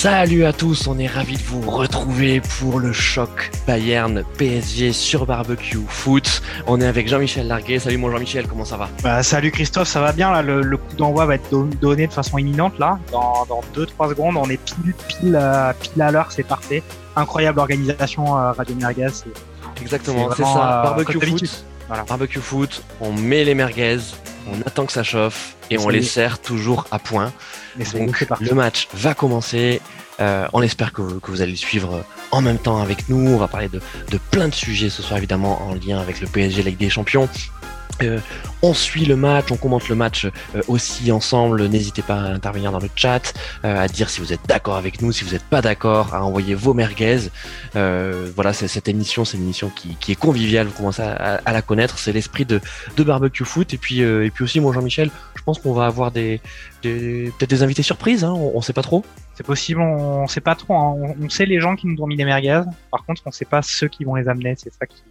Salut à tous, on est ravis de vous retrouver pour le choc Bayern PSG sur Barbecue Foot. On est avec Jean-Michel Larguet. Salut mon Jean-Michel, comment ça va? Bah, Salut Christophe, ça va bien là. Le, coup d'envoi va être donné de façon imminente là. Dans, dans 2-3 secondes, on est pile pile euh, pile à l'heure, c'est parfait. Incroyable organisation euh, Radio Merguez. Exactement, c'est ça. Euh, Barbecue Foot. Voilà. Barbecue Foot, on met les merguez, on attend que ça chauffe et on les sert toujours à point. Donc le match va commencer. Euh, on espère que, vous allez suivre en même temps avec nous. On va parler de, de plein de sujets ce soir évidemment en lien avec le PSG Ligue des Champions. Euh, on suit le match, on commente le match euh, aussi ensemble. N'hésitez pas à intervenir dans le chat, euh, à dire si vous êtes d'accord avec nous, si vous n'êtes pas d'accord, à envoyer vos merguez. voilà, c'est cette émission, c'est une émission qui, est conviviale. Vous commencez à, la connaître. C'est l'esprit de, barbecue foot. Et puis, et puis aussi, moi Jean-Michel, je pense qu'on va avoir des, peut-être des invités surprises. Hein, on, ne sait pas trop. C'est possible, on, ne sait pas trop. Hein. On, sait les gens qui nous ont mis des merguez. Par contre, on sait pas ceux qui vont les amener. C'est ça qui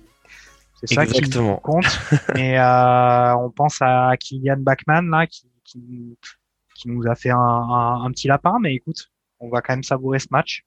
c'est ça qui compte. Et euh, on pense à Kylian Bachmann là, qui, qui, qui nous a fait un, un, petit lapin. Mais écoute, on va quand même savourer ce match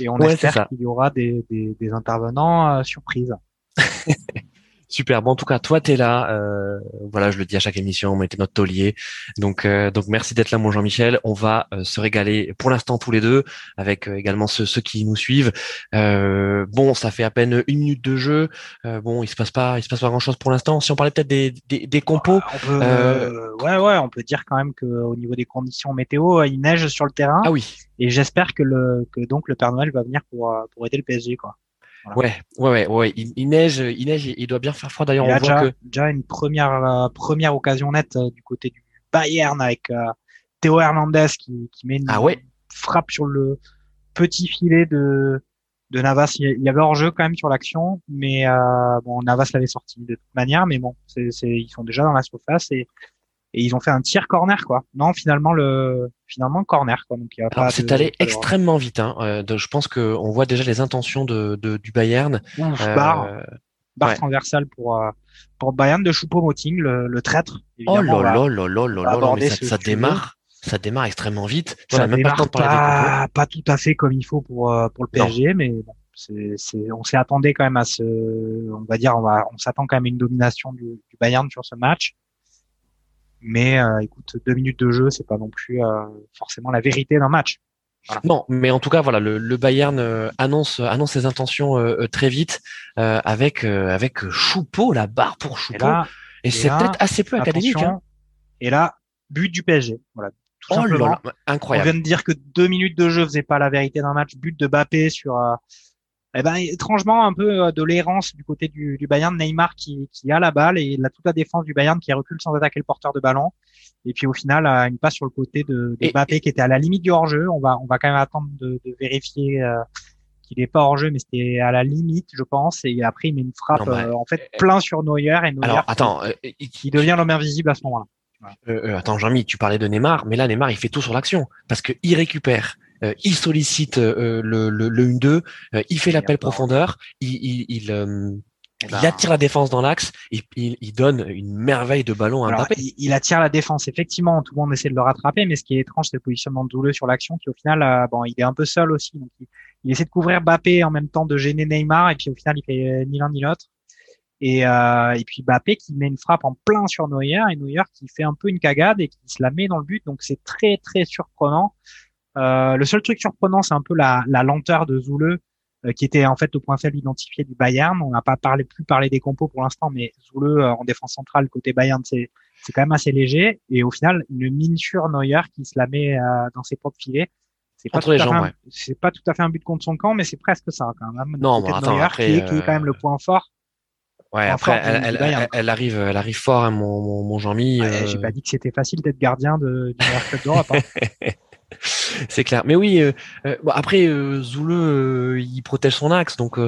et on espère qu'il y aura des, des, des intervenants euh, surprises. Super. Bon, en tout cas, toi, tu es là. Euh, voilà, je le dis à chaque émission, on était notre taulier. Donc, euh, donc merci d'être là, mon Jean-Michel. On va euh, se régaler pour l'instant tous les deux, avec également ceux, ceux qui nous suivent. bon, ça fait à peine une minute de jeu. bon, il se passe pas, il se passe pas grand-chose pour l'instant. Si on parlait peut-être des, des, des compos. ouais, ouais, on peut dire quand même qu'au niveau des conditions météo, il neige sur le terrain. Ah oui. Et j'espère que le que donc le Père Noël va venir pour pour aider le PSG, quoi. Ouais, ouais, ouais, ouais. Il, neige, il neige, il doit bien faire froid. D'ailleurs, on voit déjà, que déjà une première euh, première occasion nette euh, du côté du Bayern avec euh, Théo Hernandez qui, qui met une ah ouais. frappe sur le petit filet de de Navas. Il y avait hors jeu quand même sur l'action, mais bon, Navas l'avait sorti de toute manière, mais bon, c'est, ils sont déjà dans la surface et et ils ont fait un tir corner quoi. Non, finalement le finalement corner quoi. Donc c'est allé extrêmement vite. Hein. Euh, je pense que on voit déjà les intentions de, de du Bayern. Ouf, euh, barre, barre transversale pour euh, pour Bayern de Choupo-Moting, le, le, traître. Oh là là là là là là, mais ça, ça démarre. Ça démarre extrêmement vite. Ça même pas, pas, pas, tout à fait comme il faut pour euh, pour le PSG, mais bon, c'est, c'est, on s'est attendu quand même à ce, on va dire, on va, on s'attend quand même à une domination du, du Bayern sur ce match. Mais euh, écoute, deux minutes de jeu, c'est pas non plus euh, forcément la vérité d'un match. Non, mais en tout cas, voilà, le, le Bayern euh, annonce annonce ses intentions très vite avec avec Choupeau, la barre pour Choupeau. Et, c'est peut-être assez peu académique. Hein. Et là, but du PSG. Voilà, tout oh Là incroyable. On vient de dire que deux minutes de jeu faisait pas la vérité d'un match. But de Bappé sur eh ben, étrangement, un peu euh, de l'errance du côté du, du Bayern, Neymar qui, qui, a la balle et la, toute la défense du Bayern qui recule sans attaquer le porteur de ballon. Et puis au final, une passe sur le côté de, de Mbappé qui était à la limite du hors-jeu. On va, on va quand même attendre de, de vérifier euh, qu'il n'est pas hors-jeu, mais c'était à la limite, je pense. Et après, il met une frappe bah, euh, en fait plein sur Neuer et Neuer alors, attends, qui, qui devient l'homme invisible à ce moment-là. Euh, attends, Jean-Mi, tu parlais de Neymar, mais là, Neymar, il fait tout sur l'action parce que il récupère euh, il sollicite euh, le, le, le 1-2, euh, il fait l'appel profondeur, il, il, il, il attire la défense dans l'axe et il, il, donne une merveille de ballon à Mbappé. Il, attire la défense, effectivement. Tout le monde essaie de le rattraper, mais ce qui est étrange, c'est le positionnement de Douleux sur l'action, qui au final, bon, il est un peu seul aussi. Donc il, essaie de couvrir Mbappé en même temps de gêner Neymar, et puis au final, il fait ni l'un ni l'autre. Et, euh, et puis Mbappé qui met une frappe en plein sur Neuer, et Neuer qui fait un peu une cagade et qui se la met dans le but. Donc c'est très très surprenant. Euh, le seul truc surprenant, c'est un peu la, la lenteur de Zoule, euh, qui était en fait au point faible identifié du Bayern. On n'a pas parlé plus parlé des compos pour l'instant, mais Zoule euh, en défense centrale côté Bayern, c'est c'est quand même assez léger. Et au final, une miniature Neuer qui se la met dans ses propres filets. C'est pas, tout à fait c'est pas tout à fait un but contre son camp, mais c'est presque ça quand même. Non, bon, attends, Neuer, qui, est, qui est quand même le point fort. Ouais, après, elle, elle, elle, arrive, elle arrive fort, hein, mon, mon, mon Jean-Mi. Ouais, J'ai pas dit que c'était facile d'être gardien de, du meilleur club d'Europe. Hein. C'est clair. Mais oui, euh, euh après euh, Zoule, euh, il protège son axe, donc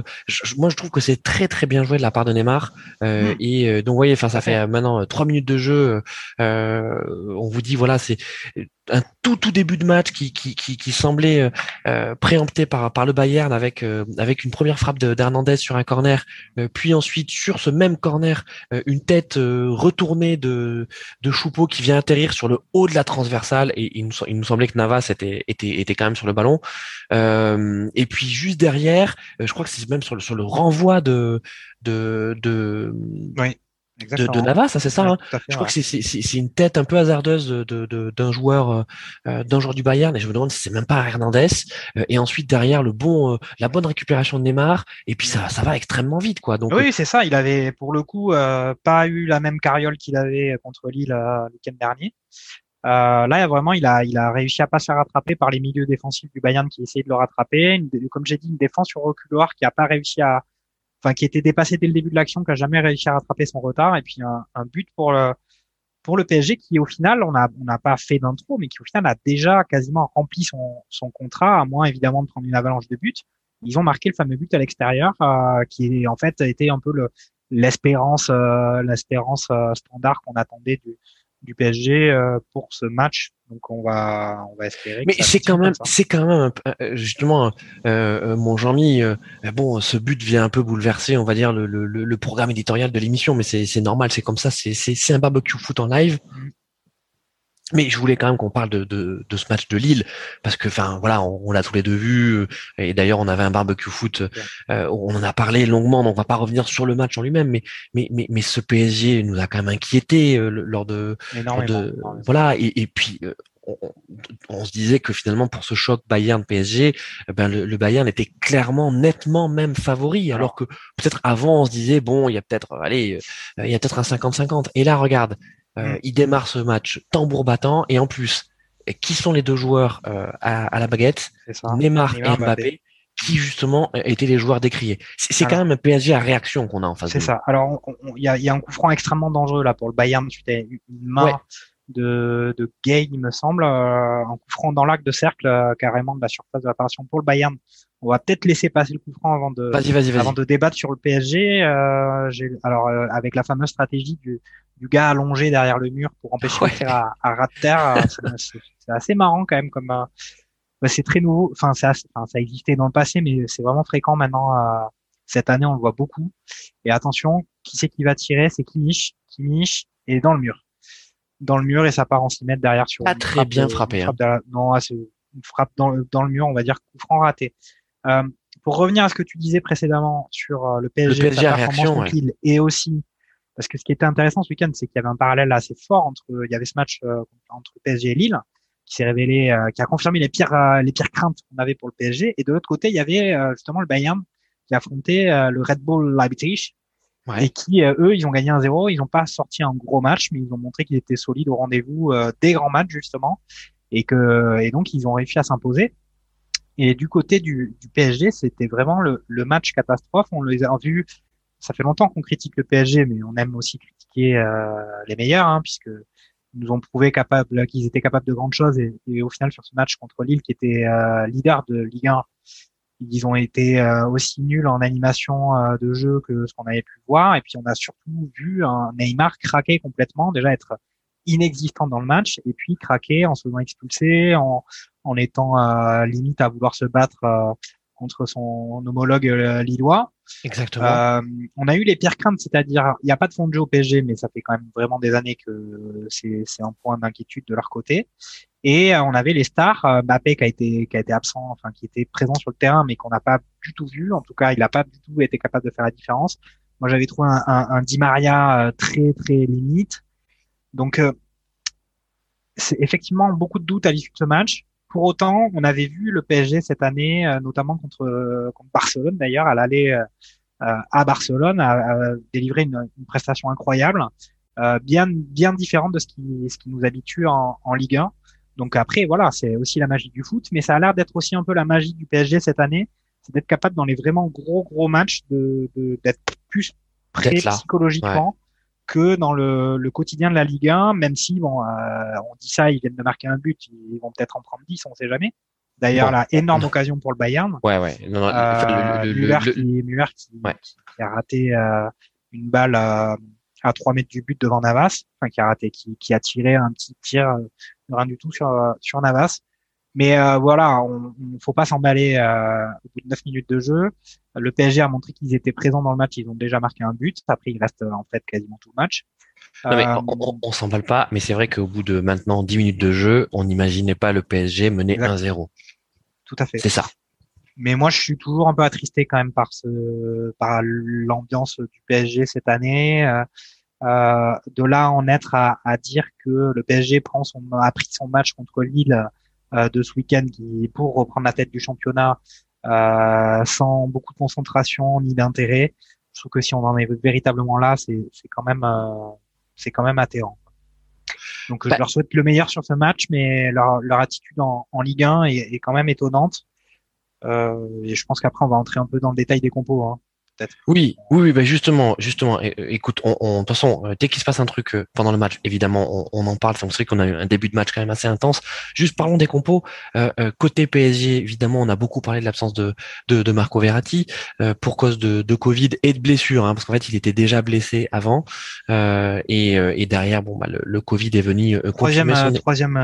moi je trouve que c'est très très bien joué de la part de Neymar. Mm. Et donc vous voyez, enfin ça fait maintenant trois minutes de jeu. on vous dit voilà, c'est un tout tout début de match qui qui, qui, qui semblait euh, euh préempté par par le Bayern avec euh, avec une première frappe d'Hernandez sur un corner, euh, puis ensuite sur ce même corner une tête retournée de de Choupeau qui vient atterrir sur le haut de la transversale et il nous, il nous semblait que Navas était était était quand même sur le ballon. et puis juste derrière, je crois que c'est même sur le sur le renvoi de de de oui de, de, Navas, c'est ça. hein je crois que c'est une tête un peu hasardeuse d'un de, de, joueur euh, euh, d'un joueur du Bayern et je me demande si c'est même pas Hernandez. Euh, et ensuite derrière le bon, la bonne récupération de Neymar et puis ça, ça va extrêmement vite quoi. Donc oui, c'est ça. Il avait pour le coup pas eu la même carriole qu'il avait contre Lille le week-end dernier. Euh, là, vraiment, il a, il a réussi à pas se faire rattraper par les milieux défensifs du Bayern qui essayaient de le rattraper. Une, comme j'ai dit, une défense sur reculoir qui a pas réussi à, enfin qui était dépassé dès le début de l'action, qui a jamais réussi à rattraper son retard, et puis un, un but pour le pour le PSG qui au final on a on n'a pas fait d'intro, mais qui au final a déjà quasiment rempli son son contrat, à moins évidemment de prendre une avalanche de buts. Ils ont marqué le fameux but à l'extérieur, euh, qui en fait été un peu le l'espérance euh, l'espérance euh, standard qu'on attendait du du PSG euh, pour ce match. Donc on va on va espérer. Mais c'est quand même c'est quand même euh, justement euh, mon Jean-Mi. bon, ce but vient un peu bouleverser, on va dire le, le, le programme éditorial de l'émission, mais c'est c'est normal, c'est comme ça. C'est c'est un barbecue foot en live. Mais je voulais quand même qu'on parle de, de, de, ce match de Lille parce que, enfin, voilà, on, l'a tous les deux vu euh, et d'ailleurs on avait un barbecue foot, euh, on en a parlé longuement, donc on va pas revenir sur le match en lui-même, mais, mais mais mais ce PSG nous a quand même inquiété euh, lors de, de voilà et, et puis on, on, se disait que finalement pour ce choc Bayern PSG, eh ben le, le Bayern était clairement nettement même favori, alors que peut-être avant on se disait bon il y a peut-être allez il y a peut-être un 50-50 et là regarde euh, mm. il démarre ce match tambour battant et en plus, qui sont les deux joueurs euh, à, la baguette? Neymar, et Mbappé, qui justement étaient les joueurs décriés. C'est quand même un PSG à réaction qu'on a en face. C'est ça. Alors il y a, y a, un coup franc extrêmement dangereux là pour le Bayern suite à une main de, de Gay, il me semble, euh, un coup franc dans l'acte de cercle carrément de la surface de l'apparition pour le Bayern. On va peut-être laisser passer le coup franc avant de, avant de débattre sur le PSG. Euh, alors avec la fameuse stratégie du, du gars allongé derrière le mur pour empêcher ouais. à, à ras de terre. Euh, c'est assez marrant quand même comme euh, bah, c'est très nouveau. Enfin, ça, enfin, ça existait dans le passé, mais c'est vraiment fréquent maintenant. Euh, cette année, on le voit beaucoup. Et attention, qui c'est qui va tirer? C'est Kimmich. Kimmich est dans le mur. Dans le mur et ça part en 6 mètres derrière sur. Pas très bien frappé. Hein. non, c'est une frappe dans le, dans le mur, on va dire coup franc raté. Euh, pour revenir à ce que tu disais précédemment sur le PSG, le PSG réaction, ouais. et aussi parce que ce qui était intéressant ce week-end, c'est qu'il y avait un parallèle assez fort entre, il y avait ce match euh, entre PSG et Lille, qui s'est révélé, euh, qui a confirmé les pires, euh, les pires craintes qu'on avait pour le PSG. Et de l'autre côté, il y avait justement le Bayern qui affrontait le Red Bull Leipzig. Et qui, eux, ils ont gagné un 0 Ils n'ont pas sorti un gros match, mais ils ont montré qu'ils étaient solides au rendez-vous des grands matchs, justement. Et que, et donc, ils ont réussi à s'imposer. Et du côté du, du PSG, c'était vraiment le, le, match catastrophe. On les a vus ça fait longtemps qu'on critique le PSG, mais on aime aussi critiquer euh, les meilleurs, hein, puisque ils nous ont prouvé capable qu'ils étaient capables de grandes choses. Et, au final, sur ce match contre Lille, qui était euh, leader de Ligue 1, ils ont été euh, aussi nuls en animation euh, de jeu que ce qu'on avait pu voir. Et puis, on a surtout vu un Neymar craquer complètement, déjà être inexistant dans le match, et puis craquer en se faisant expulser, en, en étant limite à vouloir se battre contre son homologue euh, lillois. Exactement. Euh, on a eu les pires craintes, c'est-à-dire il n'y a pas de fond de jeu au PSG, mais ça fait quand même vraiment des années que c'est un point d'inquiétude de leur côté. Et euh, on avait les stars, Mbappé qui a été qui a été absent, enfin qui était présent sur le terrain, mais qu'on n'a pas du tout vu. En tout cas, il n'a pas du tout été capable de faire la différence. Moi, j'avais trouvé un, un, un, Di Maria très très limite. Donc, c'est effectivement beaucoup de doutes à l'issue de ce match. Pour autant, on avait vu le PSG cette année, euh, notamment contre, euh, contre Barcelone d'ailleurs, à l'aller euh, à Barcelone, à, délivrer une, une, prestation incroyable, bien bien différente de ce qui, ce qui nous habitue en, en Ligue 1. Donc après, voilà, c'est aussi la magie du foot, mais ça a l'air d'être aussi un peu la magie du PSG cette année, c'est d'être capable dans les vraiment gros gros matchs de d'être plus prêt psychologiquement que dans le, le, quotidien de la Ligue 1, même si bon, euh, on dit ça, ils viennent de marquer un but, ils vont peut-être en prendre 10, on sait jamais. D'ailleurs, la énorme occasion pour le Bayern. Ouais, ouais. Non, euh, le, Muller, qui, Muller qui, qui, a raté euh, une balle à 3 mètres du but devant Navas, enfin qui a raté, qui, qui a tiré un petit tir rien du tout sur sur Navas. Mais euh, voilà, on, ne faut pas s'emballer euh, au bout de 9 minutes de jeu. Le PSG a montré qu'ils étaient présents dans le match, ils ont déjà marqué un but. Après, il reste en fait quasiment tout le match. Non, mais on, on, s'emballe pas, mais c'est vrai qu'au bout de maintenant 10 minutes de jeu, on n'imaginait pas le PSG mener 1-0. Tout à fait. C'est ça. Mais moi, je suis toujours un peu attristé quand même par ce, par l'ambiance du PSG cette année. Euh, euh, de là en être à, à, dire que le PSG prend son, a pris son match contre Lille euh, de ce week-end qui pour reprendre la tête du championnat euh, sans beaucoup de concentration ni d'intérêt. Je trouve que si on en est véritablement là, c'est quand même euh, c'est quand même atterrant. Donc je bah leur souhaite le meilleur sur ce match, mais leur, leur attitude en, en Ligue 1 est, est, quand même étonnante. Euh, et je pense qu'après on va entrer un peu dans le détail des compos. Hein. Oui, oui, bah justement, justement. Écoute, on, on, de toute façon, euh, dès qu'il se passe un truc euh, pendant le match, évidemment, on, en parle. C'est vrai qu'on a eu un début de match quand même assez intense. Juste parlons des compos. Euh, côté PSG, évidemment, on a beaucoup parlé de l'absence de, de, Marco Verratti pour cause de, de Covid et de blessure, hein, parce qu'en fait, il était déjà blessé avant. et, et derrière, bon, bah, le, Covid est venu troisième, troisième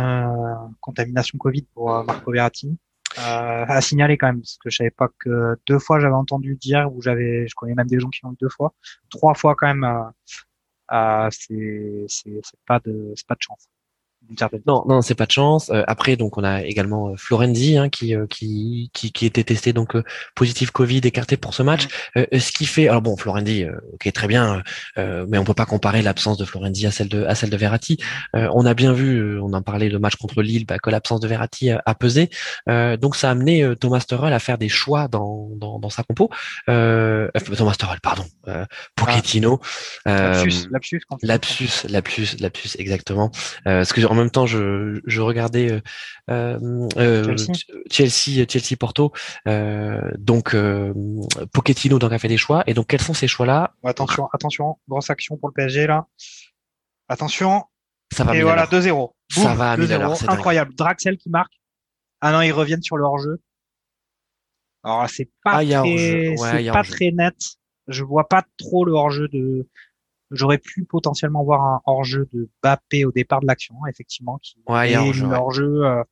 contamination Covid pour Marco Verratti. Euh, à signaler quand même parce que je savais pas que deux fois j'avais entendu dire ou j'avais je connais même des gens qui l'ont eu deux fois. Trois fois quand même euh, euh, c'est c'est pas de c'est pas de chance non, non, c'est pas de chance. Euh, après, donc on a également euh, Florenzi hein, qui, euh, qui, qui qui était testé donc positif Covid, écarté pour ce match. ce qui fait, alors bon, Florenzi, ok, très bien, mais on peut pas comparer l'absence de Florenzi à celle de à celle de Verratti. on a bien vu, on en parlait le match contre Lille, bah, que l'absence de Verratti a, pesé. donc ça a amené Thomas Tuchel à faire des choix dans dans, dans sa compo. Thomas Tuchel, pardon, Pochettino. Ah. lapsus, lapsus, lapsus, lapsus, lapsus, exactement. ce que même temps, je, je regardais euh, euh, euh Chelsea. Chelsea, Porto. Euh, donc Pochettino donc a fait des choix. Et donc quels sont ces choix-là? Attention, attention, grosse action pour le PSG là. Attention. Ça va. Et voilà 2-0. Ça va 2-0. Incroyable. Draxel qui marque. Ah non, ils reviennent sur le hors-jeu. Alors c'est pas, ah, très, pas très net. Je vois pas trop le hors-jeu de J'aurais pu potentiellement voir un hors-jeu de Bappé au départ de l'action, effectivement, qui ouais, est hors-jeu. Euh,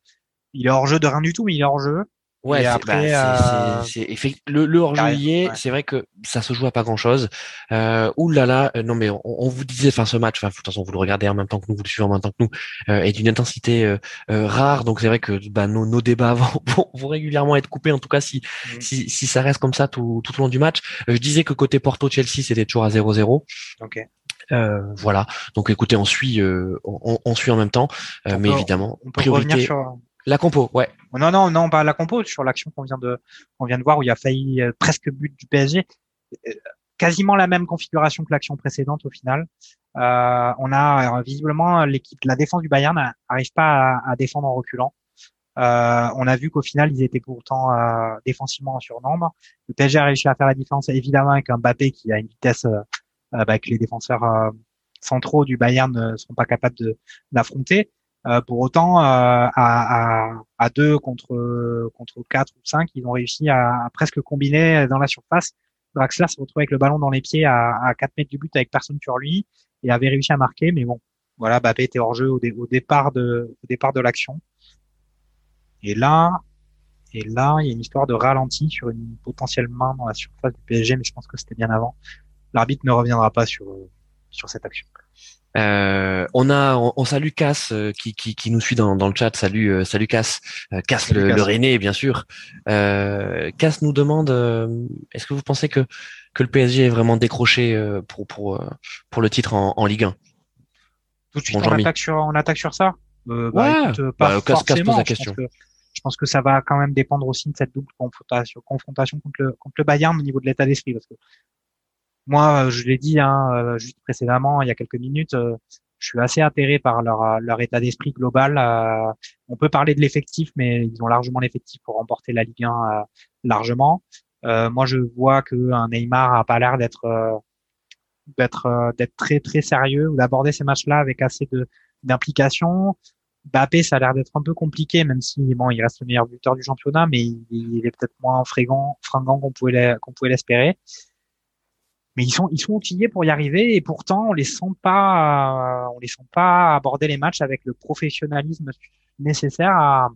il est hors-jeu de rien du tout, mais il est hors-jeu. Ouais, après, bah, c'est, euh, le, le hors-jeu c'est vrai que ça se joue à pas grand-chose. Euh, ouh là là, euh, non mais on, vous disait, enfin ce match, enfin de toute façon vous le regardez en même temps que nous, vous le suivez en même temps que nous, euh, est d'une intensité euh, rare. Donc c'est vrai que bah, nos, nos débats vont, vont, régulièrement être coupés, en tout cas si mmh. si, si ça reste comme ça tout, tout au long du match. je disais que côté Porto Chelsea c'était toujours à 0-0. Ok. Euh, voilà. Donc écoutez, on suit, euh, on, on, suit en même temps, euh, mais évidemment, on peut priorité. Sur... La compo, ouais. Non, non, non, pas la compo, sur l'action qu'on vient de, qu'on vient de voir où il y a failli euh, presque but du PSG. Euh, quasiment la même configuration que l'action précédente au final. Euh, on a visiblement l'équipe, la défense du Bayern n'arrive pas à, défendre en reculant. On a vu qu'au final, ils étaient pourtant défensivement en surnombre. Le PSG a réussi à faire la différence, évidemment, avec un Mbappé qui a une vitesse bah, que les défenseurs centraux du Bayern ne seront pas capables d'affronter. Euh, pour autant, à, à, à, deux contre contre quatre ou cinq, ils ont réussi à, presque combiner dans la surface. Draxler se retrouve avec le ballon dans les pieds à, à 4 mètres du but avec personne sur lui et avait réussi à marquer. Mais bon, voilà, Mbappé était hors jeu au, au départ de au départ de l'action. Et là, et là, il y a une histoire de ralenti sur une potentielle main dans la surface du PSG, mais je pense que c'était bien avant l'arbitre ne reviendra pas sur sur cette action. Euh, on a, on, salue Cass euh, qui, qui, qui, nous suit dans, dans le chat. Salut, euh, salut Cass, euh, Cass le, le René bien sûr. Euh, Cass nous demande, est-ce que vous pensez que que le PSG est vraiment décroché pour pour pour le titre en, en Ligue 1 Tout de suite, on attaque sur on attaque sur ça? Bah, ouais. pas bah, forcément. la question. Je pense, que, ça va quand même dépendre aussi de cette double confrontation, confrontation contre le contre le Bayern au niveau de l'état d'esprit parce que moi, je l'ai dit hein, euh, juste précédemment, il y a quelques minutes, euh, je suis assez atterré par leur, euh, leur état d'esprit global. on peut parler de l'effectif, mais ils ont largement l'effectif pour remporter la Ligue 1 largement. moi, je vois qu'un Neymar a pas l'air d'être d'être d'être très très sérieux ou d'aborder ces matchs-là avec assez de d'implication. Bappé, ça a l'air d'être un peu compliqué, même si bon, il reste le meilleur buteur du championnat, mais il, est peut-être moins fringant, fringant qu'on pouvait l'espérer. Mais ils sont ils sont outillés pour y arriver et pourtant on les sent pas on les sent pas aborder les matchs avec le professionnalisme nécessaire à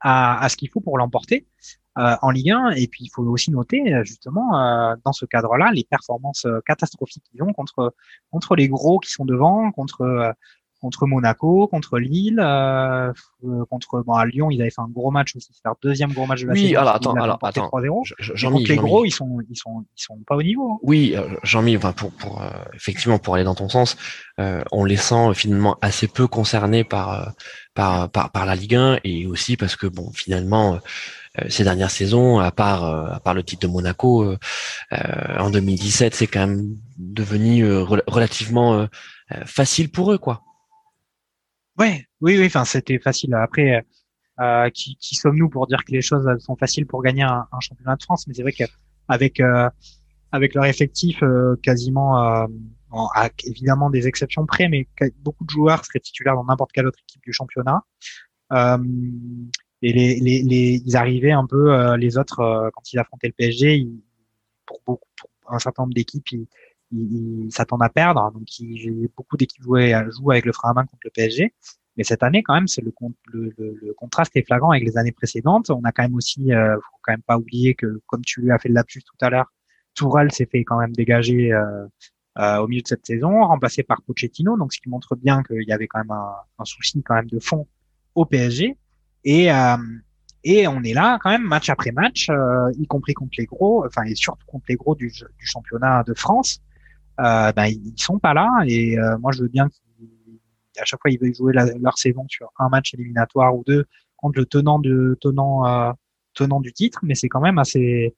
à, à ce qu'il faut pour l'emporter euh, en Ligue 1 et puis il faut aussi noter justement euh, dans ce cadre-là les performances euh, catastrophiques qu'ils ont contre contre les gros qui sont devant contre contre Monaco, contre Lille, euh, euh, contre bon, à Lyon, ils avaient fait un gros match aussi, c'est leur deuxième gros match de la oui, saison. Oui, alors attends, alors attends. 3-0. Jean les gros, ils sont ils sont ils sont pas au niveau. Hein. Oui, euh, Jean-Mi, enfin pour pour euh, effectivement pour aller dans ton sens, euh, on les sent finalement assez peu concernés par par par par la Ligue 1 et aussi parce que bon finalement ces dernières saisons, à part à part le titre de Monaco en 2017, c'est quand même devenu relativement facile pour eux quoi. Ouais, oui, oui. Enfin, c'était facile. Après, euh, qui, qui sommes-nous pour dire que les choses sont faciles pour gagner un, un championnat de France? Mais c'est vrai qu'avec euh, avec leur effectif euh, quasiment, euh, évidemment des exceptions près, mais beaucoup de joueurs seraient titulaires dans n'importe quelle autre équipe du championnat. Euh, et les, les, les, ils arrivaient un peu euh, les autres quand ils affrontaient le PSG. Ils, pour beaucoup, pour un certain nombre d'équipes, ils, ils, s'attendent à perdre. Donc, j'ai beaucoup d'équipes jouent, jouent avec le frein à main contre le PSG. Mais cette année, quand même, c'est le, le, le, contraste est flagrant avec les années précédentes. On a quand même aussi, euh, faut quand même pas oublier que, comme tu lui as fait le lapsus tout à l'heure, Tourelle s'est fait quand même dégager euh, euh, au milieu de cette saison, remplacé par Pochettino. Donc, ce qui montre bien qu'il y avait quand même un, un, souci quand même de fond au PSG. Et euh, et on est là quand même match après match, euh, y compris contre les gros, enfin et surtout contre les gros du, du championnat de France euh, ben, ils sont pas là. Et euh, moi, je veux bien qu'à chaque fois ils veulent jouer leur saison sur un match éliminatoire ou deux contre le tenant de tenant euh, tenant du titre, mais c'est quand même assez.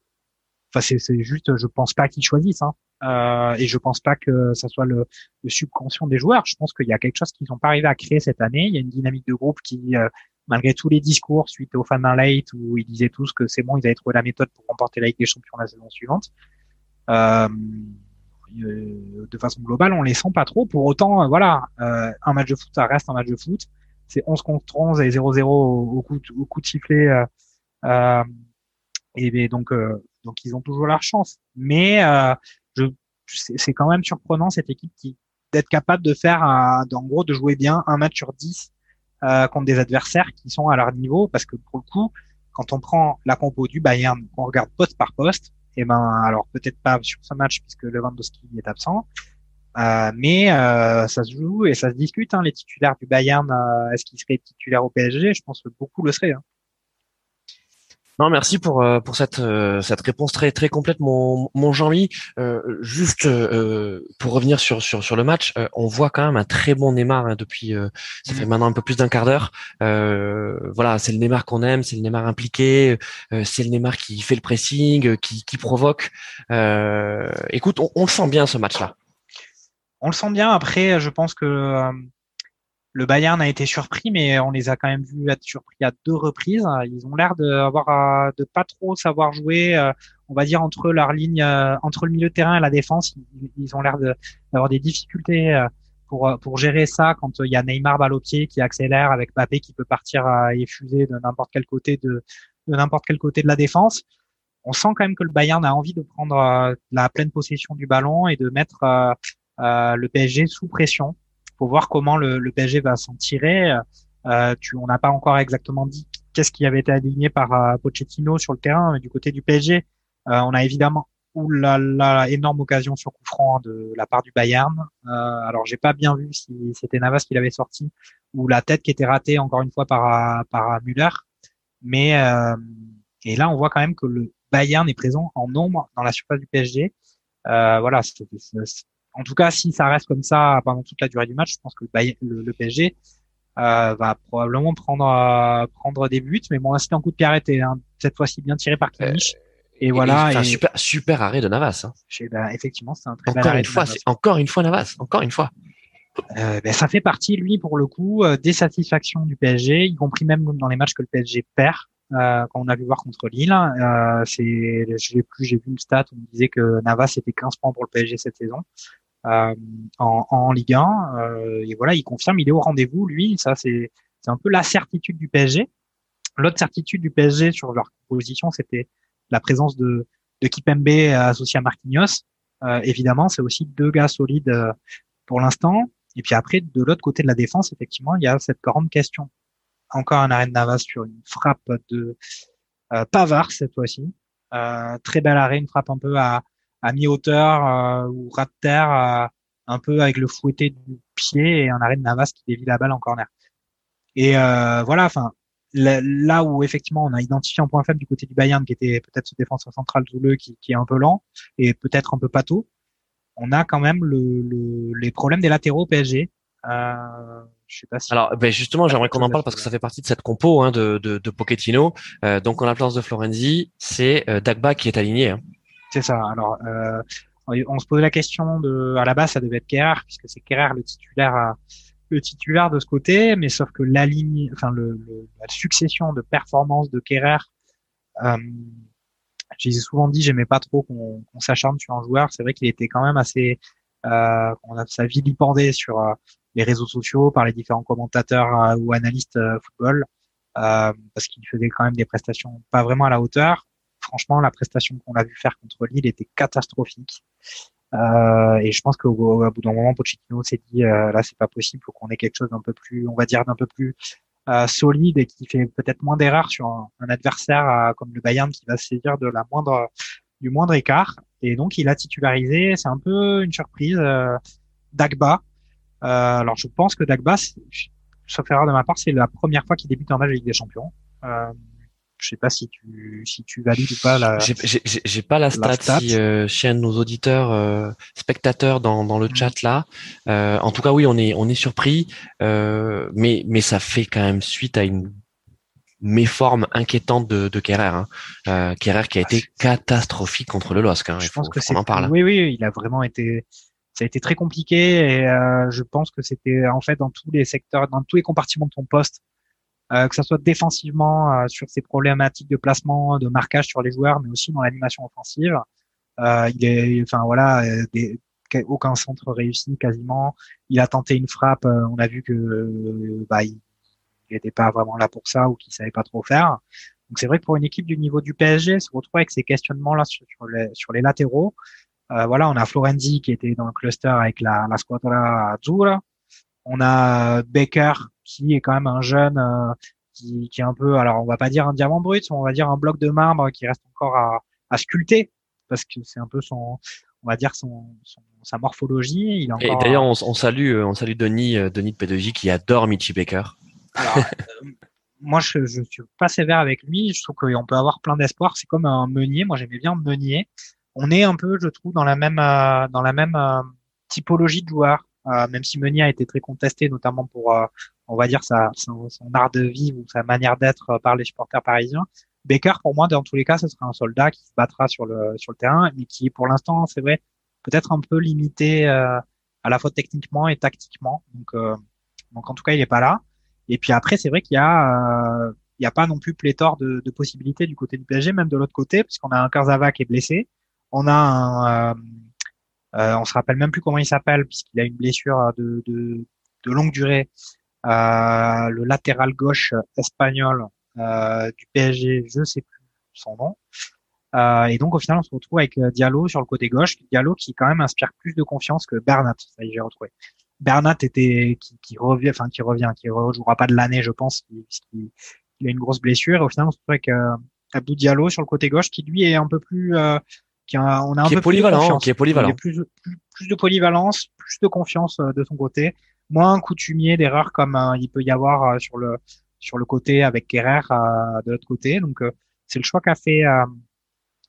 Enfin, c'est juste, je pense pas qu'ils choisissent, hein. euh, et je pense pas que ça soit le, le subconscient des joueurs. Je pense qu'il y a quelque chose qu'ils n'ont pas arrivé à créer cette année. Il y a une dynamique de groupe qui, euh, malgré tous les discours suite au Fan Late où ils disaient tous que c'est bon, ils avaient trouvé la méthode pour remporter la Ligue des Champions la saison suivante. Euh, de façon globale, on les sent pas trop. Pour autant, euh, voilà, euh, un match de foot, ça reste un match de foot. C'est 11 contre 11 et 0-0 au, coup, au coup de sifflet. et, donc, donc ils ont toujours leur chance. Mais c'est quand même surprenant cette équipe qui d'être capable de faire, en gros, de jouer bien un match sur 10 contre des adversaires qui sont à leur niveau, parce que pour le coup, quand on prend la compo du Bayern, on regarde poste par poste, et eh ben alors peut-être pas sur ce match puisque Lewandowski est absent, euh, mais euh, ça se joue et ça se discute. Hein, les titulaires du Bayern, euh, est-ce qu'ils seraient titulaires au PSG Je pense que beaucoup le seraient. Hein. Non, merci pour euh, pour cette euh, cette réponse très très complète, mon mon Jean-Louis. Euh, juste pour revenir sur sur sur le match, on voit quand même un très bon Neymar hein, depuis ça fait mm. maintenant un peu plus d'un quart d'heure. voilà, c'est le Neymar qu'on aime, c'est le Neymar impliqué, c'est le Neymar qui fait le pressing, qui qui provoque. écoute, on, on le sent bien ce match-là. On le sent bien. Après, je pense que le Bayern a été surpris, mais on les a quand même vus être surpris à deux reprises. Ils ont l'air de avoir de pas trop savoir jouer, euh, on va dire entre leur ligne, euh, entre le milieu de terrain et la défense. Ils ont l'air d'avoir des difficultés euh, pour pour gérer ça quand il y a Neymar balle qui accélère avec Mbappé qui peut partir et fuser de n'importe quel côté de de n'importe quel côté de la défense. On sent quand même que le Bayern a envie de prendre la pleine possession du ballon et de mettre le PSG sous pression faut voir comment le, le PSG va s'en tirer. Euh, tu, on n'a pas encore exactement dit qu'est-ce qui avait été aligné par euh, Pochettino sur le terrain, mais du côté du PSG, euh, on a évidemment ou la, la, énorme occasion sur coup franc de la part du Bayern. Euh, alors j'ai pas bien vu si c'était Navas qui l'avait sorti ou la tête qui était ratée encore une fois par par Müller. Mais euh, et là on voit quand même que le Bayern est présent en nombre dans la surface du PSG. Euh, voilà, en tout cas, si ça reste comme ça pendant toute la durée du match, je pense que le, PSG euh, va probablement prendre euh, prendre des buts. Mais bon, là, c'était un coup de pied arrêté. Hein. Cette fois-ci, bien tiré par Kimmich. Euh, et, voilà. Et, un super super arrêt de Navas. Hein. Ben, effectivement, c'est un très encore une fois, c'est encore une fois Navas. Encore une fois. Euh, ben, ça fait partie, lui, pour le coup, des satisfactions du PSG, y compris même dans les matchs que le PSG perd. Euh, quand on a vu voir contre Lille, euh, c'est, je l'ai plus, j'ai vu une stat où on disait que Navas était 15 points pour le PSG cette saison. Euh, en, en, Ligue 1. Euh, et voilà, il confirme, il est au rendez-vous, lui. Ça, c'est un peu la certitude du PSG. L'autre certitude du PSG sur leur position, c'était la présence de, de Kipembe associé à Marquinhos. évidemment, c'est aussi deux gars solides pour l'instant. Et puis après, de l'autre côté de la défense, effectivement, il y a cette grande question. Encore un arrêt de Navas sur une frappe de Pavard cette fois-ci. très bel arrêt, une frappe un peu à, à mi-hauteur ou ras de terre, un peu avec le fouetté du pied et un arrêt de Navas qui dévie la balle en corner. Et voilà, enfin, là où effectivement on a identifié un point faible du côté du Bayern qui était peut-être ce défenseur central Zouleux qui, qui est un peu lent et peut-être un peu pâteau, on a quand même le, les problèmes des latéraux PSG. Euh, je sais pas si Alors, ben justement, j'aimerais qu'on en parle parce que ça fait partie de cette compo hein, de, de, de Pochettino. Euh, donc, en la place de Florenzi, c'est euh, Dagba qui est aligné. Hein. C'est ça. Alors, euh, on se pose la question de, à la base, ça devait être Kerrer puisque c'est Kerrer le titulaire le titulaire de ce côté, mais sauf que la ligne, enfin le, la succession de performances de Kerrer, euh, j'ai souvent dit j'aimais pas trop qu'on s'acharne sur un joueur. C'est vrai qu'il était quand même assez, euh, on a sa vie vilipendée sur euh, les réseaux sociaux par les différents commentateurs euh, ou analystes euh, football, parce qu'il faisait quand même des prestations pas vraiment à la hauteur. Franchement, la prestation qu'on a vu faire contre Lille était catastrophique. Euh, et je pense qu'au bout d'un moment, Pochettino s'est dit euh, là, c'est pas possible, faut qu'on ait quelque chose d'un peu plus, on va dire, d'un peu plus euh, solide et qui fait peut-être moins d'erreurs sur un, adversaire comme le Bayern qui va se saisir de la moindre du moindre écart. Et donc, il a titularisé. C'est un peu une surprise. Dagba. alors, je pense que Dagba, sauf erreur de ma part, c'est la première fois qu'il débute en match de Ligue des Champions. Je sais pas si tu si tu valides ou pas la. J'ai pas la stat, si euh, chez un de nos auditeurs euh, spectateurs dans, dans le mm. chat là. Euh, en tout cas, oui, on est on est surpris, euh, mais mais ça fait quand même suite à une méforme inquiétante de, de Kerrer. Hein. Euh, Kerrer qui a été catastrophique contre le LOSC. Hein, je pense que c'est. en parle. Oui, oui, il a vraiment été. Ça a été très compliqué et je pense que c'était en fait dans tous les secteurs, dans tous les compartiments de ton poste, que ce soit défensivement euh, sur ses problématiques de placement, de marquage sur les joueurs, mais aussi dans l'animation offensive. Euh, il est, enfin voilà, des, aucun centre réussi quasiment. Il a tenté une frappe, on a vu que bah, il n'était pas vraiment là pour ça ou qu'il savait pas trop faire. Donc c'est vrai que pour une équipe du niveau du PSG, se retrouver avec ces questionnements là sur, les, sur les latéraux. Euh, voilà, on a Florenzi qui était dans le cluster avec la, la squadra Azzurra. On a Baker qui est quand même un jeune euh, qui, qui, est un peu, alors on va pas dire un diamant brut, on va dire un bloc de marbre qui reste encore à, à sculpter parce que c'est un peu son, on va dire son, son sa morphologie. Il Et d'ailleurs, on, on, salue, euh, on salue Denis, euh, Denis de P2J qui adore Michi Baker. Alors, moi, je, je suis pas sévère avec lui. Je trouve qu'on peut avoir plein d'espoir. C'est comme un meunier. Moi, j'aimais bien Meunier. On est un peu, je trouve, dans la même, dans la même typologie de joueurs. Même si Meunier a été très contesté, notamment pour on va dire, sa, son, art de vivre ou sa manière d'être euh, par les supporters parisiens. Baker, pour moi, dans tous les cas, ce sera un soldat qui se battra sur le, sur le terrain, mais qui, pour l'instant, c'est vrai, peut-être un peu limité euh, à la fois techniquement et tactiquement. Donc, euh, donc en tout cas, il n'est pas là. Et puis après, c'est vrai qu'il y a, il n'y a pas non plus pléthore de, de, possibilités du côté du PSG, même de l'autre côté, puisqu'on a un Karzava qui est blessé. On a un, on se rappelle même plus comment il s'appelle, puisqu'il a une blessure de, de, de longue durée euh, le latéral gauche espagnol euh, du PSG, je sais plus son nom. Euh, et donc au final, on se retrouve avec Diallo sur le côté gauche, Diallo qui quand même inspire plus de confiance que Bernat. Ça y j'ai retrouvé. Bernat était qui, qui, revient, enfin qui revient, qui rejouera pas de l'année, je pense, puisqu'il il a une grosse blessure. Et au final, on se retrouve avec euh, Abdou Diallo sur le côté gauche, qui lui est un peu plus, euh, qui a, on a un qui peu est polyvalent, qui est polyvalent, plus, plus, plus, de polyvalence, plus de confiance de son côté moins coutumier d'erreurs comme euh, il peut y avoir euh, sur le sur le côté avec Kerrer euh, de l'autre côté. Donc c'est le choix qu'a fait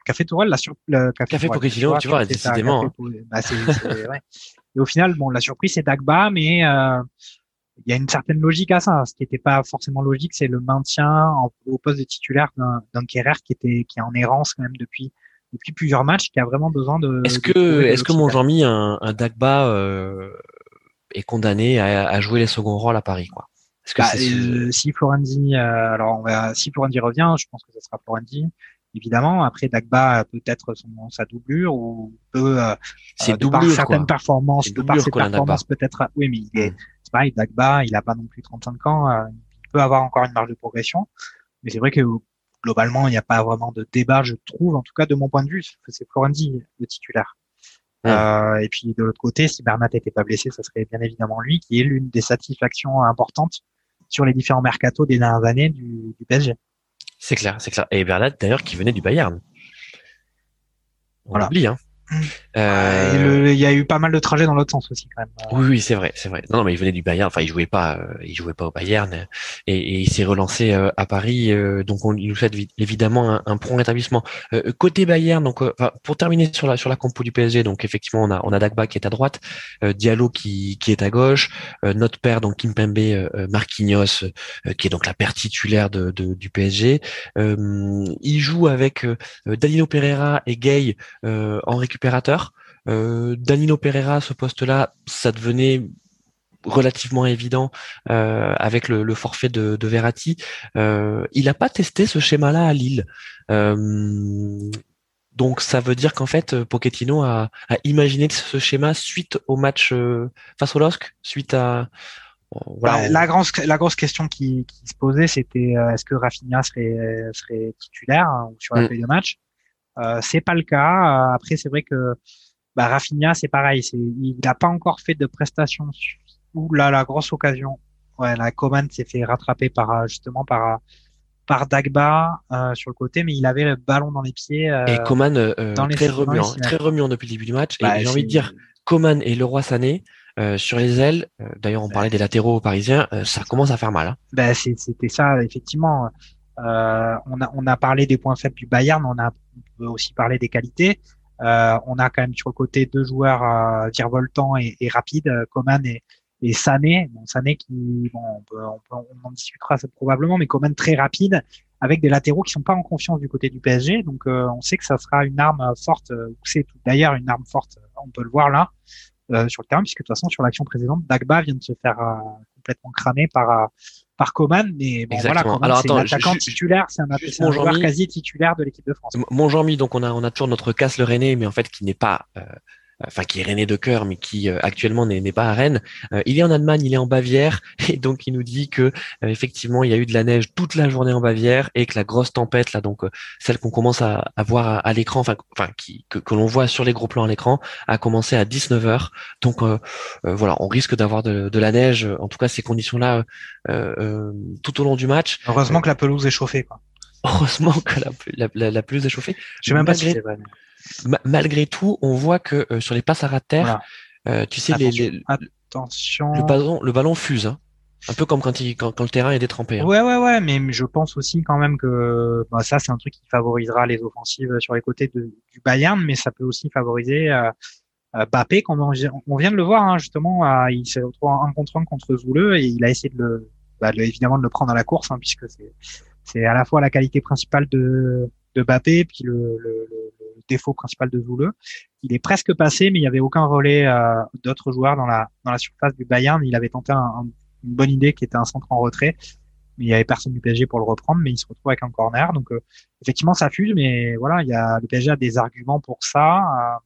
qu'a fait Tourelle, la sur, le qu'a fait Pochettino, tu vois, décidément. Hein. Bah, c'est, ouais. Et au final, bon, la surprise c'est Dagba, mais euh, il y a une certaine logique à ça. Ce qui n'était pas forcément logique, c'est le maintien en, au poste de titulaire d'un, d'un Kerrer qui était qui est en errance quand même depuis depuis plusieurs matchs, qui a vraiment besoin de. Est-ce que est-ce que mon Jean-Mi un, un Dagba euh, est condamné à, à, jouer les seconds rôles à Paris, quoi? Est-ce que bah, euh, si Florenzi, euh, alors on va, si Florenzi revient, je pense que ce sera Florenzi. Évidemment, après Dagba peut être son, sa doublure ou peut, euh, c'est de par certaines performances, de par ses performances peut-être. Oui, mais il est, mm. c'est pareil, Dagba, il a pas non plus 35 ans, euh, il peut avoir encore une marge de progression. Mais c'est vrai que globalement, il n'y a pas vraiment de débat, je trouve, en tout cas de mon point de vue, c'est Florenzi le titulaire. Euh, et puis de l'autre côté, si Bernat n'était pas blessé, ça serait bien évidemment lui qui est l'une des satisfactions importantes sur les différents mercatos des dernières années du, du PSG. C'est clair, c'est clair. Et Bernat d'ailleurs qui venait du Bayern. On voilà. oublie, hein. Euh... il y a eu pas mal de trajets dans l'autre sens aussi quand même. Oui, oui, c'est vrai, c'est vrai. Non, non, mais il venait du Bayern. Enfin, il jouait pas, euh, il jouait pas au Bayern, et, et il s'est relancé euh, à Paris. Euh, donc, on il nous souhaite évidemment un, un prompt rétablissement. côté Bayern, donc, pour terminer sur la sur la compo du PSG, donc effectivement, on a on a Dagba qui est à droite, Diallo qui qui est à gauche, notre père donc Kimpembe, Marquinhos, qui est donc la paire titulaire de, de du PSG. il joue avec Danilo Pereira et Gay en récupération récupérateur. Euh, Danilo Pereira, ce poste-là, ça devenait relativement évident euh, avec le, forfait de, de Verratti. Euh, il n'a pas testé ce schéma-là à Lille. donc ça veut dire qu'en fait, Pochettino a, imaginé ce schéma suite au match face au LOSC, suite à bah, la, grosse, la grosse question qui, se posait, c'était est-ce que Rafinha serait, serait titulaire hein, sur la mm. feuille de match? Euh, c'est pas le cas. Euh, après, c'est vrai que bah, Rafinha, c'est pareil. Il n'a pas encore fait de prestations. Ouh là, la grosse occasion. Ouais, la Coman s'est fait rattraper par euh, justement par par Dagba sur le côté, mais il avait le ballon dans les pieds. et Coman très remuant, très remuant depuis le début du match. et bah, j'ai envie de dire, Coman et Leroy Sané. sur les ailes, d'ailleurs on parlait des latéraux parisiens, ça commence à faire mal. Hein. Bah, c'était ça, effectivement. Euh, on, a, on a parlé des points faibles du Bayern, on a on peut aussi parler des qualités. Euh, on a quand même sur le côté deux joueurs euh, virevoltants et, et rapides, euh, Coman et, et Sané. Bon, Sané qui, bon, on, peut, on, peut, on en discutera probablement, mais Coman très rapide, avec des latéraux qui sont pas en confiance du côté du PSG. Donc, euh, on sait que ça sera une arme forte. C'est d'ailleurs une arme forte. On peut le voir là sur le terrain, puisque de toute façon, sur l'action précédente, Dagba vient de se faire complètement cramer par par Coman, mais bon voilà, c'est un attaquant titulaire, c'est un, un joueur quasi titulaire de l'équipe de France. Mon Jean-Mi, donc on a on a toujours notre casse le René, mais en fait qui n'est pas euh, enfin qui est René de cœur, mais qui euh, actuellement n'est pas à Rennes. Euh, il est en Allemagne, il est en Bavière, et donc il nous dit que euh, effectivement il y a eu de la neige toute la journée en Bavière et que la grosse tempête là, donc celle qu'on commence à, à voir à, l'écran, enfin, enfin qui, que, que l'on voit sur les gros plans à l'écran, a commencé à 19 h Donc voilà, on risque d'avoir de, de, la neige, en tout cas ces conditions-là tout au long du match. Heureusement que la pelouse est chauffée. Quoi. Heureusement que la, la, la, pelouse est chauffée. Je sais même pas si malgré tout, on voit que euh, sur les passes à terre, euh, tu sais, les, les, attention. Le ballon, le ballon fuse. Hein. Un peu comme quand, il, quand, quand le terrain est détrempé. Hein. Ouais, ouais, ouais, mais je pense aussi quand même que bah, ça, c'est un truc qui favorisera les offensives sur les côtés de, du Bayern, mais ça peut aussi favoriser euh, euh Bappé. Quand on, on, vient de le voir, hein, justement, il s'est retrouvé en contre un contre Zouleux et il a essayé de le, bah, de, évidemment, de le prendre à la course, hein, puisque c'est à la fois la qualité principale de, de Bappé, puis le, le, défaut principal de Zouleux. Il est presque passé, mais il n'y avait aucun relais euh, d'autres joueurs dans la, dans la surface du Bayern. Il avait tenté une bonne idée qui était un centre en retrait, mais il y avait personne du PSG pour le reprendre, mais il se retrouve avec un corner. Donc euh, effectivement, ça fuse, mais voilà, il y a le PSG a des arguments pour ça, euh,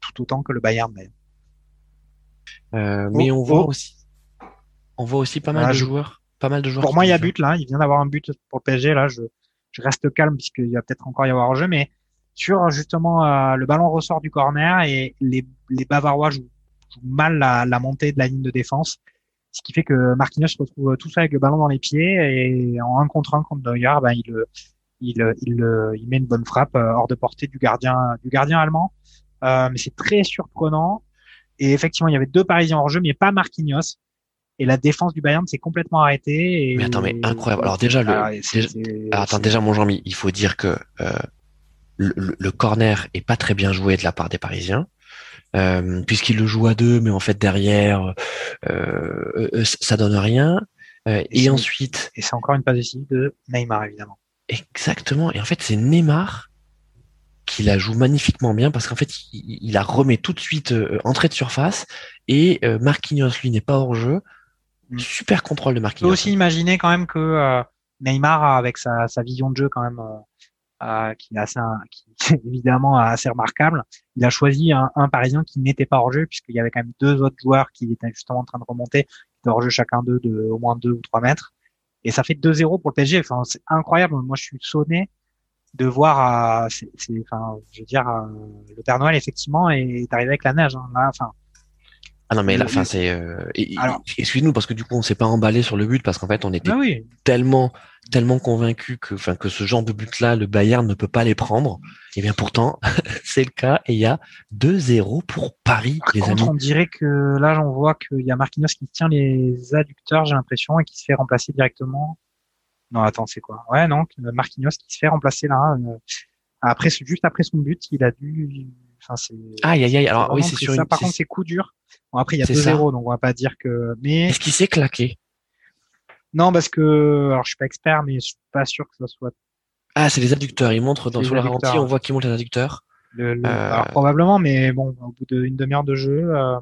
tout autant que le Bayern. Mais, mais on voit aussi, on voit aussi pas mal de joueurs. Pas mal de joueurs. Pour moi, il y a but là. Il vient d'avoir un but pour le PSG. Là, je, je reste calme puisqu'il va peut-être encore y avoir un jeu, mais sur justement euh, le ballon ressort du corner et les, les Bavarois jouent, mal la, montée de la ligne de défense, ce qui fait que Marquinhos se retrouve tout seul avec le ballon dans les pieds et en un contre un contre Neuer, ben, il, il, il, il, met une bonne frappe euh, hors de portée du gardien du gardien allemand. Euh, mais c'est très surprenant. Et effectivement, il y avait deux Parisiens hors jeu, mais pas Marquinhos. Et la défense du Bayern s'est complètement arrêtée. Et... Mais attends, mais incroyable. Alors déjà, le, ah, déjà... attends, déjà mon Jean-Mi, il faut dire que euh, le, corner est pas très bien joué de la part des Parisiens. Euh, puisqu'il le joue à deux, mais en fait derrière, euh, euh ça donne rien. Euh, et, ensuite, et c'est encore une passe ici de Neymar évidemment. Exactement. Et en fait, c'est Neymar qui la joue magnifiquement bien parce qu'en fait, il, il, la remet tout de suite euh, entrée de surface et Marquinhos lui n'est pas hors jeu. Mm. Super contrôle de Marquinhos. On peut aussi imaginer quand même que Neymar avec sa, sa, vision de jeu quand même euh, qui est assez, qui évidemment assez remarquable. Il a choisi un, un Parisien qui n'était pas hors jeu puisqu'il y avait quand même deux autres joueurs qui étaient justement en train de remonter, qui étaient hors jeu chacun d'eux de au moins deux ou trois mètres. Et ça fait 2-0 pour le PSG. Enfin, c'est incroyable. Moi, je suis sonné de voir, c'est, enfin, je veux dire, le Père Noël effectivement est arrivé avec la neige. Hein, là, enfin, ah non mais la fin c'est euh... excuse-nous parce que du coup on s'est pas emballé sur le but parce qu'en fait on était bah tellement tellement convaincu que enfin que ce genre de but là le Bayern ne peut pas les prendre. Et bien pourtant c'est le cas et il y a 2-0 pour Paris les amis. on dirait que là j'en vois qu'il y a Marquinhos qui tient les adducteurs j'ai l'impression et qui se fait remplacer directement. Non attends c'est quoi? Ouais non Marquinhos qui se fait remplacer là euh, après juste après son but il a dû enfin c'est aïe aïe aïe alors oui c'est sûr ça par contre c'est coup dur Bon, après, il y a 2-0, donc on va pas dire que. Mais est-ce qu'il s'est claqué? Non, parce que alors je suis pas expert, mais je suis pas sûr que ce soit. Ah, c'est les adducteurs. Il montre dans sur la ralenti, on voit qu'il monte les adducteurs. Euh, alors probablement, mais bon, au bout d'une demi-heure de jeu, euh,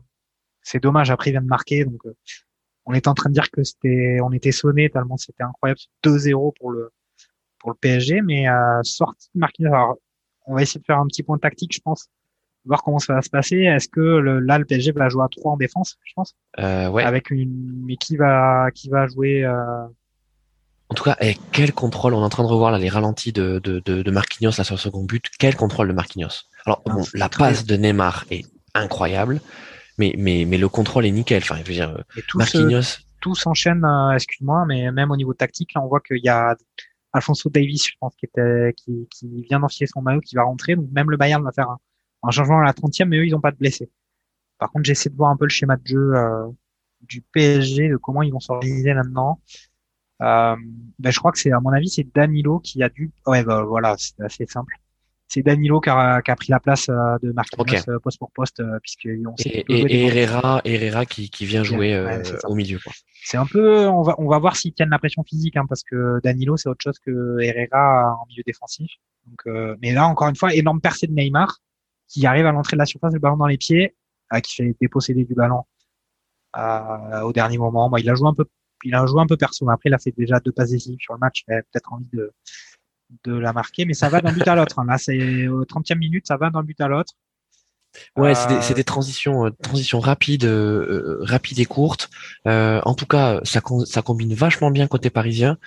c'est dommage. Après, il vient de marquer, donc euh, on est en train de dire que c'était, on était sonné tellement c'était incroyable, 2-0 pour le pour le PSG, mais sorti de Alors, on va essayer de faire un petit point tactique, je pense voir comment ça va se passer. Est-ce que le, là le PSG va jouer à 3 en défense, je pense? Euh, ouais. Avec une mais qui va qui va jouer euh... En tout cas, eh, quel contrôle? On est en train de revoir là les ralentis de de, de, de Marquinhos là sur le second but. Quel contrôle de Marquinhos? Alors bon, la passe de Neymar est incroyable, mais mais mais le contrôle est nickel. Enfin, je veux dire, tout Marquinhos. tout s'enchaîne. Euh, excuse-moi, mais même au niveau tactique, là, on voit qu'il y a Alfonso Davis, je pense, qui était qui, qui vient d'enfiler son maillot, qui va rentrer. Donc même le Bayern va faire un un changement à la 30e, mais eux, ils n'ont pas de blessés. Par contre, j'essaie de voir un peu le schéma de jeu euh, du PSG, de comment ils vont s'organiser là-dedans. Euh, ben, je crois que c'est, à mon avis, c'est Danilo qui a dû. Ouais, ben, voilà, c'est assez simple. C'est Danilo qui a, qui a, pris la place euh, de Marquinhos okay. poste pour poste, puisque on et, et, Herrera, Herrera qui, qui vient jouer au milieu. C'est un peu, on va, on va voir s'ils tiennent la pression physique, hein, parce que Danilo c'est autre chose que Herrera en milieu défensif. Donc, mais là encore une fois, énorme percée de Neymar qui arrive à l'entrée de la surface, le ballon dans les pieds, euh, qui fait déposséder du ballon euh, au dernier moment. Bon, il a joué un peu, il a joué un peu perso. Après, il a fait déjà deux passes décisives sur le match. Il avait peut-être envie de, de la marquer, mais ça va d'un but à l'autre. Hein. Là, c'est au 30e minute, ça va d'un but à l'autre. Ouais, c'est des, des, transitions, euh, transitions rapides, euh, rapides et courtes. Euh, en tout cas, ça, ça combine vachement bien côté parisien.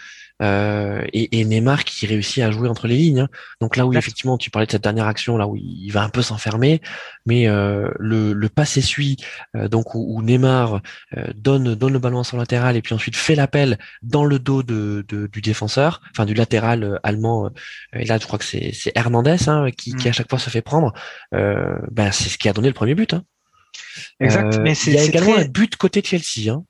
Euh, et, et, Neymar qui réussit à jouer entre les lignes. Hein. Donc là où effectivement tu parlais de cette dernière action là où il va un peu s'enfermer, mais euh, le, le passe essuie euh, donc où, Neymar euh, donne donne le ballon à son latéral et puis ensuite fait l'appel dans le dos de, de, du défenseur, enfin du latéral euh, allemand. et là je crois que c'est c'est Hernandez hein, qui, qui mm. à chaque fois se fait prendre. ben c'est ce qui a donné le premier but. Hein. Exact. mais il y a également un but côté Chelsea. Hein.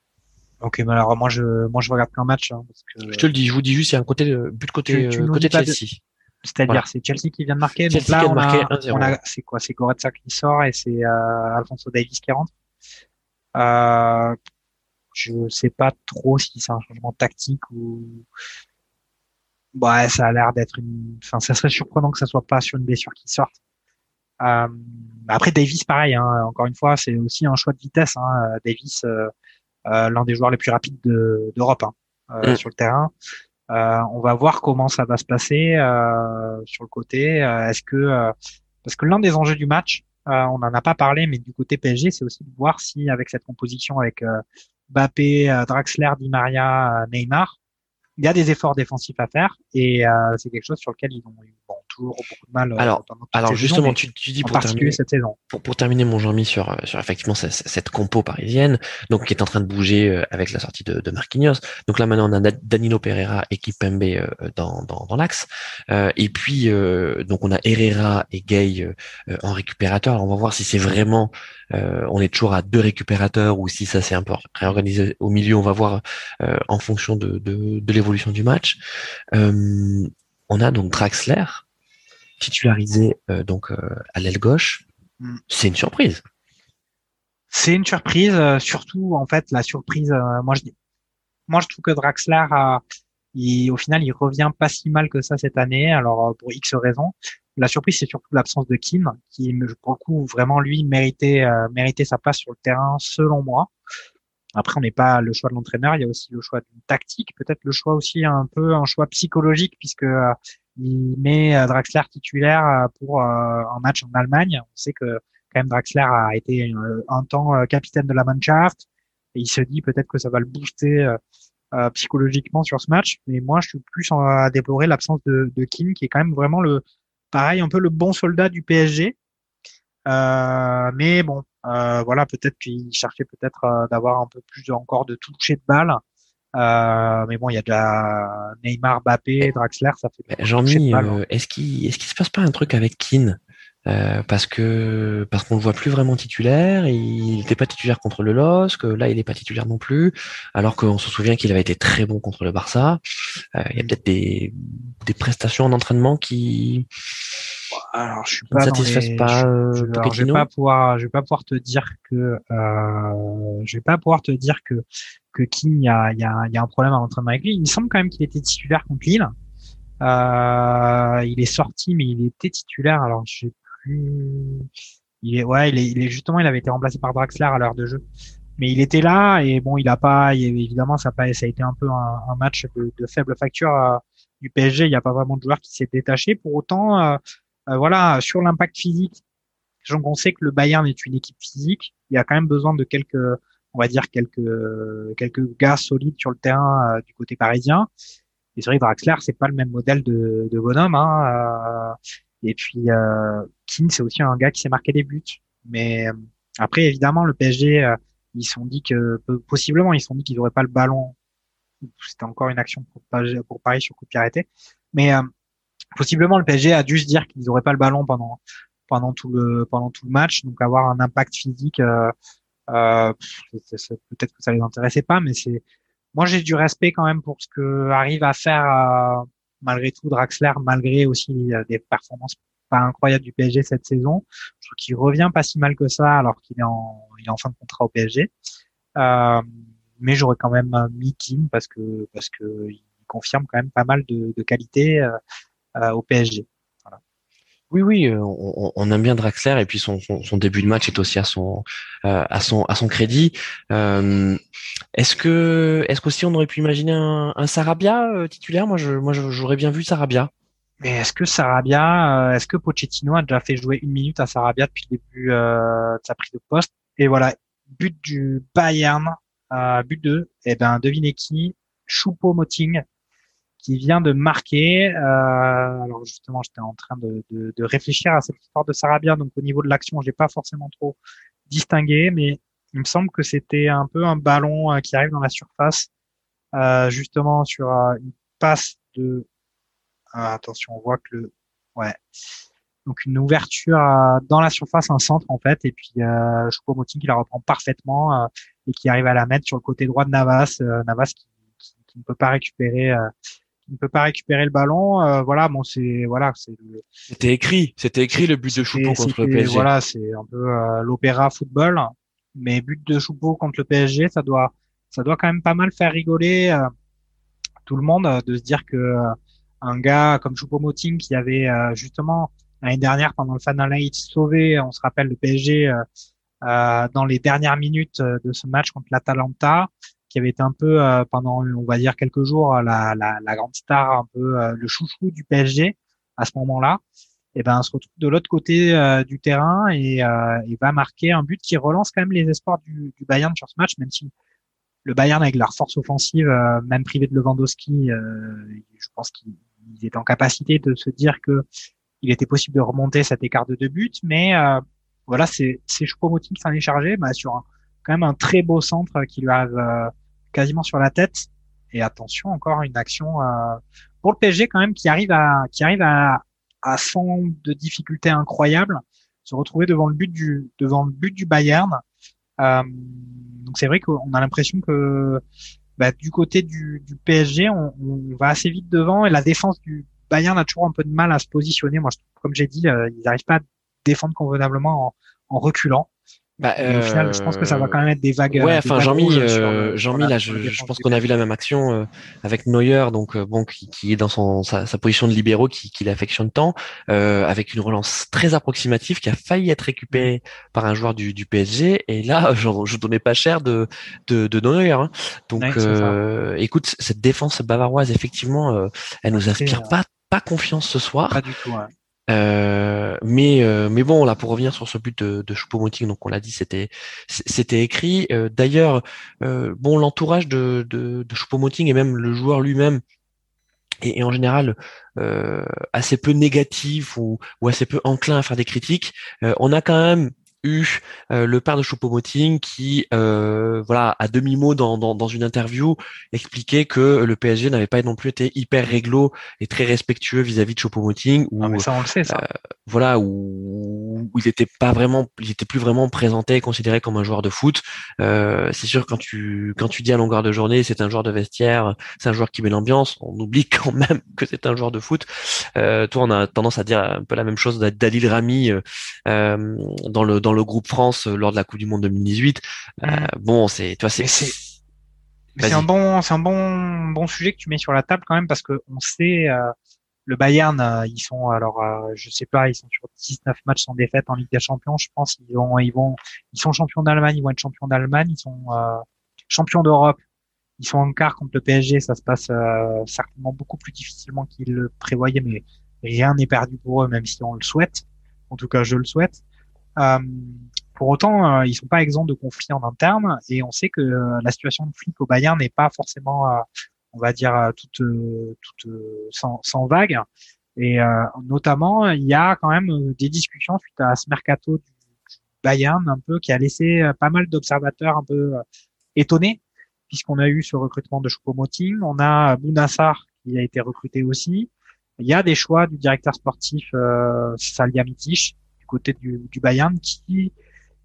Ok, mais alors moi je moi je regarde qu'un match. Hein, parce que... Je te le dis, je vous dis juste, il y a un côté euh, but côté euh, côté Chelsea. C'est-à-dire, c'est Chelsea qui vient de marquer. Chelsea donc là, de marquer a, c'est quoi C'est Goretzka qui sort et c'est euh, Alfonso Davis qui rentre. Euh, je sais pas trop si c'est un changement tactique ou. Ouais, ça a l'air d'être une. Enfin, ça serait surprenant que ça soit pas sur une blessure qui sorte. Euh, après Davis, pareil. Hein, encore une fois, c'est aussi un choix de vitesse. Hein, Davis. Euh, l'un des joueurs les plus rapides d'Europe hein, euh, mm. sur le terrain. Euh, on va voir comment ça va se passer sur le côté. Est-ce que parce que l'un des enjeux du match, on n'en a pas parlé, mais du côté PSG, c'est aussi de voir si avec cette composition avec Mbappé, Draxler, Di Maria, Neymar, il y a des efforts défensifs à faire et c'est quelque chose sur lequel ils ont eu toujours beaucoup de mal. Euh, alors, alors justement, tu, tu, dis pour terminer, cette saison. Pour, pour terminer mon Jean-Mi sur, euh, sur effectivement cette, cette, compo parisienne, donc qui est en train de bouger euh, avec la sortie de, de Marquinhos. Donc là maintenant on a Danilo Pereira et Kipembe dans, dans, dans l'axe. Euh, et puis donc on a Herrera et Gay en récupérateur. Alors on va voir si c'est vraiment on est toujours à deux récupérateurs ou si ça s'est un peu réorganisé au milieu. On va voir en fonction de, de, de l'évolution du match. on a donc Draxler titularisé euh, donc euh, à l'aile gauche, mm. c'est une surprise. C'est une surprise, euh, surtout en fait la surprise. moi je moi je trouve que Draxler il, au final il revient pas si mal que ça cette année. Alors pour X raisons. La surprise c'est surtout l'absence de Kim, qui pour le coup vraiment lui méritait méritait sa place sur le terrain selon moi. Après, on n'est pas le choix de l'entraîneur, il y a aussi le choix d'une tactique, peut-être le choix aussi un peu un choix psychologique puisque il met euh, Draxler titulaire euh, pour euh, un match en Allemagne. On sait que quand même Draxler a été un temps capitaine de la Mannschaft et il se dit peut-être que ça va le booster psychologiquement sur ce match. Mais moi, je suis plus à déplorer l'absence de, de Kim, qui est quand même vraiment le, pareil, un peu le bon soldat du PSG. mais bon, voilà, peut-être qu'il cherchait peut-être d'avoir un peu plus encore de toucher de balle. Euh, mais bon, il y a déjà Neymar, Mbappé, Draxler, ça fait. Jean-Mi, euh, est-ce qu'il est-ce qu'il se passe pas un truc avec Keane? Euh, parce que parce qu'on le voit plus vraiment titulaire, il n'était pas titulaire contre le LOSC, là il n'est pas titulaire non plus, alors qu'on se souvient qu'il avait été très bon contre le Barça. Euh, il y a peut-être des, des prestations en entraînement qui alors je suis pas ne pas je, euh, je, vais pas pouvoir je vais pas pouvoir te dire que euh, je vais pas pouvoir te dire que que King il y a il y a, y a un problème à l'entraînement avec lui. Il me semble quand même qu'il était titulaire contre Lille. Euh, il est sorti mais il était titulaire alors je sais il est ouais il est, il est justement il avait été remplacé par Draxler à l'heure de jeu mais il était là et bon il a pas évidemment ça a pas ça a été un peu un, match de, de, faible facture euh, du PSG il n'y a pas vraiment de joueur qui s'est détaché pour autant euh, euh, voilà, sur l'impact physique, on sait que le Bayern est une équipe physique. Il y a quand même besoin de quelques, on va dire quelques quelques gars solides sur le terrain euh, du côté parisien. Et c'est vrai, Draxler, c'est pas le même modèle de, de bonhomme. Hein, euh, et puis euh, Keane, c'est aussi un gars qui s'est marqué des buts. Mais après, évidemment, le PSG, ils se sont dit que possiblement, ils se sont dit qu'ils n'auraient pas le ballon. C'était encore une action pour, Paris sur coup de pied arrêté. Mais possiblement le PSG a dû se dire qu'ils n'auraient pas le ballon pendant pendant tout le pendant tout le match, donc avoir un impact physique. Euh, euh, peut-être que ça les intéressait pas, mais c'est moi j'ai du respect quand même pour ce que arrive à faire euh, malgré tout Draxler, malgré aussi euh, des performances pas incroyables du PSG cette saison. Je trouve qu'il revient pas si mal que ça alors qu'il est en il est en fin de contrat au PSG. Euh, mais j'aurais quand même mis Kim parce que parce que il confirme quand même pas mal de, de qualité. Euh, euh, au PSG. Oui, oui, euh, on, aime bien Draxler et puis son, début de match est aussi à son euh, à son à son crédit. est-ce que est-ce qu'aussi on aurait pu imaginer un, Sarabia titulaire? Moi, je moi j'aurais bien vu Sarabia. Mais est-ce que Sarabia, est-ce que Pochettino a déjà fait jouer une minute à Sarabia depuis le début de sa prise de poste? Et voilà, but du Bayern, but 2, et eh ben devinez qui? Choupo-Moting qui vient de marquer. Euh, alors justement, j'étais en train de, de, de, réfléchir à cette histoire de Sarabia. Donc au niveau de l'action, j'ai pas forcément trop distingué, mais il me semble que c'était un peu un ballon euh, qui arrive dans la surface, euh, justement sur euh, une passe de. Ah, attention, on voit que le. Ouais. Donc une ouverture dans la surface, un centre en fait, et puis euh, Choupo-Moting qui la reprend parfaitement et qui arrive à la mettre sur le côté droit de Navas. Navas qui, qui, qui, ne peut pas récupérer ne peut pas récupérer le ballon. Euh, voilà, bon, c'est voilà, c'est. C'était écrit, c'était écrit le but de Choupeau contre le PSG. Voilà, c'est un peu euh, l'opéra football, mais but de Choupeau contre le PSG, ça doit, ça doit quand même pas mal faire rigoler euh, tout le monde de se dire que un gars comme Choupo-Moting qui avait justement l'année dernière pendant le Final Eight sauvé, on se rappelle le PSG dans les dernières minutes de ce match contre l'Atalanta qui avait été un peu euh, pendant, on va dire quelques jours, la, la, la grande star, un peu euh, le chouchou du PSG à ce moment-là, et ben se retrouve de l'autre côté euh, du terrain et, et, va marquer un but qui relance quand même les espoirs du, du Bayern sur ce match, même si le Bayern avec leur force offensive, même privé de Lewandowski, je pense qu'ils étaient en capacité de se dire que il était possible de remonter cet écart de deux buts, mais voilà, c'est c'est Choupo-Moting s'en est chargé, bah, sur un, quand même un très beau centre qui lui arrive quasiment sur la tête. Et attention, encore une action euh, pour le PSG quand même qui arrive à qui arrive à à fond de difficulté incroyable se retrouver devant le but du devant le but du Bayern. Euh, donc c'est vrai qu'on a l'impression que bah, du côté du, du PSG, on, on, va assez vite devant et la défense du Bayern a toujours un peu de mal à se positionner. Moi, comme j'ai dit, euh, ils n'arrivent pas à défendre convenablement en, en reculant. Bah, au final, je pense que ça va quand même être des vagues. Ouais, enfin, Jean-Mi, euh, Jean là, je, je pense qu'on a vu la même action euh, avec Neuer, donc euh, bon, qui, qui, est dans son sa, sa position de libéraux, qui, qui l'affectionne tant, euh, avec une relance très approximative, qui a failli être récupérée par un joueur du, du PSG, et là, je, je donnais pas cher de de, de Neuer. Hein. Donc, écoute, cette défense bavaroise, effectivement, elle nous inspire pas pas confiance ce soir. Pas du tout. Ouais. Euh, mais mais bon là pour revenir sur ce but de, de Choupo-Moting donc on l'a dit c'était c'était écrit. D'ailleurs bon l'entourage de de, de Choupo-Moting et même le joueur lui-même et, en général assez peu négatif ou, ou assez peu enclin à faire des critiques. On a quand même eu euh, le père de Choupo-Moting qui, euh, voilà, à demi mot dans, dans, une interview, expliquait que le PSG n'avait pas non plus été hyper réglo et très respectueux vis-à-vis de Choupo-Moting. Ou mais ça on le sait ça. Euh, voilà, où, il était pas vraiment, il était plus vraiment présenté, considéré comme un joueur de foot. c'est sûr quand tu quand tu dis à longueur de journée, c'est un joueur de vestiaire, c'est un joueur qui met l'ambiance. On oublie quand même que c'est un joueur de foot. toi, on a tendance à dire un peu la même chose d'Adil Rami dans le dans le groupe France euh, lors de la Coupe du Monde 2018. Euh, mm. bon, c'est, toi, c'est. C'est un bon, c'est un bon, bon sujet que tu mets sur la table quand même parce que on sait, euh, le Bayern, ils sont alors, je sais pas, ils sont sur 19 matchs sans défaite en Ligue des Champions. Je pense ils vont, ils vont, ils sont champions d'Allemagne, ils vont être champions d'Allemagne, ils sont champions d'Europe. Ils sont en quart contre le PSG, ça se passe certainement beaucoup plus difficilement qu'ils le prévoyaient, mais rien n'est perdu pour eux, même si on le souhaite. En tout cas, je le souhaite. Euh, pour autant, euh, ils sont pas exempts de conflits en interne et on sait que euh, la situation de flic au Bayern n'est pas forcément, on va dire, toute, toute sans, sans vague. Et notamment, il y a quand même des discussions suite à ce mercato du Bayern un peu qui a laissé pas mal d'observateurs un peu étonnés puisqu'on a eu ce recrutement de Choupo-Moting, on a Bounassar qui a été recruté aussi. Il y a des choix du directeur sportif euh, Salihamidzic côté du, du Bayern qui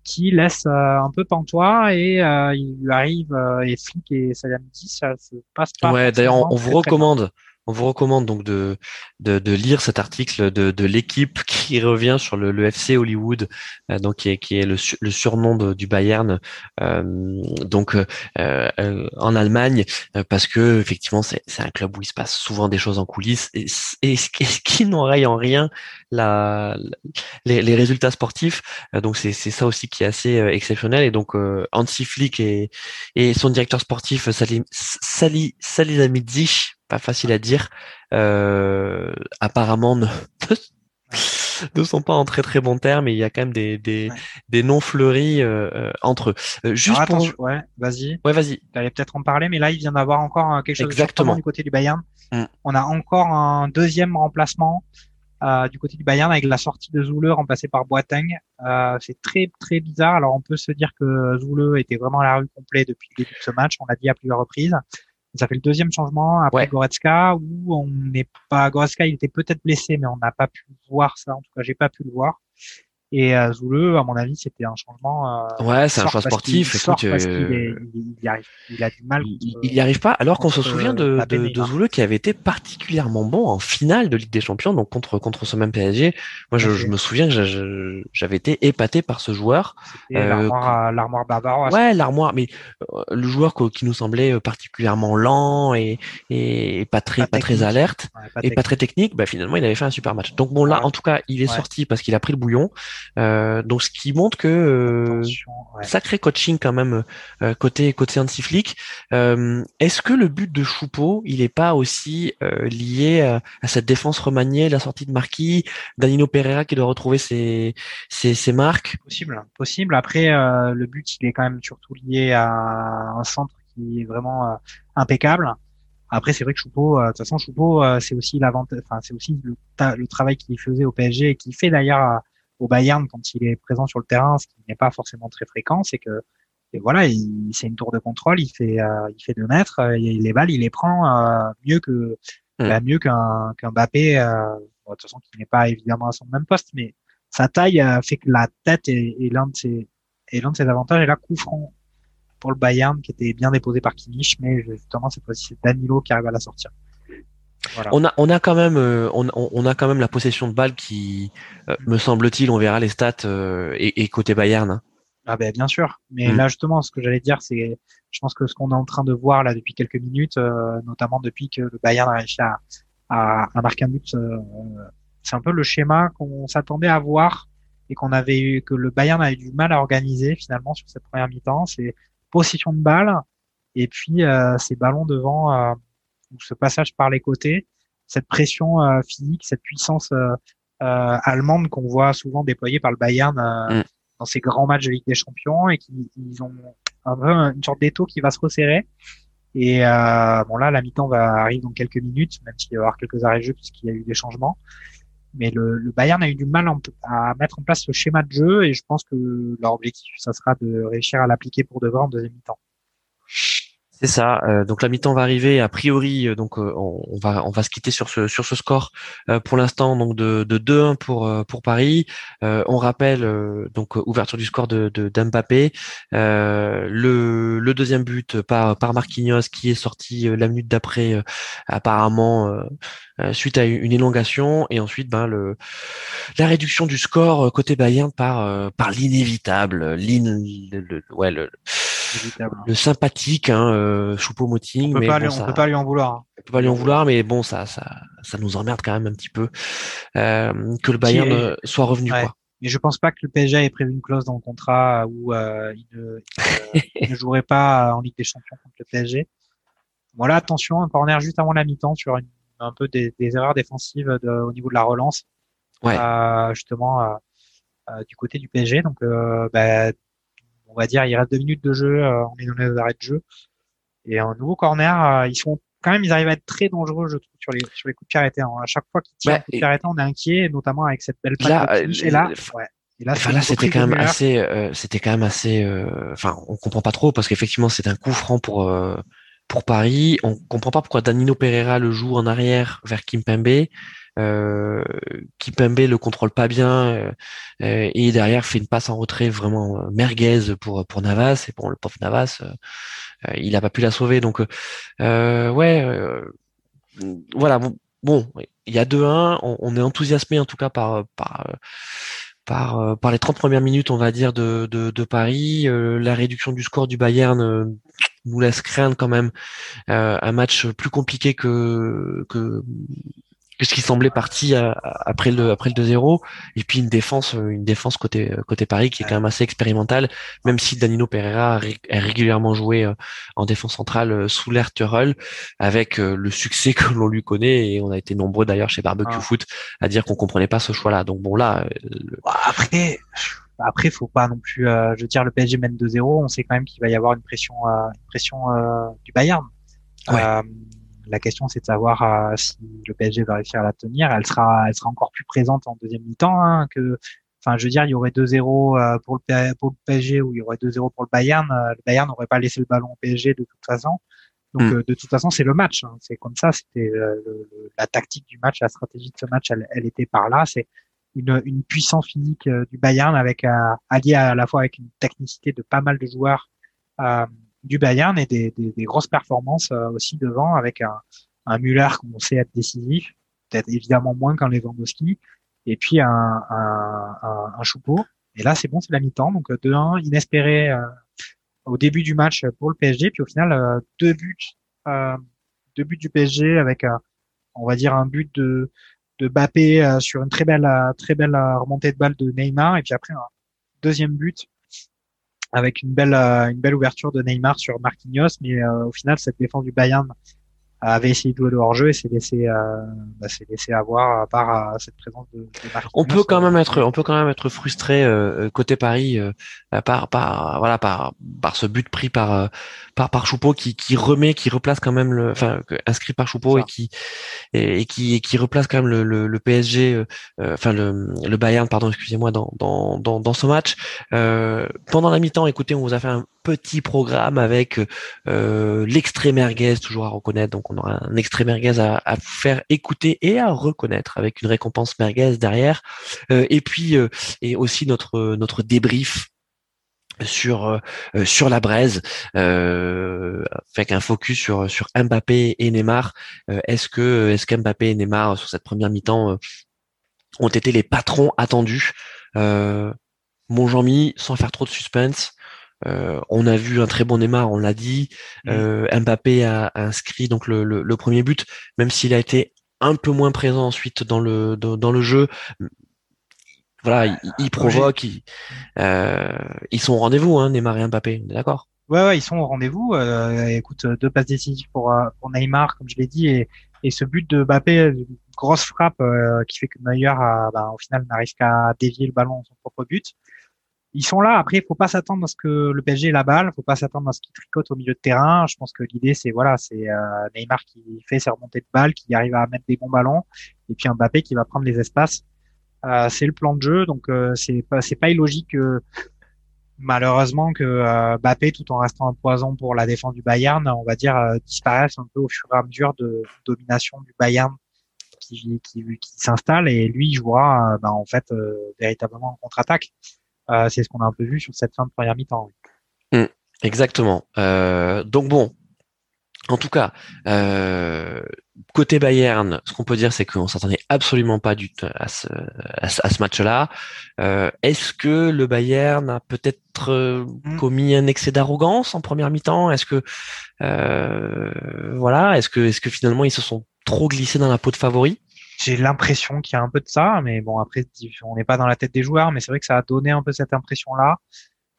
qui laisse euh, un peu pantois et euh, il lui arrive euh, et Flick et Salamiti ça se passe pas. Ouais, d'ailleurs on, vous recommande on vous recommande donc de, de, lire cet article de, l'équipe qui revient sur le, FC Hollywood, euh, donc qui est, le, surnom du Bayern, euh, donc euh, en Allemagne, parce que effectivement c'est un club où il se passe souvent des choses en coulisses et, et ce qui n'enraye en rien les, résultats sportifs. donc c'est ça aussi qui est assez exceptionnel et donc Hansi Flick et, et son directeur sportif Sali, Salihamidzic pas facile à dire, euh, apparemment ne, ne, sont pas en très très bons termes et il y a quand même des, des, des noms fleuris euh, euh entre eux. Euh, juste pour... ouais, vas-y. Ouais, vas-y. Tu allais peut-être en parler, mais là, il vient d'avoir encore quelque chose Exactement. du côté du Bayern. Mm. On a encore un deuxième remplacement euh, du côté du Bayern avec la sortie de Zoule remplacé par Boateng. Euh, c'est très très bizarre. Alors on peut se dire que Zoule était vraiment à la rue complète depuis le début de ce match. On l'a dit à plusieurs reprises. Ça fait le deuxième changement après Goretzka où on n'est pas Goretzka, il était peut-être blessé, mais on n'a pas pu voir ça. En tout cas, j'ai pas pu le voir. Et euh, Zoule, à mon avis, c'était un changement. Euh, ouais, c'est un choix sportif. Écoute, euh, il, il, arrive, il, a du mal. Il, n'y arrive pas, alors qu'on se souvient de, de, de Zoule qui avait été particulièrement bon en finale de Ligue des Champions, donc contre contre ce même PSG. Moi, je, je me souviens que j'avais été épaté par ce joueur. Euh, l'armoire bavaroise. Ouais, l'armoire, mais euh, le joueur qui nous semblait particulièrement lent et, et pas très pas, très alerte et pas très technique, bah finalement, il avait fait un super match. Donc bon, là, en tout cas, il est sorti parce qu'il a pris le bouillon. Euh, donc ce qui montre que euh, sacré coaching quand même euh, côté côté flic. Est-ce que le but de Choupeau, il est pas aussi lié à, cette défense remaniée, la sortie de Marquis, Danilo Pereira qui doit retrouver ses ses, ses marques? Possible, possible. Après le but, il est quand même surtout lié à un centre qui est vraiment impeccable. Après, c'est vrai que Choupeau, de toute façon, Choupeau, c'est aussi l'avantage, enfin, c'est aussi le, le travail qu'il faisait au PSG et qu'il fait d'ailleurs au Bayern quand il est présent sur le terrain, ce qui n'est pas forcément très fréquent, c'est que et voilà, il, c'est une tour de contrôle, il fait euh, il fait deux mètres, euh, et les balles, il les prend euh, mieux que mm. bah, mieux qu'un qu'un Mbappé, de toute façon qui n'est pas évidemment à son même poste, mais sa taille fait que la tête est, l'un de ses est l'un de ses avantages. Et là, coup franc pour le Bayern qui était bien déposé par Kimmich, mais justement cette fois-ci c'est Danilo qui arrive à la sortir. On a, on a quand même, euh, on, on, a quand même la possession de balle qui, euh, me semble-t-il, on verra les stats euh, et, côté Bayern. Hein. Ah ben bien sûr, mais mm. là justement, ce que j'allais dire, c'est, je pense que ce qu'on est en train de voir là depuis quelques minutes, notamment depuis que le Bayern a réussi à, à, marquer un but, c'est un peu le schéma qu'on s'attendait à voir et qu'on avait eu, que le Bayern a eu du mal à organiser finalement sur cette première mi-temps. C'est possession de balle et puis ces ballons devant ce passage par les côtés, cette pression euh, physique, cette puissance euh, allemande qu'on voit souvent déployée par le Bayern mm. dans ces grands matchs de Ligue des Champions et qui ils ont un peu une sorte d'étau qui va se resserrer. Et euh, bon là, la mi-temps va arriver dans quelques minutes, même s'il va y avoir quelques arrêts de jeu puisqu'il y a eu des changements. Mais le, le, Bayern a eu du mal à mettre en place ce schéma de jeu et je pense que leur objectif, ça sera de réussir à l'appliquer pour de vrai en deuxième mi-temps. C'est ça. Euh, donc la mi-temps va arriver. A priori, euh, donc euh, on, va on va se quitter sur ce sur ce score pour l'instant donc de, de 2-1 pour pour Paris. on rappelle donc ouverture du score de d'Mbappé. le le deuxième but par par Marquinhos qui est sorti la minute d'après apparemment suite à une élongation et ensuite ben le la réduction du score côté Bayern par par l'inévitable, le, ouais le le sympathique, hein, euh, Choupo-Moting. On peut, pas, peut pas lui en vouloir. On peut pas lui en vouloir, mais bon, ça, ça, ça nous emmerde quand même un petit peu euh, que le Bayern euh, soit revenu. Quoi. Mais je pense pas que le PSG ait prévu une clause dans le contrat où euh, il, ne, ne, jouerait pas en Ligue des Champions contre le PSG. Voilà, attention, un corner juste avant la mi-temps sur une, un peu des, des erreurs défensives de, au niveau de la relance. Ouais. Euh, justement, euh, du côté du PSG. Donc, bah, on va dire, il reste deux minutes de jeu, euh, on est dans les arrêts de jeu. Et un nouveau corner, euh, ils sont quand même, ils arrivent à être très dangereux, je trouve, sur les, sur les coups de pied arrêtés. À chaque fois qu'ils tirent un coup de pied arrêté, on est inquiet, notamment avec cette belle euh, et là, ouais. Et là, enfin, là c'était quand même assez, c'était quand même assez, enfin, on comprend pas trop parce qu'effectivement, c'est un coup franc pour pour Paris. On comprend pas pourquoi Danilo Pereira le joue en arrière vers Kimpembe. Euh, Kipembe le contrôle pas bien euh, euh, et derrière fait une passe en retrait vraiment euh, merguez pour pour Navas et pour le pauvre Navas il a pas pu la sauver donc ouais voilà bon, il y a 2-1 on, est enthousiasmé en tout cas par par par, par les 30 premières minutes, on va dire, de, de, de Paris. la réduction du score du Bayern nous laisse craindre quand même un match plus compliqué que, que, ce qui semblait parti euh, après le après le 2-0 et puis une défense euh, une défense côté euh, côté Paris qui est quand même assez expérimentale même si Danilo Pereira a régulièrement joué en défense centrale sous l'air Tuchel avec le succès que l'on lui connaît. Et on a été nombreux d'ailleurs chez Barbecue ah. Foot à dire qu'on comprenait pas ce choix là donc bon là bah, après après faut pas non plus je veux dire le PSG mène 2-0 on sait quand même qu'il va y avoir une pression une pression du Bayern. Ouais la question, c'est de savoir euh, si le PSG va réussir à la tenir. Elle sera, elle sera encore plus présente en deuxième mi-temps hein, que. Enfin, je veux dire, il y aurait 2-0 euh, pour le, pour le PSG ou il y aurait 2-0 pour le Bayern. Euh, le Bayern n'aurait pas laissé le ballon au PSG de toute façon. Donc, hmm. de toute façon, c'est le match. Hein. C'est comme ça. C'était la tactique du match, la stratégie de ce match, elle, elle était par là. C'est une, une puissance physique du Bayern avec alliée à la fois avec une technicité de pas mal de joueurs du Bayern et des, des, des grosses performances euh, aussi devant avec un, un Müller qu'on sait être décisif, peut-être évidemment moins qu'un Lewandowski, et puis un, un, un. Et là, c'est bon, c'est la mi-temps, donc 2-1 euh, inespéré euh, au début du match pour le PSG, puis au final deux buts, deux buts du PSG avec on va dire un but de de Bappé sur une très belle très belle remontée de balle de Neymar, et puis après un deuxième but avec une belle euh, une belle ouverture de Neymar sur Marquinhos, mais euh, au final cette défense du Bayern avait essayé de jouer le hors-jeu et s'est laissé euh, bah, laissé avoir par euh, cette présence de, de On peut quand même être on peut quand même être frustré euh, côté Paris par par voilà par par ce but pris par par par Choupeau qui qui remet qui replace quand même le enfin inscrit par Choupeau et qui et, qui et qui replace quand même le le, le PSG enfin le le Bayern pardon excusez-moi dans dans dans dans ce match. Pendant la mi-temps écoutez on vous a fait un petit programme avec euh, l'extrait merguez toujours à reconnaître. Donc on aura un extrait merguez à, à faire écouter et à reconnaître avec une récompense merguez derrière. Euh, et puis euh, et aussi notre notre débrief sur euh, sur la braise avec un focus sur sur Mbappé et Neymar est-ce que est-ce qu'Mbappé et Neymar sur cette première mi-temps ont été les patrons attendus? Mon Jean-Mi sans faire trop de suspense euh, on a vu un très bon Neymar, on l'a dit. Mm. Euh, Mbappé a, inscrit donc le, premier but, même s'il a été un peu moins présent ensuite dans le dans, le jeu. Voilà, il, provoque, euh, ils sont au rendez-vous, hein, Neymar et Mbappé, on est d'accord? Ouais, ouais, ils sont au rendez-vous. écoute, deux passes décisives pour pour Neymar, comme je l'ai dit, et, Et ce but de Mbappé, grosse frappe qui fait que Neuer, bah, au final, n'arrive qu'à dévier le ballon son propre but ils sont là. Après, il faut pas s'attendre à ce que le PSG ait la balle. Il faut pas s'attendre à ce qu'il tricote au milieu de terrain. Je pense que l'idée, c'est voilà, c'est euh, Neymar qui fait ses remontées de balles, qui arrive à mettre des bons ballons, et puis Mbappé qui va prendre les espaces. Euh, c'est le plan de jeu, donc euh, c'est pas c'est pas illogique malheureusement que euh, Mbappé, tout en restant un poison pour la défense du Bayern, on va dire disparaisse un peu au fur et à mesure de domination du Bayern qui qui, qui s'installe et lui jouera ben, en fait véritablement en contre-attaque. Euh, c'est ce qu'on a un peu vu sur cette fin de première mi-temps. Mm, exactement. Euh, donc bon, en tout cas, euh, côté Bayern, ce qu'on peut dire, c'est qu'on s'attendait absolument pas du tout à ce, à ce, match-là. Est-ce que le Bayern a peut-être mm. commis un excès d'arrogance en première mi-temps? Est-ce que voilà, est-ce que est-ce que finalement ils se sont trop glissés dans la peau de favori j'ai l'impression qu'il y a un peu de ça, mais bon après on n'est pas dans la tête des joueurs, mais c'est vrai que ça a donné un peu cette impression-là.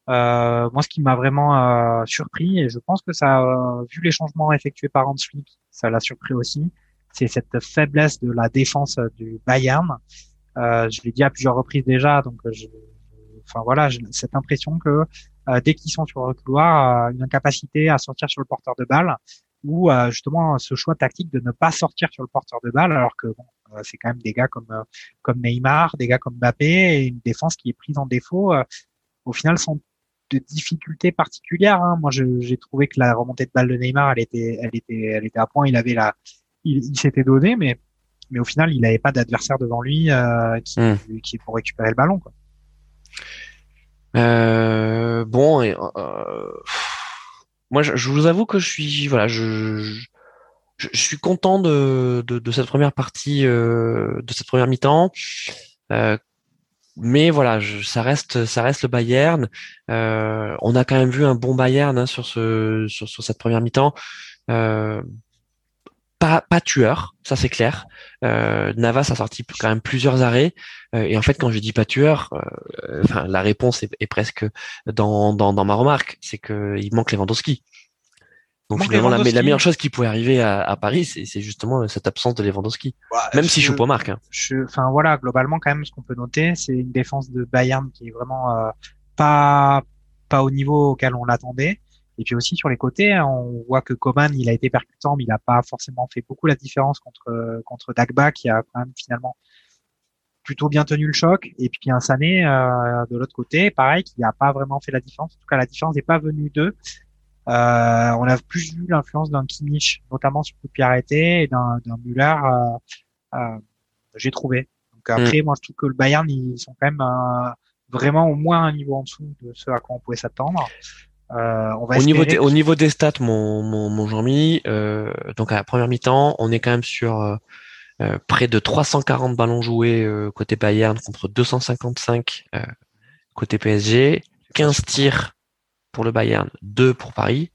Euh, moi, ce qui m'a vraiment euh, surpris, et je pense que ça, a vu les changements effectués par Hans Flick, ça l'a surpris aussi, c'est cette faiblesse de la défense du Bayern. Euh, je l'ai dit à plusieurs reprises déjà, donc je, enfin voilà, j'ai cette impression que euh, dès qu'ils sont sur le couloir, une incapacité à sortir sur le porteur de balle, ou justement ce choix tactique de ne pas sortir sur le porteur de balle, alors que bon, euh, c'est quand même des gars comme euh, comme Neymar, des gars comme Mbappé, et une défense qui est prise en défaut. Euh, au final, sont de difficultés particulières. Hein. Moi, j'ai trouvé que la remontée de balle de Neymar, elle était, elle était, elle était à point. Il avait la, il, s'était donné, mais mais au final, il n'avait pas d'adversaire devant lui qui, qui pour récupérer le ballon. Quoi. Euh, bon, et, moi, je, je, vous avoue que je suis, voilà, je, je, suis content de, de, cette première partie, euh, de cette première mi-temps. Euh, mais voilà, ça reste, ça reste le Bayern. Euh, on a quand même vu un bon Bayern hein, sur ce, sur, sur, cette première mi-temps. pas, pas tueur, ça c'est clair. Navas a sorti quand même plusieurs arrêts. et en fait, quand je dis pas tueur, enfin, la réponse est, presque dans, dans, dans ma remarque, c'est qu'il manque Lewandowski. Donc finalement, la, la, meilleure chose qui pouvait arriver à, à Paris, c'est justement cette absence de Lewandowski. Même si je suis pas marque. Hein. enfin voilà, globalement quand même, ce qu'on peut noter, c'est une défense de Bayern qui est vraiment euh, pas pas au niveau auquel on l'attendait. Et puis aussi sur les côtés, on voit que Coman, il a été percutant, mais il n'a pas forcément fait beaucoup la différence contre contre Dagba, qui a quand même finalement plutôt bien tenu le choc. Et puis un Sané euh, de l'autre côté, pareil, qui n'a pas vraiment fait la différence. En tout cas, la différence n'est pas venue d'eux. Euh, on a plus vu l'influence d'un Kimmich, notamment sur le coup de pied arrêté, et d'un Müller, euh, euh, j'ai trouvé. Donc après, mm. moi je trouve que le Bayern, ils sont quand même vraiment au moins un niveau en dessous de ce à quoi on pouvait s'attendre. Euh, on va au, niveau des, au niveau des stats, mon, mon, mon Jean-Mi, euh, donc à la première mi-temps, on est quand même sur euh, près de 340 ballons joués côté Bayern contre 255 côté PSG, 15 tirs pour le Bayern, 2 pour Paris,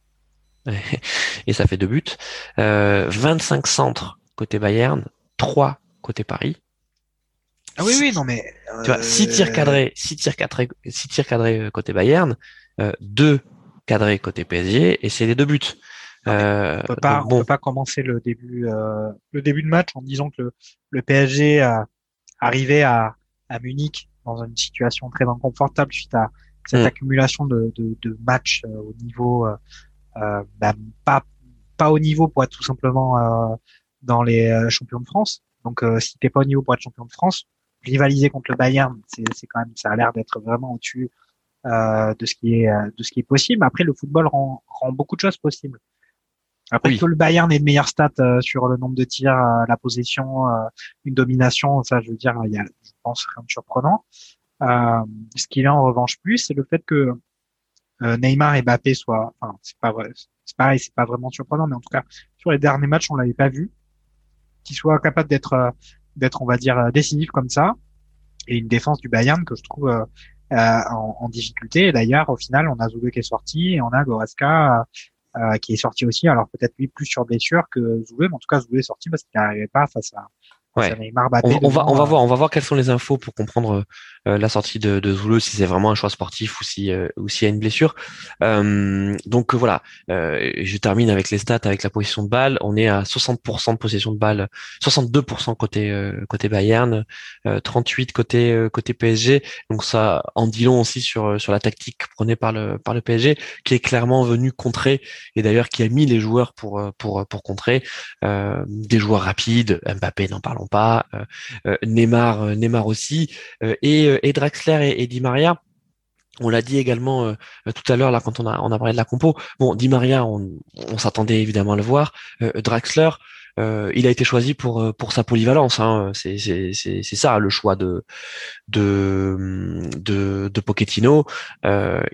et ça fait deux buts. Euh, 25 centres côté Bayern, 3 côté Paris. Ah oui, oui, non mais... Tu vois, 6 tirs euh, cadrés, 6 tirs cadrés, 6 tirs cadrés côté Bayern, euh, 2 cadrés côté PSG, et c'est les deux buts. Euh, on peut pas, bon. on peut pas commencer le début, euh, le début de match en disant que le, le PSG a arrivé à, à Munich dans une situation très inconfortable suite à cette mm. accumulation de, de, de matchs euh, au niveau, euh, euh, bah, pas pas au niveau pour être tout simplement dans les champions de France. Donc si t'es pas au niveau pour être champion de France, rivaliser contre le Bayern, c'est quand même ça a l'air d'être vraiment au-dessus euh, de ce qui est de ce qui est possible. Après, le football rend, rend beaucoup de choses possibles. Après que le Bayern ait de meilleures stats sur le nombre de tirs, la possession, une domination, ça, je veux dire, il y a, je pense, rien de surprenant. Euh, ce qu'il a en revanche plus, c'est le fait que euh, Neymar et Mbappé soient, enfin, c'est pas vrai, c'est pareil, c'est pas vraiment surprenant, mais en tout cas, sur les derniers matchs, on l'avait pas vu, qu'ils soient capables d'être, euh, d'être, on va dire, décisifs comme ça, et une défense du Bayern que je trouve euh, en, en, difficulté. Et d'ailleurs, au final, on a Zoulé qui est sorti et on a Goretzka euh, qui est sorti aussi. Alors peut-être lui plus sur blessure que Zoulé, mais en tout cas Zoulé est sorti parce qu'il n'arrivait pas face à Ouais. On, va, on va voir, on va voir quelles sont les infos pour comprendre euh, la sortie de, de Zulu, si c'est vraiment un choix sportif ou si euh, ou s'il y a une blessure. Euh, donc voilà, je termine avec les stats, avec la position de balle. On est à 60% de possession de balle, 62% côté côté Bayern, 38 côté côté PSG. Donc ça en dit long aussi sur sur la tactique prenée par le par le PSG, qui est clairement venu contrer et d'ailleurs qui a mis les joueurs pour pour pour contrer des joueurs rapides. Mbappé, n'en parlons pas. Euh, euh, Neymar, euh, Neymar aussi, et, et Draxler et, Di Maria. On l'a dit également tout à l'heure là quand on a on a parlé de la compo. Bon, Di Maria, on, s'attendait évidemment à le voir. Draxler, il a été choisi pour pour sa polyvalence. Hein. C'est c'est ça le choix de de de, de Pochettino.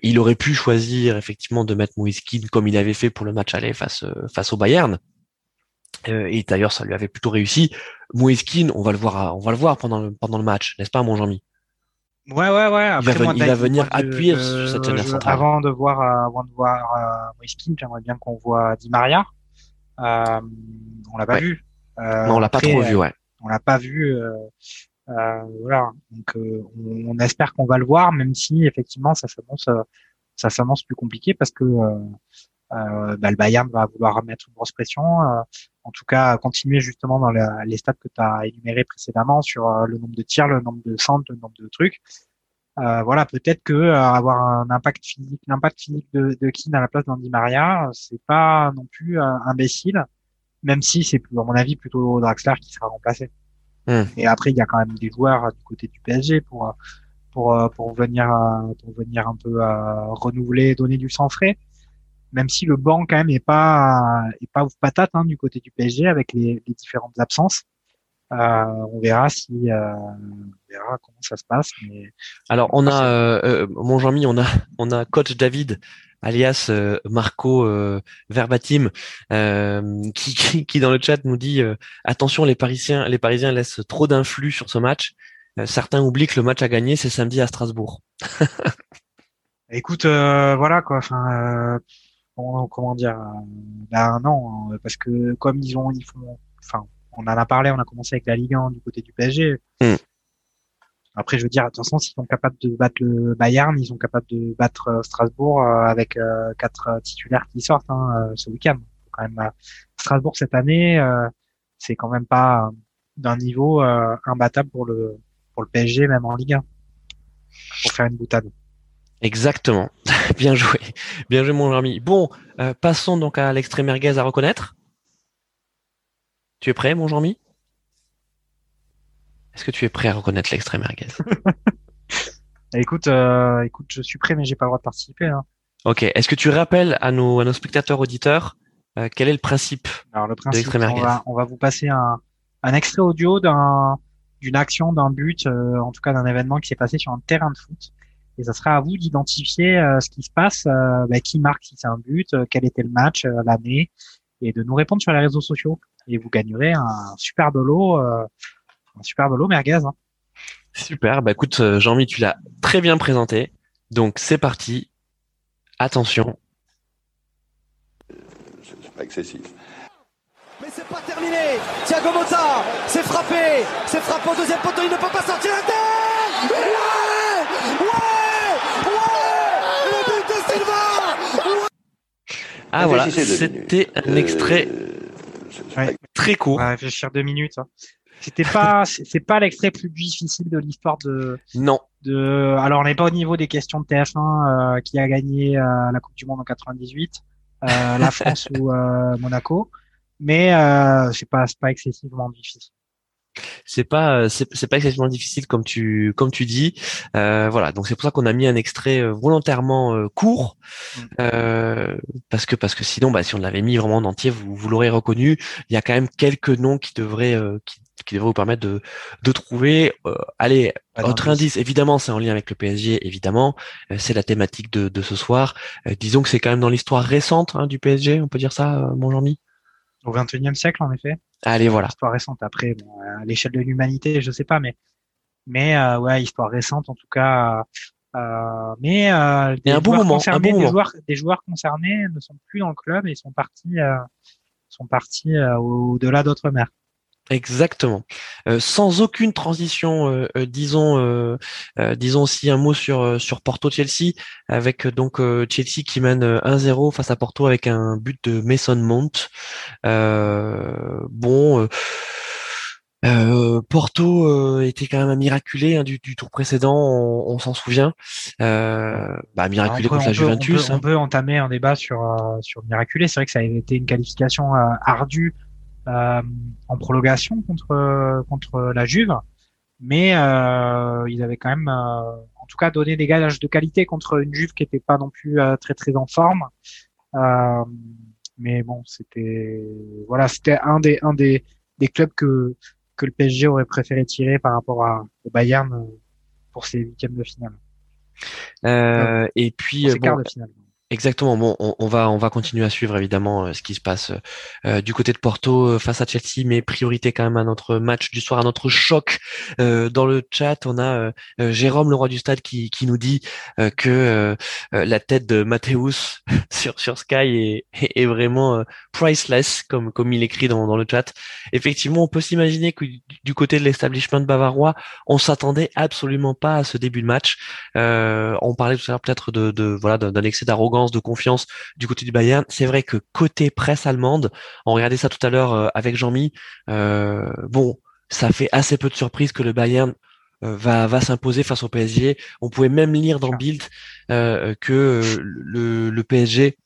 il aurait pu choisir effectivement de mettre Moiskin comme il avait fait pour le match aller face face au Bayern. Euh, et d'ailleurs, ça lui avait plutôt réussi. Moeskin, on va le voir, on va le voir pendant le, pendant le match, n'est-ce pas, mon Jean-Mi? Ouais, ouais, ouais. il va, venir appuyer sur cette scène centrale. Avant de voir, euh, avant de voir euh, j'aimerais bien qu'on voit Di Maria. Euh, on l'a pas vu. Euh, non, on l'a pas trop vu, ouais. On l'a pas vu. voilà. Donc, on, on, espère qu'on va le voir, même si effectivement, ça s'annonce, ça s'annonce plus compliqué parce que euh, bah, le Bayern va vouloir mettre une grosse pression. Euh, en tout cas, continuer justement dans les stats que tu as énumérés précédemment sur euh, le nombre de tirs, le nombre de centres, le nombre de trucs. Euh, voilà, peut-être que avoir un impact physique, l'impact physique de, de Keane à la place d'Andy Maria, c'est pas non plus imbécile, même si c'est à mon avis plutôt Draxler qui sera remplacé. Hmm. Et après, il y a quand même des joueurs du côté du PSG pour pour pour venir pour venir un peu renouveler, donner du sang frais même si le banc quand même est pas est pas ouf patate hein, du côté du PSG avec les, les différentes absences. Euh, on verra si euh, on verra comment ça se passe. Mais... Alors on a euh, euh, mon Jean-Mi, on a on a coach David alias euh, Marco Verbatim qui, qui, qui, dans le chat nous dit attention les Parisiens les Parisiens laissent trop d'influx sur ce match. certains oublient que le match à gagner c'est samedi à Strasbourg. Écoute voilà quoi. Enfin comment dire ben non parce que comme ils ont ils font enfin on en a parlé on a commencé avec la Ligue 1 du côté du PSG hmm. après je veux dire attention s'ils sont capables de battre le Bayern ils sont capables de battre euh, Strasbourg euh, avec quatre titulaires qui sortent hein, ce week-end. Quand même Strasbourg cette année c'est quand même pas d'un niveau imbattable pour le pour le PSG même en Ligue 1 pour faire une boutade Exactement. Bien joué. Bien joué, mon ami. Bon, euh, passons donc à l'extrait merguez à reconnaître. Tu es prêt, mon Jean-Mi Est-ce que tu es prêt à reconnaître l'extrait merguez? Écoute, euh, écoute, je suis prêt, mais j'ai pas le droit de participer. Hein. Ok. Est-ce que tu rappelles à nos, à nos spectateurs auditeurs euh, quel est le principe Alors le principe, on va, on va vous passer un, un extrait audio d'un d'une action, d'un but, en tout cas d'un événement qui s'est passé sur un terrain de foot et ça sera à vous d'identifier euh, ce qui se passe, euh, bah, qui marque si c'est un but, euh, quel était le match, l'année, et de nous répondre sur les réseaux sociaux. Et vous gagnerez un super lot, un super merguez. Hein. Super, bah écoute Jean-Mi, tu l'as très bien présenté. Donc c'est parti. Attention. C'est pas excessif. Mais c'est pas terminé. Thiago Motta, c'est frappé, c'est frappé au deuxième poteau, il ne peut pas sortir la tête. Ouais, ouais. Ah voilà, c'était un extrait très court. On va réfléchir deux minutes. Hein. C'était pas, c'est pas l'extrait plus difficile de l'histoire de. Non. De, alors on n'est pas au niveau des questions de TF1 euh, qui a gagné euh, la Coupe du Monde en 98, euh, la France ou Monaco, mais c'est pas, c'est pas excessivement difficile c'est pas euh, c'est pas excessivement difficile comme tu comme tu dis. Euh, voilà. Donc c'est pour ça qu'on a mis un extrait euh, volontairement court. Mm. parce que parce que sinon bah si on l'avait mis vraiment en entier vous vous l'aurez reconnu. Il y a quand même quelques noms qui devraient qui, qui devraient vous permettre de de trouver. Allez autre indice. Évidemment c'est en lien avec le PSG évidemment. C'est la thématique de de ce soir. Disons que c'est quand même dans l'histoire récente hein, du PSG on peut dire ça mon Jean-Mi? Au XXIe siècle en effet Allez, voilà. Histoire récente. Après, bon, à l'échelle de l'humanité, je sais pas, mais mais euh, ouais, histoire récente en tout cas. Euh, mais euh, des, un bon moment, un bon des joueurs, des joueurs concernés ne sont plus dans le club et sont partis, euh, sont partis euh, au-delà d'autres mers. Exactement. Euh, sans aucune transition, euh, euh, disons, disons aussi un mot sur sur Porto Chelsea avec donc Chelsea qui mène 1-0 face à Porto avec un but de Mason Mount. bon. Porto était quand même un miraculé hein, du, tour précédent, on, s'en souvient. bah, miraculé contre la Juventus. On peut, entamer un débat sur sur miraculé. C'est vrai que ça a été une qualification ardue euh, en prolongation contre contre la Juve, mais euh, ils avaient quand même, euh, en tout cas, donné des gages de qualité contre une Juve qui n'était pas non plus très très en forme. mais bon, c'était voilà, c'était un des un des des clubs que que le PSG aurait préféré tirer par rapport à, au Bayern pour ses huitièmes de finale. Euh, et puis, bon, de finale. Exactement. Bon, on, va on va continuer à suivre évidemment euh, ce qui se passe euh, du côté de Porto euh, face à Chelsea, mais priorité quand même à notre match du soir, à notre choc. dans le chat, on a Jérôme, le roi du stade, qui, qui nous dit que la tête de Mathéus sur sur Sky est, est, vraiment priceless, comme comme il écrit dans, dans le chat. Effectivement, on peut s'imaginer que du côté de l'establishment bavarois, on s'attendait absolument pas à ce début de match. on parlait tout à l'heure peut-être de, de voilà d'un excès d'arrogance de confiance du côté du Bayern. C'est vrai que côté presse allemande, on regardait ça tout à l'heure euh, avec Jean-Mi, euh, bon, ça fait assez peu de surprise que le Bayern euh, va, va s'imposer face au PSG. On pouvait même lire dans Bild que le, PSG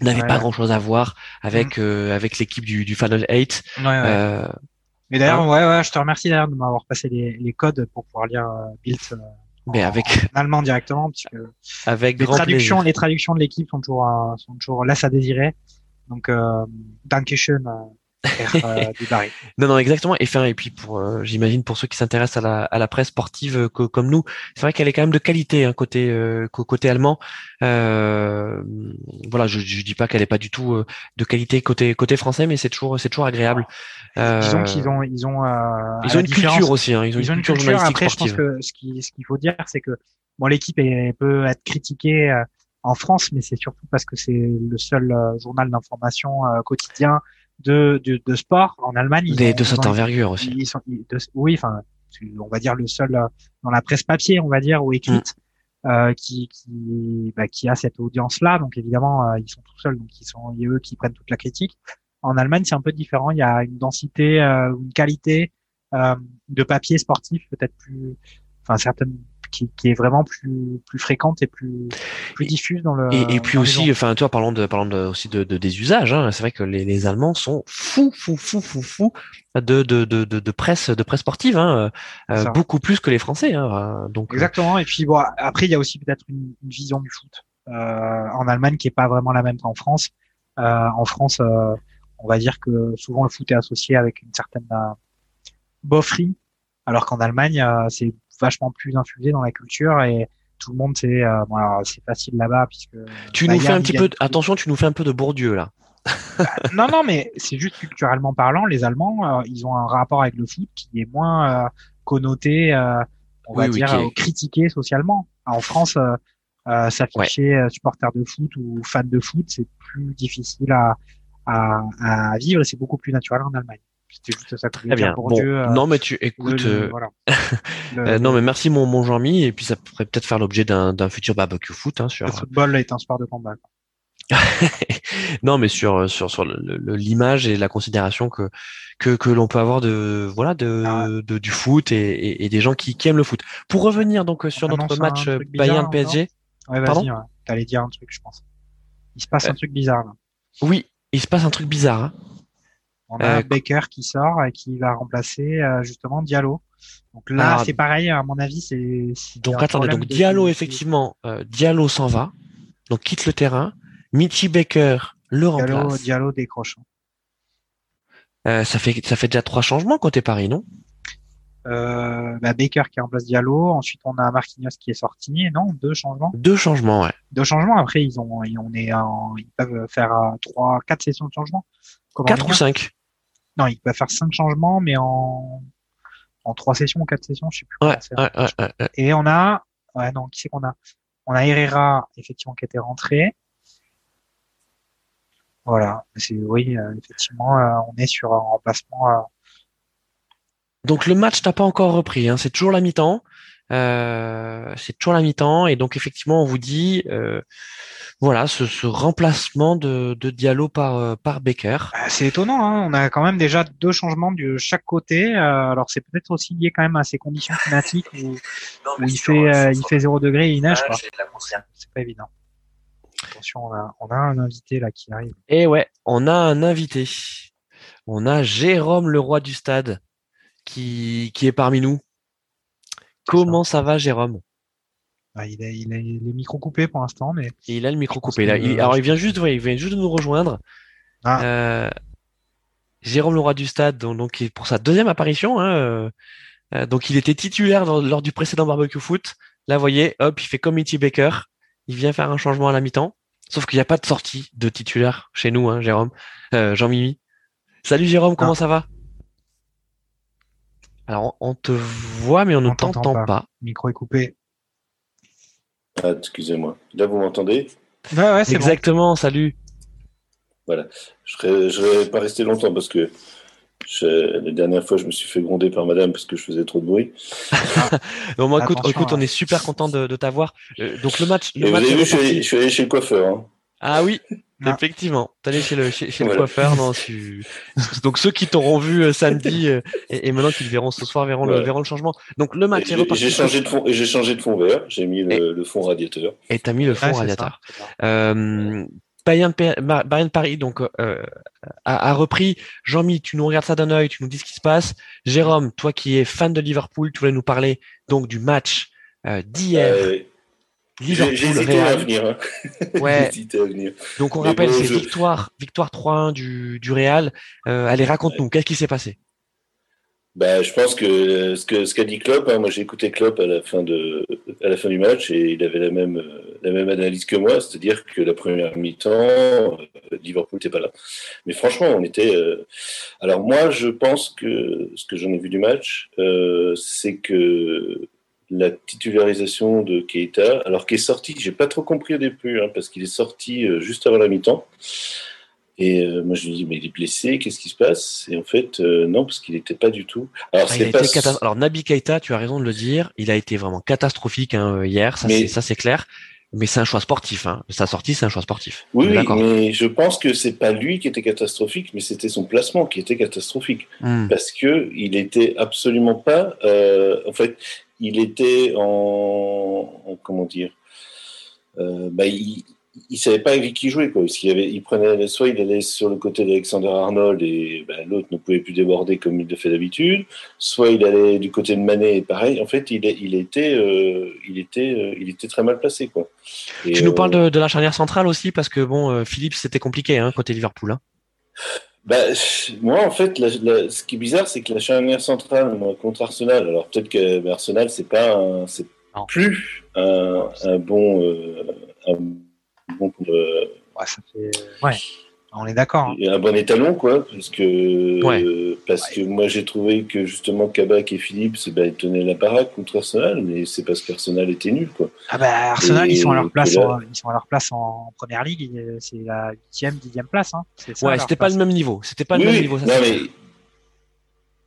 n'avait pas grand chose à voir avec mm. avec l'équipe du, du Final 8. Mais d'ailleurs, hein ouais, ouais, je te remercie d'ailleurs de m'avoir passé les, codes pour pouvoir lire Bild mais avec en allemand directement puisque avec les traductions les traductions de l'équipe sont toujours euh, sont toujours laissent à désirer donc euh, Dankeschön euh, non, non, exactement. Et, puis pour, euh, j'imagine pour ceux qui s'intéressent à la, à la presse sportive euh, comme nous, c'est vrai qu'elle est quand même de qualité hein, côté côté allemand. voilà, je, je dis pas qu'elle est pas du tout de qualité côté côté français, mais c'est toujours c'est toujours agréable. Disons qu'ils ont ils ont ils ont une culture aussi. Hein, ils ont une, culture, Après, je pense que ce qui ce qu'il faut dire, c'est que bon, l'équipe peut être critiquée en France, mais c'est surtout parce que c'est le seul journal d'information quotidien de, de, de sport en Allemagne. Des, de cette envergure aussi. Ils sont, oui, enfin, on va dire le seul euh, dans la presse papier, on va dire, ou écrite, mm. euh, qui qui, bah, qui a cette audience-là. Donc évidemment, euh, ils sont tout seuls, donc ils sont eux qui prennent toute la critique. En Allemagne, c'est un peu différent. Il y a une densité, euh, une qualité de papier sportif peut-être plus, enfin certaines qui, qui, est vraiment plus plus fréquente et plus plus diffuse dans le. Et, et puis aussi, enfin, toi, parlons de parlons de, aussi de, de des usages. Hein, c'est vrai que les, les Allemands sont fous, fous, fous, fous, fous de de de de, presse de presse sportive, hein, euh, beaucoup plus que les Français. Hein, donc euh. exactement. Et puis bon, après, il y a aussi peut-être une, une, vision du foot euh, en Allemagne qui est pas vraiment la même qu'en France. Euh, en France, on va dire que souvent le foot est associé avec une certaine bofferie, alors qu'en Allemagne, c'est vachement plus infusé dans la culture et tout le monde c'est euh, c'est facile là-bas puisque tu nous fais un petit peu attention tu nous fais un peu de Bourdieu là. Bah, non non mais c'est juste culturellement parlant les Allemands euh, ils ont un rapport avec le foot qui est moins euh, connoté on va dire critiqué socialement. En France s'afficher supporter de foot ou fan de foot c'est plus difficile à, à, à vivre et c'est beaucoup plus naturel en Allemagne c'était juste ça. Très bien. Bon, euh, non, mais tu écoutes. Euh, euh, non, mais merci mon, mon Jean-Mi. Et puis ça pourrait peut-être faire l'objet d'un futur barbecue foot. Hein, sur... Le football est un sport de combat. non, mais sur sur sur l'image et la considération que que, que l'on peut avoir de voilà de, ah de du foot et, et, des gens qui, qui aiment le foot. Pour revenir donc sur notre match Bayern PSG. Ouais, vas-y. Ouais. T'allais dire un truc, je pense. Il se passe un truc bizarre là. Oui, il se passe un truc bizarre. Hein. On a euh, Baker qui sort et qui va remplacer euh, justement Diallo. Donc là, c'est pareil, à mon avis, c'est. Donc attendez, donc Diallo, effectivement, euh, Diallo s'en va, donc quitte le terrain. Michi Baker le remplace. Diallo décrochant. ça fait ça fait déjà trois changements côté Paris, non? Euh, bah Baker qui remplace Diallo. Ensuite, on a Marquinhos qui est sorti. Non, deux changements. Deux changements, ouais. Deux changements. Après, ils ont, on est, ils peuvent faire trois, quatre sessions de changement. 4 ou 5 Non, il va faire 5 changements, mais en en 3 sessions ou 4 sessions, je sais plus. Ouais, ouais, ouais, Et on a, ouais, non, qui c'est qu'on a? On a Herrera, effectivement, qui était rentré. Voilà, c'est oui, euh, effectivement, euh, on est sur un remplacement. Euh, Donc le match n'a pas encore repris, hein. c'est toujours la mi-temps. Euh, c'est toujours la mi-temps et donc effectivement on vous dit euh, voilà ce, remplacement de, de Diallo par euh, par Baker. Bah, c'est étonnant, hein. on a quand même déjà deux changements de chaque côté. alors c'est peut-être aussi lié quand même à ces conditions climatiques où, il fait il fait 0 degré et il neige. C'est pas évident. Attention, on a, on a un invité là qui arrive. Et eh ouais, on a un invité. On a Jérôme le roi du stade qui, qui est parmi nous. Comment ça. va, Jérôme? Bah, il, a, il, a, les micros coupés pour l'instant, mais. il a le micro coupé. Là. alors, il vient juste, il vient juste de nous rejoindre. Ah. Euh, Jérôme Leroy du Stade, donc, pour sa deuxième apparition. Hein, euh, euh, donc, il était titulaire lors du précédent barbecue foot. Là, vous voyez, hop, il fait comme Mitty Baker. Il vient faire un changement à la mi-temps. Sauf qu'il n'y a pas de sortie de titulaire chez nous, hein, Jérôme. Jean-Mimi. Salut Jérôme, comment ah. ça va? Alors, on te voit, mais on, ne t'entend pas. Le micro est coupé. Ah, excusez-moi. Là, vous m'entendez? Ouais, ouais, c'est Exactement, salut. Voilà. Je ne vais pas rester longtemps parce que la dernière fois, je me suis fait gronder par madame parce que je faisais trop de bruit. non, moi, écoute, écoute, on est super content de, t'avoir. Euh, donc, le match. Le vous avez vu, je suis, allé, chez le coiffeur. Hein. Ah oui, ah. Effectivement, t'allais chez le chez, le coiffeur, non Donc ceux qui t'auront vu euh, samedi euh, et, maintenant qui le verront ce soir verront le verront le changement. Donc le match est reparti. J'ai changé de fond j'ai changé de fond vert. J'ai mis le, fond radiateur. Et t'as mis le fond radiateur. Euh, Bayern, Paris donc euh, a, a, repris. Jean-Mi, tu nous regardes ça d'un œil, tu nous dis ce qui se passe. Jérôme, toi qui es fan de Liverpool, tu voulais nous parler donc du match d'hier. J'ai hésité à venir. Hein. Ouais. à venir. Donc on rappelle, c'est victoire, victoire 3-1 du, du Real. Euh, allez, raconte-nous, qu'est-ce qui s'est passé? Bah, je pense que ce que ce qu'a dit Klopp, hein, moi j'ai écouté Klopp à la fin de à la fin du match et il avait la même la même analyse que moi, c'est-à-dire que la première mi-temps, euh, Liverpool n'était pas là. Mais franchement, on était. Euh, alors moi, je pense que ce que j'en ai vu du match, euh, c'est que la titularisation de Keita, alors qu'il est sorti, j'ai pas trop compris au début, hein, parce qu'il est sorti euh, juste avant la mi-temps. Et euh, moi, je me dis, mais il est blessé, qu'est-ce qui se passe? Et en fait, euh, non, parce qu'il n'était pas du tout. Alors, ah, Alors, Nabi Keita, tu as raison de le dire, il a été vraiment catastrophique hein, hier, ça c'est clair. Mais c'est un choix sportif. Hein. Sa sortie, c'est un choix sportif. Oui, mais je pense que c'est pas lui qui était catastrophique, mais c'était son placement qui était catastrophique. Hmm. Parce que il était absolument pas. en fait, il était en, comment dire, euh, bah, il, il savait pas avec qui jouer quoi. Parce avait, il prenait soit il allait sur le côté d'Alexander Arnold et bah, l'autre ne pouvait plus déborder comme il le fait d'habitude, soit il allait du côté de Manet et pareil. En fait, il, il était, euh, il était, euh, il était très mal placé quoi. tu nous parles de, de, la charnière centrale aussi parce que bon, Philippe c'était compliqué hein, côté Liverpool. Hein. Bah, moi, en fait, ce qui est bizarre, c'est que la charnière centrale contre Arsenal, alors peut-être que Arsenal, c'est pas, c'est plus un, un bon, euh, un bon. Euh, ouais, ça fait... ouais. On est d'accord. Hein. Un bon étalon, quoi, parce que, parce que moi j'ai trouvé que justement Kabak et Philippe, bah, ils tenaient la baraque contre Arsenal, mais c'est parce qu'Arsenal était nul, quoi. Ah bah Arsenal, ils sont à leur place, en, ils sont à leur place en première ligue, c'est la huitième, dixième place. Hein. ouais, c'était pas le même niveau, c'était pas le même niveau. Ça, non, mais...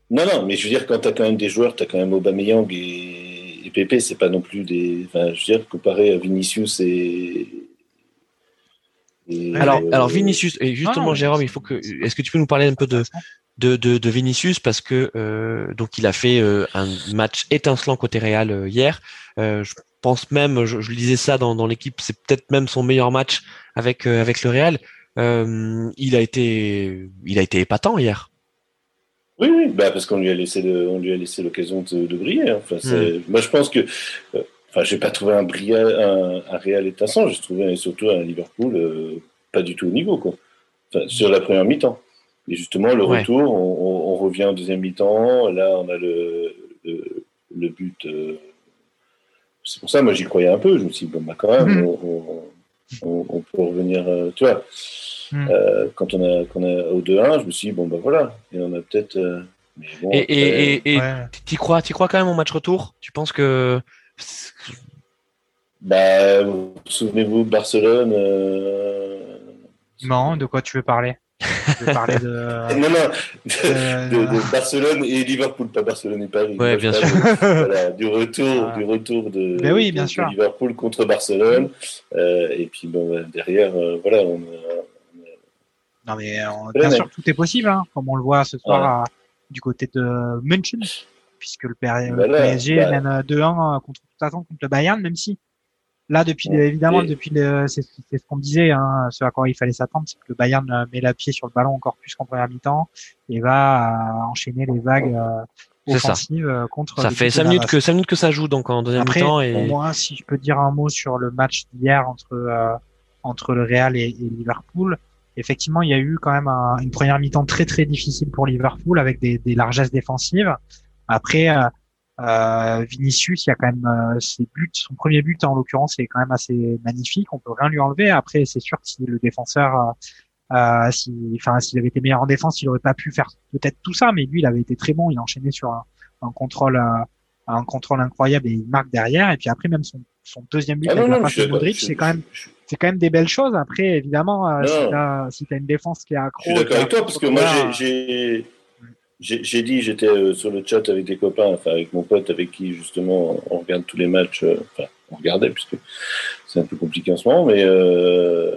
non, non, mais je veux dire, quand t'as quand même des joueurs, t'as quand même Aubameyang et, et Pépé, c'est pas non plus des, enfin, je veux dire, comparé à Vinicius et alors, euh, alors Vinicius, et justement, Jérôme, il faut que, est-ce que tu peux nous parler un peu de, de, de, de Vinicius parce que euh, donc il a fait euh, un match étincelant côté Real hier. je pense même, je, je lisais ça dans, dans l'équipe, c'est peut-être même son meilleur match avec avec le Real. il a été, il a été épatant hier. Oui, oui, bah parce qu'on lui a laissé, on lui a laissé l'occasion de, de, briller. Hein. Enfin, hmm. Moi, je pense que Enfin, j'ai pas trouvé un, brillant, un, réel étincelant, j'ai trouvé surtout un Liverpool euh, pas du tout au niveau, quoi. sur la première mi-temps. Et justement, le retour, on, revient en deuxième mi-temps. Là, on a le, le, but. Euh, c'est pour ça, moi, j'y croyais un peu. Je me suis dit, bon, bah, quand même, mm. on, peut revenir. Euh, tu vois, mm. quand on a, quand on a au 2-1, je me suis dit, bon, bah voilà. Et on a peut-être. et tu crois, crois quand même au match retour? Tu penses que bah, souvenez-vous Barcelone. Euh, non, de quoi tu veux parler? Je parlais de. non, non, de, Barcelone et Liverpool, pas Barcelone et Paris. Ouais, bien sûr. voilà, du retour, du retour de, ben oui, bien sûr. Liverpool contre Barcelone. Euh, et puis bon, derrière, euh, voilà, on Non, mais bien sûr, tout est possible, hein, comme on le voit ce soir du côté de München, puisque le, PSG bah. mène 2-1 contre toute attente contre le Bayern, même si Là, depuis évidemment, depuis le, c'est, ce qu'on disait, hein, ce à quoi il fallait s'attendre, c'est que le Bayern euh, met la pied sur le ballon encore plus qu'en première mi-temps et va euh, enchaîner les vagues euh, offensives ça. contre. Ça fait cinq minutes que cinq minutes que ça joue donc en deuxième mi-temps. Et... Moi, si je peux dire un mot sur le match d'hier entre entre le Real et, Liverpool, effectivement, il y a eu quand même une première mi-temps très très difficile pour Liverpool avec des, des largesses défensives. Après, euh, Vinicius, il y a quand même euh, ses buts, son premier but en l'occurrence est quand même assez magnifique. On peut rien lui enlever. Après, c'est sûr que si le défenseur, euh, euh si, enfin, s'il avait été meilleur en défense, il aurait pas pu faire peut-être tout ça. Mais lui, il avait été très bon. Il a enchaîné sur un, un contrôle, euh, un contrôle incroyable et il marque derrière. Et puis après, même son, son deuxième but ah avec la passe de Modric, c'est quand même, c'est quand même des belles choses. Après, évidemment, euh, si t'as, as une défense qui est accro, je suis d'accord avec toi parce que moi, j'ai j'ai dit, j'étais euh, sur le chat avec des copains, enfin avec mon pote avec qui justement on regarde tous les matchs, euh, enfin on regardait puisque c'est un peu compliqué en ce moment, mais euh,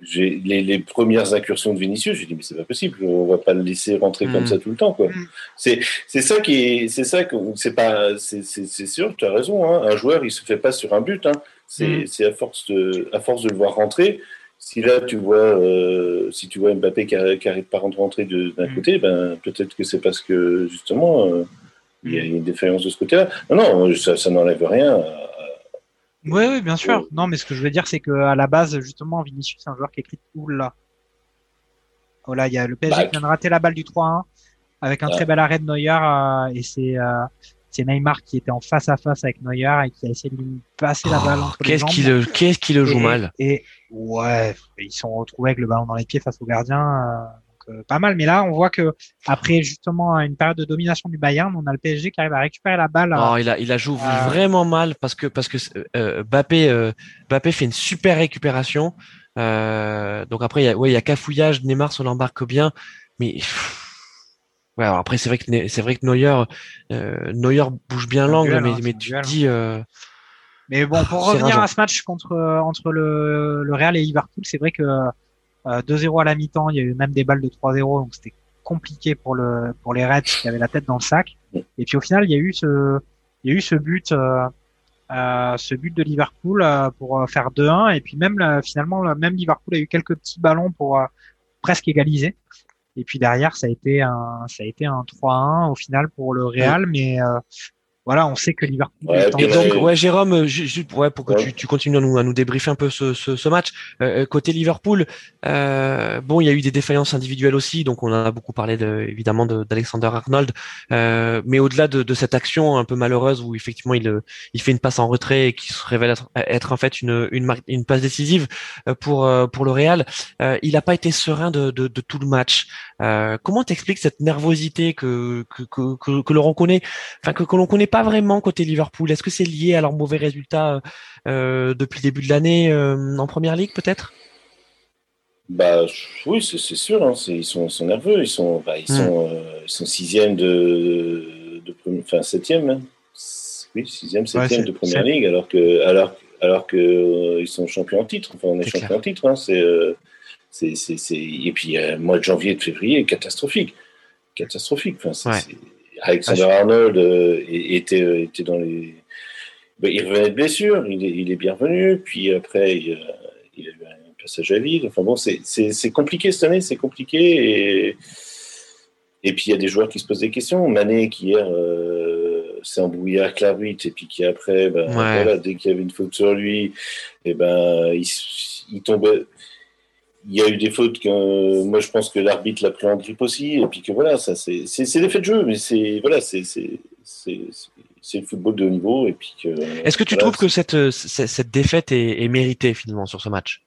j'ai les, les, premières incursions de Vinicius, j'ai dit mais c'est pas possible, on va pas le laisser rentrer comme mm. ça tout le temps quoi. Mm. C'est c'est ça qui est c'est ça que c'est pas c'est c'est sûr, tu as raison, hein, un joueur il se fait pas sur un but, hein. c'est mm. c'est à force de à force de le voir rentrer si là tu vois, euh, si tu vois Mbappé qui n'arrive pas à rentrer d'un mm. côté, ben peut-être que c'est parce que justement euh, il y a mm. une défaillance de ce côté-là. Non, non, ça, ça n'enlève rien. Oui, oui, bien sûr. Non, mais ce que je veux dire, c'est qu'à la base, justement, Vinicius, c'est un joueur qui écrit tout là. Voilà, il y a le PSG bah, qui vient de rater la balle du 3-1 avec un très bel arrêt de Neuer euh, et c'est c'est Neymar qui était en face à face avec Neuer et qui a essayé de lui passer la balle entre qu'est-ce les jambes. Qu'est-ce qui le joue mal Et ouais, ils sont retrouvés avec le ballon dans les pieds face au gardien. Euh, donc, euh, pas mal, mais là on voit que après justement une période de domination du Bayern, on a le PSG qui arrive à récupérer la balle. Oh, il a il a joué vraiment mal parce que parce que euh, Bappé Bappé fait une super récupération. donc après il y a ouais il y a cafouillage, Neymar se l'embarque bien, mais Ouais, alors après c'est vrai que c'est vrai que Neuer euh, Neuer bouge bien l'angle, mais, hein, mais tu te dis. Euh... Mais bon, pour revenir à ce match contre entre le, le Real et Liverpool, c'est vrai que euh, 2-0 à la mi-temps, il y a eu même des balles de 3-0, donc c'était compliqué pour le pour les Reds qui avaient la tête dans le sac. Et puis au final, il y a eu ce il y a eu ce but euh, euh ce but de Liverpool euh, pour faire 2-1 et puis même finalement même Liverpool a eu quelques petits ballons pour presque égaliser. Et puis derrière, ça a été un, ça a été un 3-1 au final pour le Real, mais euh, voilà, on sait que Liverpool. Ouais, et donc, ouais, Jérôme, euh, juste ouais, pour que tu, tu, continues à nous, à nous débriefer un peu ce, ce, ce match. Euh, euh, côté Liverpool, euh, bon, il y a eu des défaillances individuelles aussi, donc on a beaucoup parlé de, évidemment d'Alexander Arnold, euh, mais au-delà de, de, cette action un peu malheureuse où effectivement il, il fait une passe en retrait et qui se révèle être, en fait une, une, une passe décisive pour pour le Real, il n'a pas été serein de, de, de tout le match. comment t'expliques cette nervosité que que, que, que, l'on connaît, enfin que, que l'on connaît pas vraiment côté Liverpool. Est-ce que c'est lié à leurs mauvais résultats euh, depuis le début de l'année euh, en première ligue, peut-être? Bah oui, c'est sûr. Hein, ils, sont, nerveux. Ils sont, bah, ils, hmm. sont euh, ils sont sixième de, de, enfin septième. Hein. Oui, sixième, septième de première ligue, alors que, alors, alors que ils sont champions en titre. Enfin, on est, champion en titre. Hein, c'est, et puis mois de janvier, de février, catastrophique, catastrophique. Enfin, c'est, Alexander Arnold euh, était, euh, était dans les. Ben, il revenait de blessure, il est, il est bien revenu, puis après, il, il, a eu un passage à vide. Enfin bon, c'est compliqué cette année, c'est compliqué. Et, et puis il y a des joueurs qui se posent des questions. Mané, qui hier euh, s'est embrouillé avec l'arbitre, et puis qui après, ben, voilà, dès qu'il y avait une faute sur lui, et ben, il, il tombait il y a eu des fautes que moi je pense que l'arbitre l'a pris en grippe aussi et puis que voilà ça c'est c'est des faits de jeu mais c'est voilà c'est c'est le football de haut niveau et puis que est-ce que tu trouves que cette, cette, défaite est, est, méritée finalement sur ce match?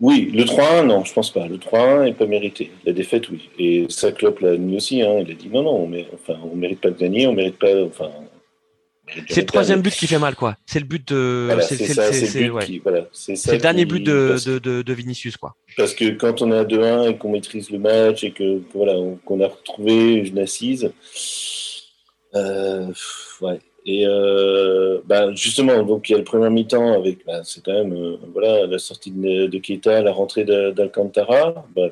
Oui le 3-1 non je pense pas. Le 3-1 est pas mérité. La défaite oui. Et ça Klopp l'a mis aussi hein, il a dit non non on, enfin on mérite pas de gagner on mérite pas enfin C'est le troisième but qui fait mal, quoi. C'est le but de. c'est le dernier but de, de, de, Vinicius, quoi. Parce que quand on est à 2-1 et qu'on maîtrise le match et que voilà, qu'on a retrouvé une assise, euh, ouais. Et euh, bah, justement, donc il y a le premier mi-temps avec, bah, c'est quand même euh, voilà la sortie de, de Keita, la rentrée d'Alcantara, bah,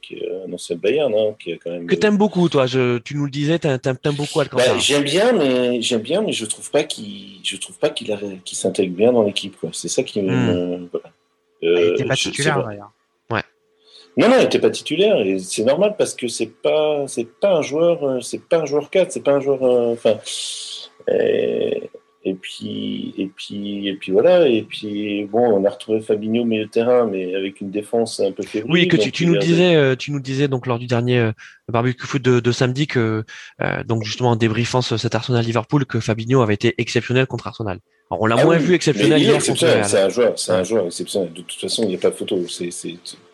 qui est un ancien Bayern, hein, qui est quand même. Que t'aimes beaucoup, toi. Je, tu nous le disais, t'aimes, aimes beaucoup Alcantara. Bah, j'aime bien, mais j'aime bien, mais je trouve pas qu'il, je trouve pas qu'il, qu'il s'intègre bien dans l'équipe. Quoi. C'est ça qui me. Hmm. Voilà. Euh, il était pas titulaire d'ailleurs. Ouais. Non, non, il était pas titulaire. Et c'est normal parce que c'est pas, c'est pas un joueur, euh, c'est pas un joueur 4, c'est pas un joueur. Euh, enfin. Et puis, et puis, et puis voilà. Et puis bon, on a retrouvé Fabinho au milieu de terrain, mais avec une défense un peu fébrile. Oui, que tu, tu nous disais, euh, tu nous disais donc lors du dernier euh, barbecue foot de, de samedi que euh, donc justement en débriefant cet Arsenal Liverpool que Fabinho avait été exceptionnel contre Arsenal. Alors on l'a ah moins vu exceptionnel hier C'est un joueur, c'est un joueur exceptionnel. De toute façon, il n'y a pas de photo. C'est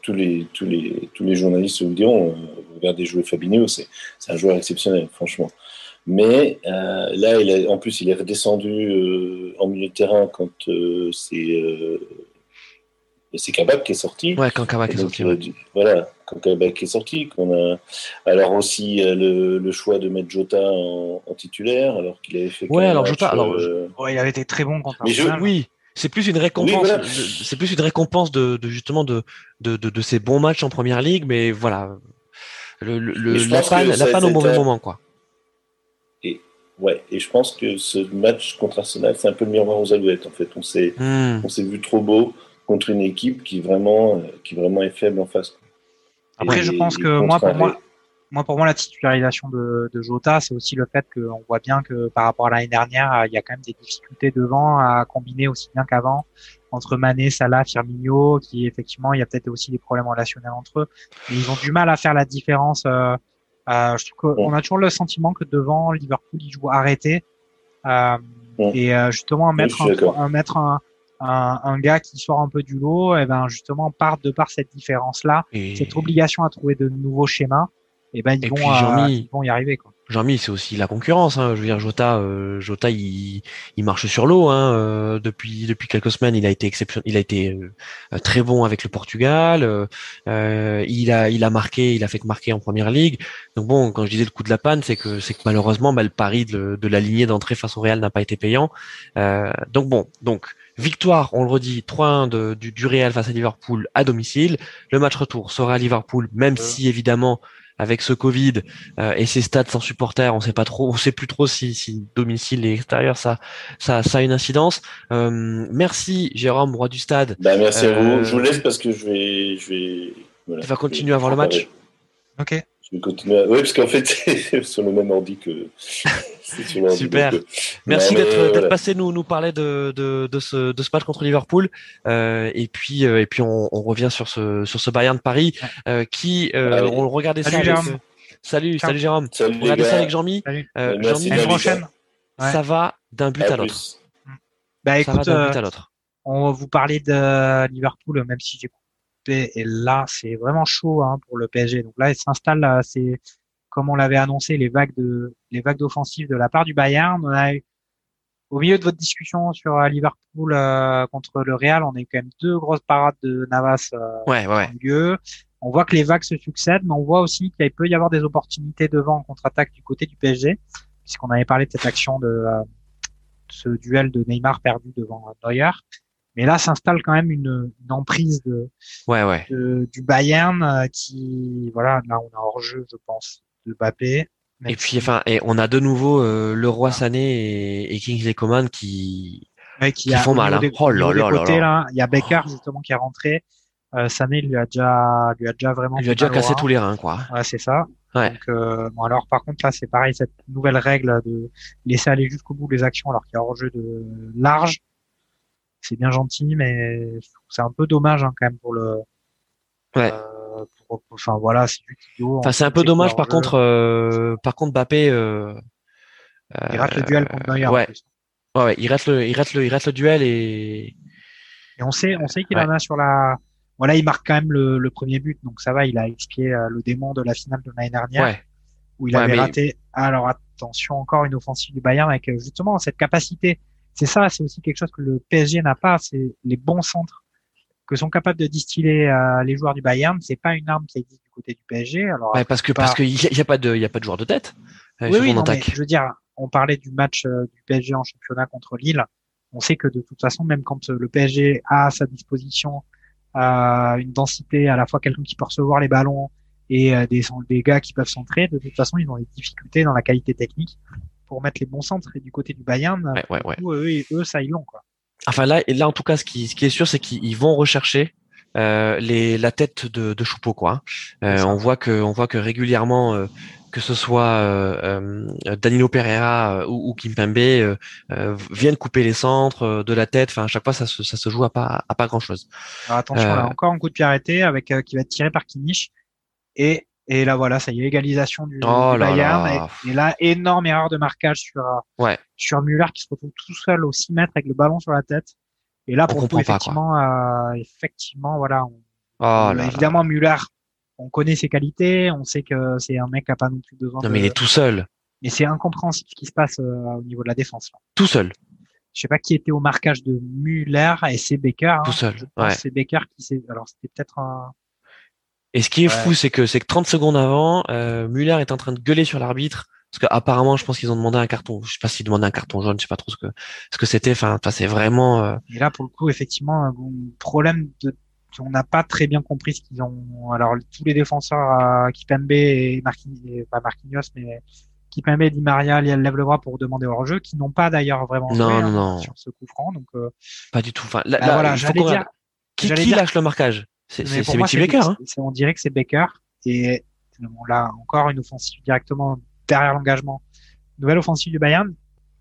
tous les tous les tous les journalistes vous diront. regardez jouer Fabinho, c'est un joueur exceptionnel, franchement. Mais euh, là, il en plus, il est redescendu euh, en milieu de terrain quand euh, c'est c'est Kabak qui est sorti. Ouais, quand Kabak est sorti. Voilà, quand Kabak est sorti, qu'on a alors aussi le, choix de mettre Jota en, titulaire, alors qu'il avait fait. Ouais, alors Jota, alors ouais, il avait été très bon contre. Mais je, oui, c'est plus une récompense. C'est plus une récompense de, justement de, de, de, ces bons matchs en première ligue, mais voilà, le, le la panne, la panne au mauvais moment, quoi. Ouais, et je pense que ce match contre Arsenal, c'est un peu le miroir aux Alouettes. En fait, on s'est, on s'est vu trop beau contre une équipe qui vraiment, qui vraiment est faible en face. Après, je pense que moi, pour moi, moi, pour moi, la titularisation de, de Jota, c'est aussi le fait qu'on voit bien que par rapport à l'année dernière, il y a quand même des difficultés devant à combiner aussi bien qu'avant entre Mané, Salah, Firmino, qui effectivement, il y a peut-être aussi des problèmes relationnels entre eux. Mais ils ont du mal à faire la différence. Euh, euh, je trouve qu'on a toujours le sentiment que devant Liverpool, il joue arrêté. Euh, et euh, justement, mettre, un, mettre un, un, un, gars qui sort un peu du lot, et eh ben justement, part de par cette différence-là, cette obligation à trouver de nouveaux schémas, et eh ben ils, vont, ils vont y arriver. Quoi. Jean-Mi, c'est aussi la concurrence. Hein. Je veux dire, Jota, euh, Jota, il, il, marche sur l'eau. Hein. Euh, depuis depuis quelques semaines, il a été exception, il a été euh, très bon avec le Portugal. Euh, il a il a marqué, il a fait que marquer en première ligue. Donc bon, quand je disais le coup de la panne, c'est que c'est que malheureusement, bah, le pari de, de la lignée d'entrée face au Real n'a pas été payant. donc bon, donc victoire, on le redit, 3-1 du, du Real face à Liverpool à domicile. Le match retour sera à Liverpool, même si évidemment avec ce Covid euh, et ces stades sans supporters, on sait pas trop, on sait plus trop si, si domicile et extérieur ça, ça, ça a une incidence. Euh, merci Jérôme, roi du stade. Bah, merci à vous. Je vous laisse parce que je vais, je vais. Voilà, tu vas continuer à voir le match. Ok. Je vais continuer. Oui, parce qu'en fait, c'est sur le même ordi que. Super. Euh, Merci d'être passé nous nous parler de, de, de, ce, de ce match contre Liverpool. Euh, et puis euh, et puis on, on, revient sur ce sur ce Bayern de Paris euh, qui euh, on regardait salut, ça. Avec, salut, salut Jérôme. Salut, on regardait ça avec Jean-Mi. Euh, Jean-Mi, prochaine. Ça va d'un but à, l'autre. Bah écoute, ça va d'un but à l'autre. On vous parler de Liverpool, même si j'ai et là c'est vraiment chaud hein, pour le PSG. Donc là, il s'installe, c'est comme on l'avait annoncé, les vagues de les vagues d'offensive de la part du Bayern. On a eu, au milieu de votre discussion sur euh, Liverpool euh, contre le Real, on a eu quand même deux grosses parades de Navas euh, ouais, ouais. lieu. On voit que les vagues se succèdent, mais on voit aussi qu'il peut y avoir des opportunités devant en contre-attaque du côté du PSG, puisqu'on avait parlé de cette action de, ce duel de Neymar perdu devant Neuer. Mais là s'installe quand même une, une emprise de, ouais, ouais. du Bayern qui, voilà, là on a hors jeu, je pense, de Mbappé. Et puis, enfin, et on a de nouveau euh, le roi Sané et, et Kingsley Coman qui, qui, font mal. Hein. oh là là là, Il y a Becker justement qui est rentré. Euh, Sané lui a déjà, lui a déjà vraiment. Il lui a déjà cassé tous les reins, quoi. Ouais, c'est ça. Ouais. Donc, euh, bon, alors par contre là, c'est pareil, cette nouvelle règle de laisser aller jusqu'au bout les actions alors qu'il y a hors-jeu de large c'est bien gentil, mais c'est un peu dommage hein, quand même pour le. Ouais. Euh, enfin voilà, c'est du Enfin c'est un peu dommage par contre. Euh, par contre Bappé. Euh, il rate le duel contre Neuer. Ouais. ouais. il rate le, il rate le, il rate le duel et. Et on sait, on sait qu'il en a sur la. Voilà, il marque quand même le, le, premier but, donc ça va. Il a expié le démon de la finale de l'année dernière, ouais. où il avait raté. Alors attention encore une offensive du Bayern avec justement cette capacité. C'est ça, c'est aussi quelque chose que le PSG n'a pas, c'est les bons centres que sont capables de distiller les joueurs du Bayern. C'est pas une arme qui existe du côté du PSG. Alors parce que parce qu'il y, a pas de il y a pas de joueurs de tête. oui, oui non, mais je veux dire, on parlait du match du PSG en championnat contre Lille on sait que de toute façon, même quand le PSG a à sa disposition euh, une densité, à la fois quelqu'un qui peut recevoir les ballons et euh, des, des gars qui peuvent centrer, de toute façon, ils ont des difficultés dans la qualité technique pour mettre les bons centres. Et du côté du Bayern, Eux, eux, ça, ils l'ont. Quoi. Enfin là, et là en tout cas, ce qui, ce qui est sûr, c'est qu'ils vont rechercher euh, les, la tête de, de Choupeau, quoi. Euh, on voit que, on voit que régulièrement, euh, que ce soit euh, euh, Danilo Pereira euh, ou, ou Kimpembe viennent couper les centres de la tête. Enfin, à chaque fois, ça se, ça se joue à pas, à pas grand chose. attention, là, encore un coup de pied arrêté avec qui va être tiré par Kimmich et et là voilà, ça y est, égalisation du, oh Bayern. Et, là, énorme erreur de marquage sur ouais. sur Müller qui se retrouve tout seul au 6 mètres avec le ballon sur la tête. Et là, pour le effectivement, effectivement, voilà. oh évidemment, Müller on connaît ses qualités, on sait que c'est un mec qui a pas non plus besoin. Non, mais il est tout seul. Mais c'est incompréhensible ce qui se passe euh, au niveau de la défense. Tout seul. Je sais pas qui était au marquage de Muller et c'est Becker. Hein. Tout seul. Ouais. C'est Becker qui s'est. Alors c'était peut-être un. Et ce qui est fou, c'est que c'est que 30 secondes avant, euh, Muller est en train de gueuler sur l'arbitre parce qu'apparemment, je pense qu'ils ont demandé un carton. Je sais pas s'ils demandaient un carton jaune, je sais pas trop ce que ce que c'était. Enfin, c'est vraiment. Euh... Et là, pour le coup, effectivement, un problème de on n'a pas très bien compris ce qu'ils ont. Alors tous les défenseurs, euh, Kipembe et Marquinhos, pas Marquinhos, mais Kipembe et Di Maria, ils lèvent le bras pour demander au jeu, qui n'ont pas d'ailleurs vraiment non, joué, non, hein, sur ce coup franc. Donc euh, pas du tout. Enfin, là, bah, voilà, j'allais dire. Qui, qui lâche le marquage? C'est Mitty Baker. Hein on dirait que c'est Baker. Et on là encore une offensive directement derrière l'engagement. Nouvelle offensive du Bayern.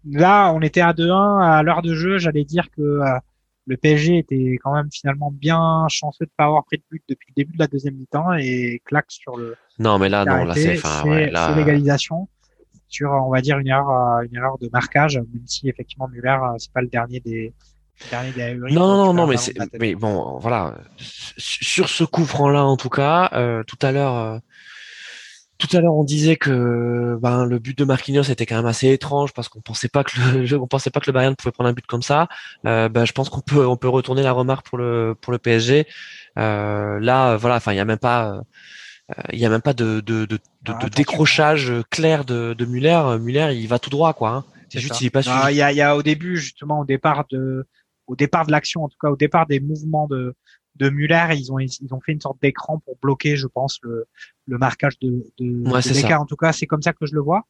Là, on était à 2-1 à l'heure de jeu. J'allais dire que euh, le PSG était quand même finalement bien chanceux de pas avoir pris de but depuis le début de la deuxième mi-temps et claque sur le. Non, mais là, non, là, c'est, ouais, là. l'égalisation sur, on va dire, une erreur, une erreur de marquage, même si effectivement Muller, c'est pas le dernier des, dernier Non, non, non, mais mais bon, voilà. Sur ce coup franc-là, en tout cas, euh, tout à l'heure, euh, tout à l'heure, on disait que ben, le but de Marquinhos était quand même assez étrange parce qu'on pensait pas que le, on pensait pas que le Bayern pouvait prendre un but comme ça. Euh, ben, je pense qu'on peut, on peut retourner la remarque pour le pour le PSG. Euh, là, voilà, enfin, il y a même pas, euh, il y a même pas de de, de, de, ah, décrochage clair de, de Muller. Muller, il va tout droit, quoi. Hein. C'est juste il est pas. Il y a, il y a au début justement au départ de au départ de l'action, en tout cas au départ des mouvements de de Muller, ils ont ils ont fait une sorte d'écran pour bloquer, je pense, le, le marquage de, de, ouais, En tout cas, c'est comme ça que je le vois.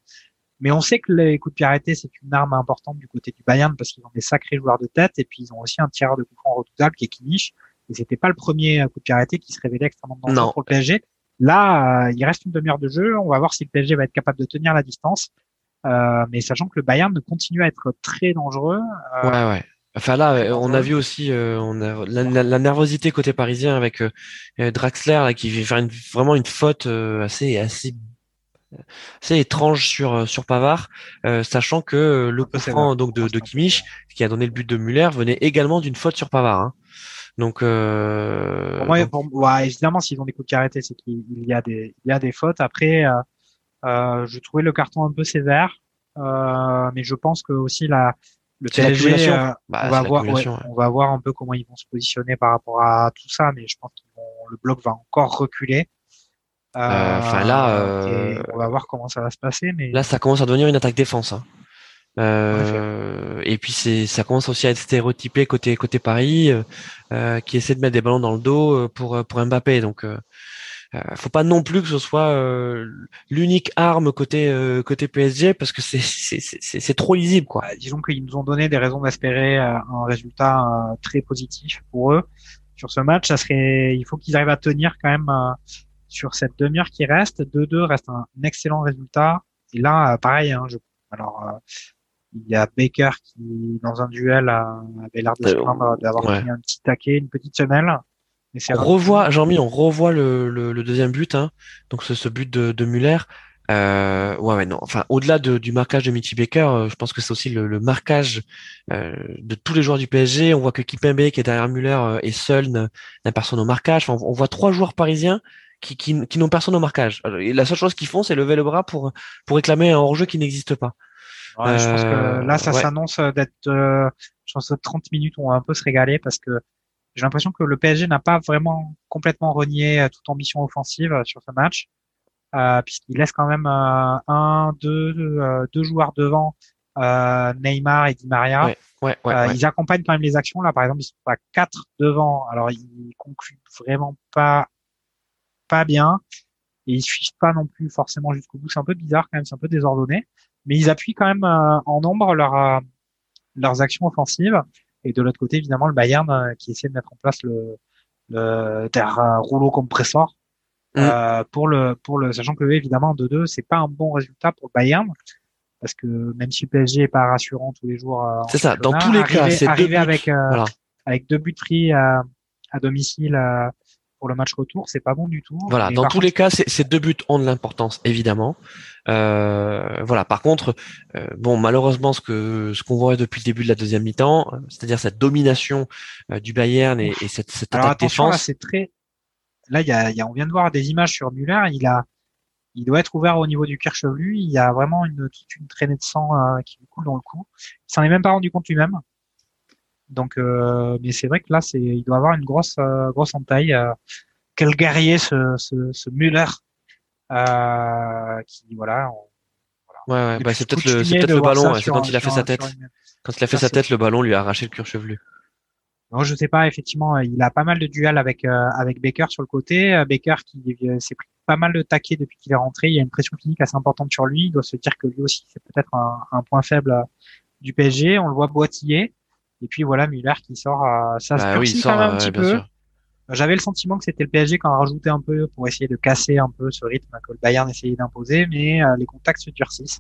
Mais on sait que les coups de pied arrêtés, c'est une arme importante du côté du Bayern parce qu'ils ont des sacrés joueurs de tête et puis ils ont aussi un tireur de coup franc redoutable qui est Kimmich. Et c'était pas le premier coup de pied arrêté qui se révélait extrêmement dangereux pour le PSG. Là, euh, il reste une demi-heure de jeu. On va voir si le PSG va être capable de tenir la distance. Euh, mais sachant que le Bayern continue à être très dangereux. Euh, ouais, ouais. Enfin là, on a vu aussi euh, on a, la, nervosité côté parisien avec euh, euh, Draxler là, qui fait faire une, vraiment une faute assez assez assez étrange sur sur Pavard, sachant que le coup franc donc de, de Kimmich qui a donné le but de Muller venait également d'une faute sur Pavard. Hein. Donc, euh... ouais, évidemment, s'ils ont des coups de arrêtés, c'est qu'il y a des il y a des fautes. Après, euh, je trouvais le carton un peu sévère, mais je pense que aussi la le PSG, euh, bah, on va voir, on va voir un peu comment ils vont se positionner par rapport à tout ça, mais je pense que le bloc va encore reculer. Euh, enfin là, euh, on va voir comment ça va se passer, mais là, ça commence à devenir une attaque défense. Hein. Euh, et puis c'est, ça commence aussi à être stéréotypé côté côté Paris, euh, qui essaie de mettre des ballons dans le dos pour pour Mbappé. Donc euh, faut pas non plus que ce soit euh, l'unique arme côté euh, côté PSG parce que c'est c'est c'est trop lisible quoi. Bah, disons qu'ils nous ont donné des raisons d'espérer un résultat très positif pour eux sur ce match. Ça serait, il faut qu'ils arrivent à tenir quand même sur cette demi-heure qui reste. 2-2 reste un excellent résultat. Et là, pareil. Hein, je, alors, il y a Baker qui, dans un duel, avait l'air de se plaindre d'avoir pris un petit taquet, une petite semelle on revoit, Jean-Mi, on revoit le, le, deuxième but, hein. donc ce, ce but de, de Muller. Euh, ouais, ouais, non. Enfin, au-delà de, du marquage de Mitty Baker, euh, je pense que c'est aussi le, le marquage euh, de tous les joueurs du PSG. On voit que Kipembe, qui est derrière Muller, euh, est seul, n'a personne au marquage. Enfin, on, voit trois joueurs parisiens qui, qui, qui n'ont personne au marquage. Et la seule chose qu'ils font, c'est lever le bras pour pour réclamer un hors-jeu qui n'existe pas. Ouais, je pense que là, ça s'annonce d'être, je pense, 30 minutes où on va un peu se régaler parce que j'ai l'impression que le PSG n'a pas vraiment complètement renié toute ambition offensive sur ce match, euh, puisqu'il laisse quand même un, deux, deux joueurs devant euh, Neymar et Di Maria. Ouais, euh, Ils accompagnent quand même les actions. Là, par exemple, ils sont pas quatre devant. Alors, ils concluent vraiment pas pas bien et ils suivent pas non plus forcément jusqu'au bout. C'est un peu bizarre quand même, c'est un peu désordonné. Mais ils appuient quand même euh, en nombre leur, euh, leurs actions offensives. Et de l'autre côté, évidemment, le Bayern qui essaie de mettre en place le, le rouleau compresseur mmh. pour le pour le sachant que évidemment 2-2 c'est pas un bon résultat pour le Bayern parce que même si le PSG est pas rassurant tous les jours. Euh, c'est ça. Dans tous les cas, c'est arriver avec euh, avec deux buts pris à, à domicile euh, pour le match retour, c'est pas bon du tout. Voilà. dans tous les cas, ces deux buts ont de l'importance, évidemment. Euh, voilà. Par contre, bon, malheureusement, ce que ce qu'on voit depuis le début de la deuxième mi-temps, c'est-à-dire cette domination du Bayern et, et cette, cette Alors, attaque défense. Là, c'est très. Là, il y a, y a, on vient de voir des images sur Muller. Il a il doit être ouvert au niveau du cuir chevelu. Il y a vraiment une, toute une traînée de sang euh, qui lui coule dans le cou. Il s'en est même pas rendu compte lui-même. Donc, euh, mais c'est vrai que là, c'est, il doit avoir une grosse, euh, grosse entaille. quel guerrier ce, ce, ce Müller, qui voilà. voilà. Ouais, ouais bah, c'est peut-être le, c'est peut-être le ballon. c'est quand il a fait sa tête. Quand il a fait sa tête, le ballon lui a arraché le cuir chevelu. Non, je sais pas. Effectivement, il a pas mal de duels avec avec Baker sur le côté. Baker qui s'est pris pas mal de taquets depuis qu'il est rentré. Il y a une pression clinique assez importante sur lui. Il doit se dire que lui aussi, c'est peut-être un, point faible euh, du PSG. On le voit boitiller. Et puis voilà, Muller qui sort. Euh, ça bah se quand même un petit peu. J'avais le sentiment que c'était le PSG qui en rajoutait un peu pour essayer de casser un peu ce rythme que le Bayern essayait d'imposer, mais euh, les contacts se durcissent.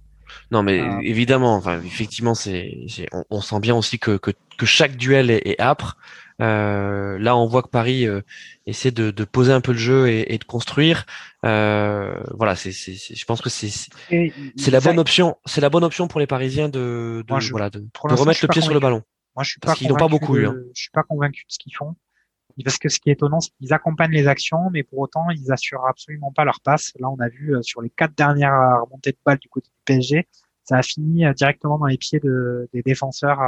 Non, mais évidemment, enfin, effectivement, c'est, on, sent bien aussi que, que, chaque duel est, est âpre. Euh, là, on voit que Paris euh, essaie de, de, poser un peu le jeu et, et de construire. Euh, voilà, c'est, je pense que c'est, c'est la bonne option. C'est la bonne option pour les Parisiens de, de voilà, de, remettre le pied sur le ballon. Moi, je suis parce qu'ils n'ont pas beaucoup. Hein. Je suis pas convaincu de ce qu'ils font. Parce que ce qui est étonnant, c'est qu'ils accompagnent les actions, mais pour autant, ils assurent absolument pas leur passe. Là, on a vu euh, sur les quatre dernières remontées de balles du côté du PSG, ça a fini directement dans les pieds de, des défenseurs,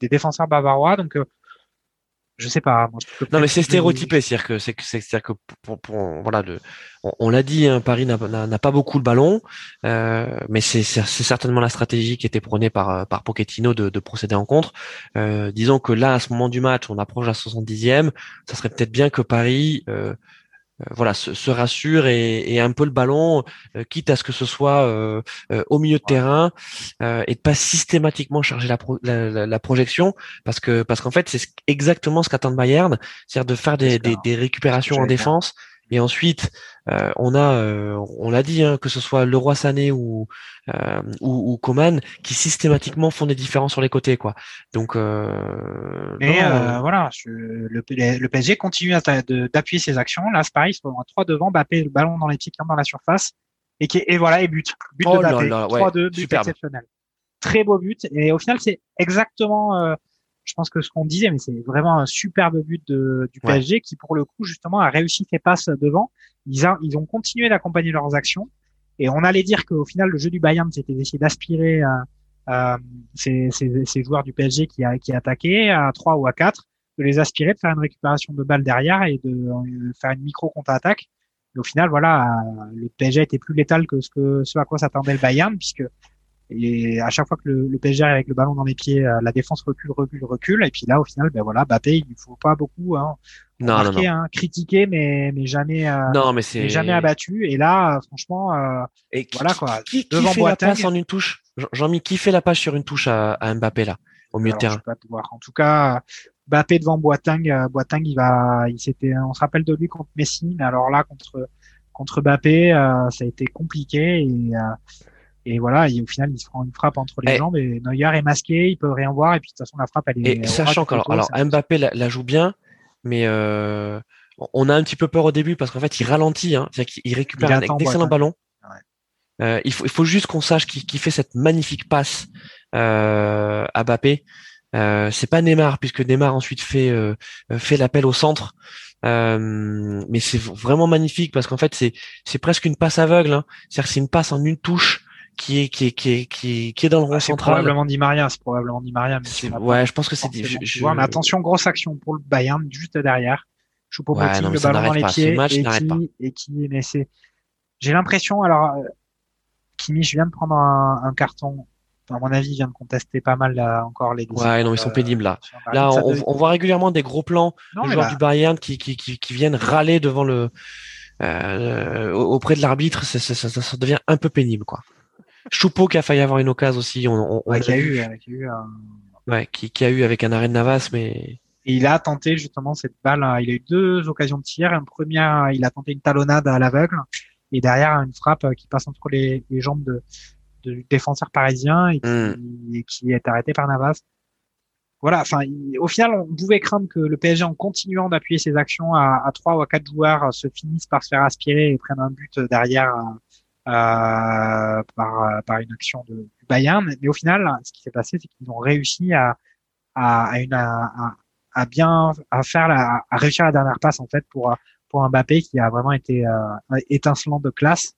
des défenseurs bavarois. Donc, je sais pas. Moi, non, mais c'est stéréotypé, c'est-à-dire que c'est c'est que pour, pour, voilà, le, on, l'a dit, hein, Paris n'a pas beaucoup le ballon, euh, mais c'est certainement la stratégie qui était prônée par par Pochettino de, de procéder en contre. Euh, disons que là, à ce moment du match, on approche la 70e, ça serait peut-être bien que Paris euh, euh, voilà, se, rassure et, et, un peu le ballon, euh, quitte à ce que ce soit euh, au milieu de terrain et de pas systématiquement charger la, la, projection, parce que parce qu'en fait c'est exactement ce qu'attend Bayern, c'est-à-dire de faire des, des, des récupérations en défense et ensuite, euh, on a, euh, on l'a dit, hein, que ce soit Leroy Sané ou, euh, ou, ou Coman, qui systématiquement font des différences sur les côtés, quoi. Donc, euh, mais voilà, le, le, PSG continue d'appuyer ses actions. Là, c'est pareil, ils sont à 3 devant, Bappé le ballon dans les pieds dans la surface, et qui et voilà, et but, but de oh Bappé, 3-2, but exceptionnel, très beau but. Et au final, c'est exactement je pense que ce qu'on disait, mais c'est vraiment un superbe but de, du PSG qui, pour le coup, justement, a réussi ses passes devant. Ils, ils ont continué d'accompagner leurs actions. Et on allait dire qu'au final, le jeu du Bayern, c'était d'essayer d'aspirer à, ces, ces, ces, joueurs du PSG qui, a, qui attaquaient à 3 ou à 4, de les aspirer, de faire une récupération de balles derrière et de euh, faire une micro contre-attaque. Et au final, voilà, le PSG était plus létal que ce, que, ce à quoi s'attendait le Bayern, puisque et à chaque fois que le, le PSG arrive avec le ballon dans les pieds, euh, la défense recule, recule, recule. Et puis là, au final, ben voilà, Bappé, il ne faut pas beaucoup hein, non, non, non. Hein, critiquer, mais mais jamais, euh, non, mais c'est jamais abattu. Et là, franchement, euh, et qui, voilà quoi. Qui, qui fait la passe en une touche? Jean-Mi, qui fait la passe sur une touche à, à Mbappé là, au milieu de terrain? En tout cas, Mbappé devant Boateng, euh, Boateng, il va, il s'était, on se rappelle de lui contre Messi, mais alors là contre contre Mbappé, euh, ça a été compliqué et et voilà, et au final, il se prend une frappe entre les jambes et Neuer est masqué, il peut rien voir. Et puis de toute façon, la frappe, elle est. Et sachant qu'alors, alors, Mbappé la, joue bien, mais euh, on a un petit peu peur au début parce qu'en fait, il ralentit, hein, c'est-à-dire qu'il récupère un excellent ballon. Euh, il, faut, il faut juste qu'on sache qui, fait cette magnifique passe euh, à Mbappé. Euh, c'est pas Neymar puisque Neymar ensuite fait euh, fait l'appel au centre mais c'est vraiment magnifique parce qu'en fait c'est c'est presque une passe aveugle. Hein. C'est-à-dire c'est une passe en une touche qui est qui est qui est qui est, dans le rond ah, central. Probablement dit Maria, c'est probablement dit Maria. ouais, je pense que c'est. Je, je... mais attention, grosse action pour le Bayern juste derrière. Choupo ouais, le ballon dans les pieds et, qui, et qui mais c'est. J'ai l'impression alors euh, Kimi, je viens de prendre un, un carton à mon avis, vient de contester pas mal là, encore les Ouais, non, ils sont pénibles là. Là, on, on, voit régulièrement des gros plans de joueurs du Bayern qui, qui, qui, qui, viennent râler devant le euh, auprès de l'arbitre. Ça, ça, ça, devient un peu pénible, quoi. Choupeau qui a failli avoir une occasion aussi. On, on, qui a eu, qui a eu un... ouais, qui, qui a eu avec un arrêt de Navas, mais. Et il a tenté justement cette balle. Hein. Il a eu deux occasions de tir. Une première, il a tenté une talonnade à l'aveugle, et derrière une frappe qui passe entre les, les jambes de de défenseur parisien hmm. et qui, est arrêté par Navas. Voilà, enfin, au final, on pouvait craindre que le PSG, en continuant d'appuyer ses actions à, à 3 ou à 4 joueurs, se finisse par se faire aspirer et prenne un but derrière euh, par, par une action de, Bayern. Mais au final, ce qui s'est passé, c'est qu'ils ont réussi à, à, à une, à, à, bien à faire la, à réussir la dernière passe en fait pour pour un Mbappé qui a vraiment été euh, étincelant de classe.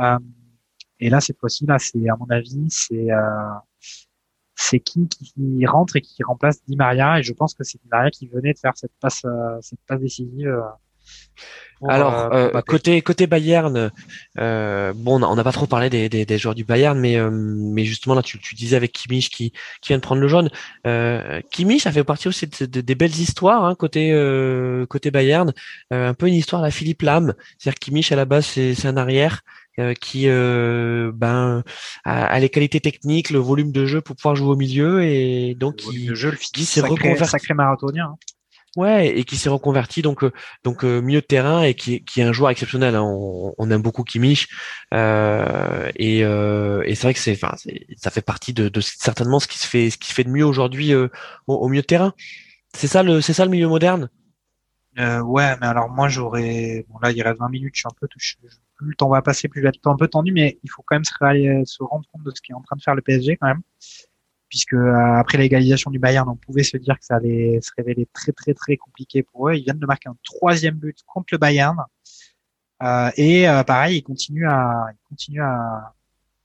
Euh, et là, cette fois-ci, là, c'est à mon avis, c'est euh, c'est qui qui rentre et qui remplace Di Maria. Et je pense que c'est Di Maria qui venait de faire cette passe euh, cette passe décisive. Alors euh, euh côté côté Bayern, euh, bon, on n'a pas trop parlé des, des, des, joueurs du Bayern, mais mais justement là, tu, tu disais avec Kimmich qui qui vient de prendre le jaune. Euh, Kimmich, ça fait partie aussi des belles histoires hein, côté côté Bayern, un peu une histoire à la Philippe Lam. C'est-à-dire Kimmich à la base c'est un arrière. Euh, qui euh, ben a, les qualités techniques, le volume de jeu pour pouvoir jouer au milieu et donc le jeu, le s'est reconverti sacré marathonien. Hein. Ouais, et qui s'est reconverti donc euh, donc milieu de terrain et qui, qui est un joueur exceptionnel. Hein. On, on, aime beaucoup Kimmich euh, et, euh, et c'est vrai que c'est enfin ça fait partie de, de, certainement ce qui se fait ce qui se fait de mieux aujourd'hui au, au, milieu de terrain. C'est ça le c'est ça le milieu moderne? Euh, ouais, mais alors moi j'aurais bon là il reste 20 minutes, je suis un peu touché, plus le temps va passer, plus le temps un peu tendu, mais il faut quand même se, rendre compte de ce qui est en train de faire le PSG quand même, puisque euh, après l'égalisation du Bayern, on pouvait se dire que ça allait se révéler très très très compliqué pour eux. Ils viennent de marquer un troisième but contre le Bayern, euh, et euh, pareil, ils continuent à, ils continuent à,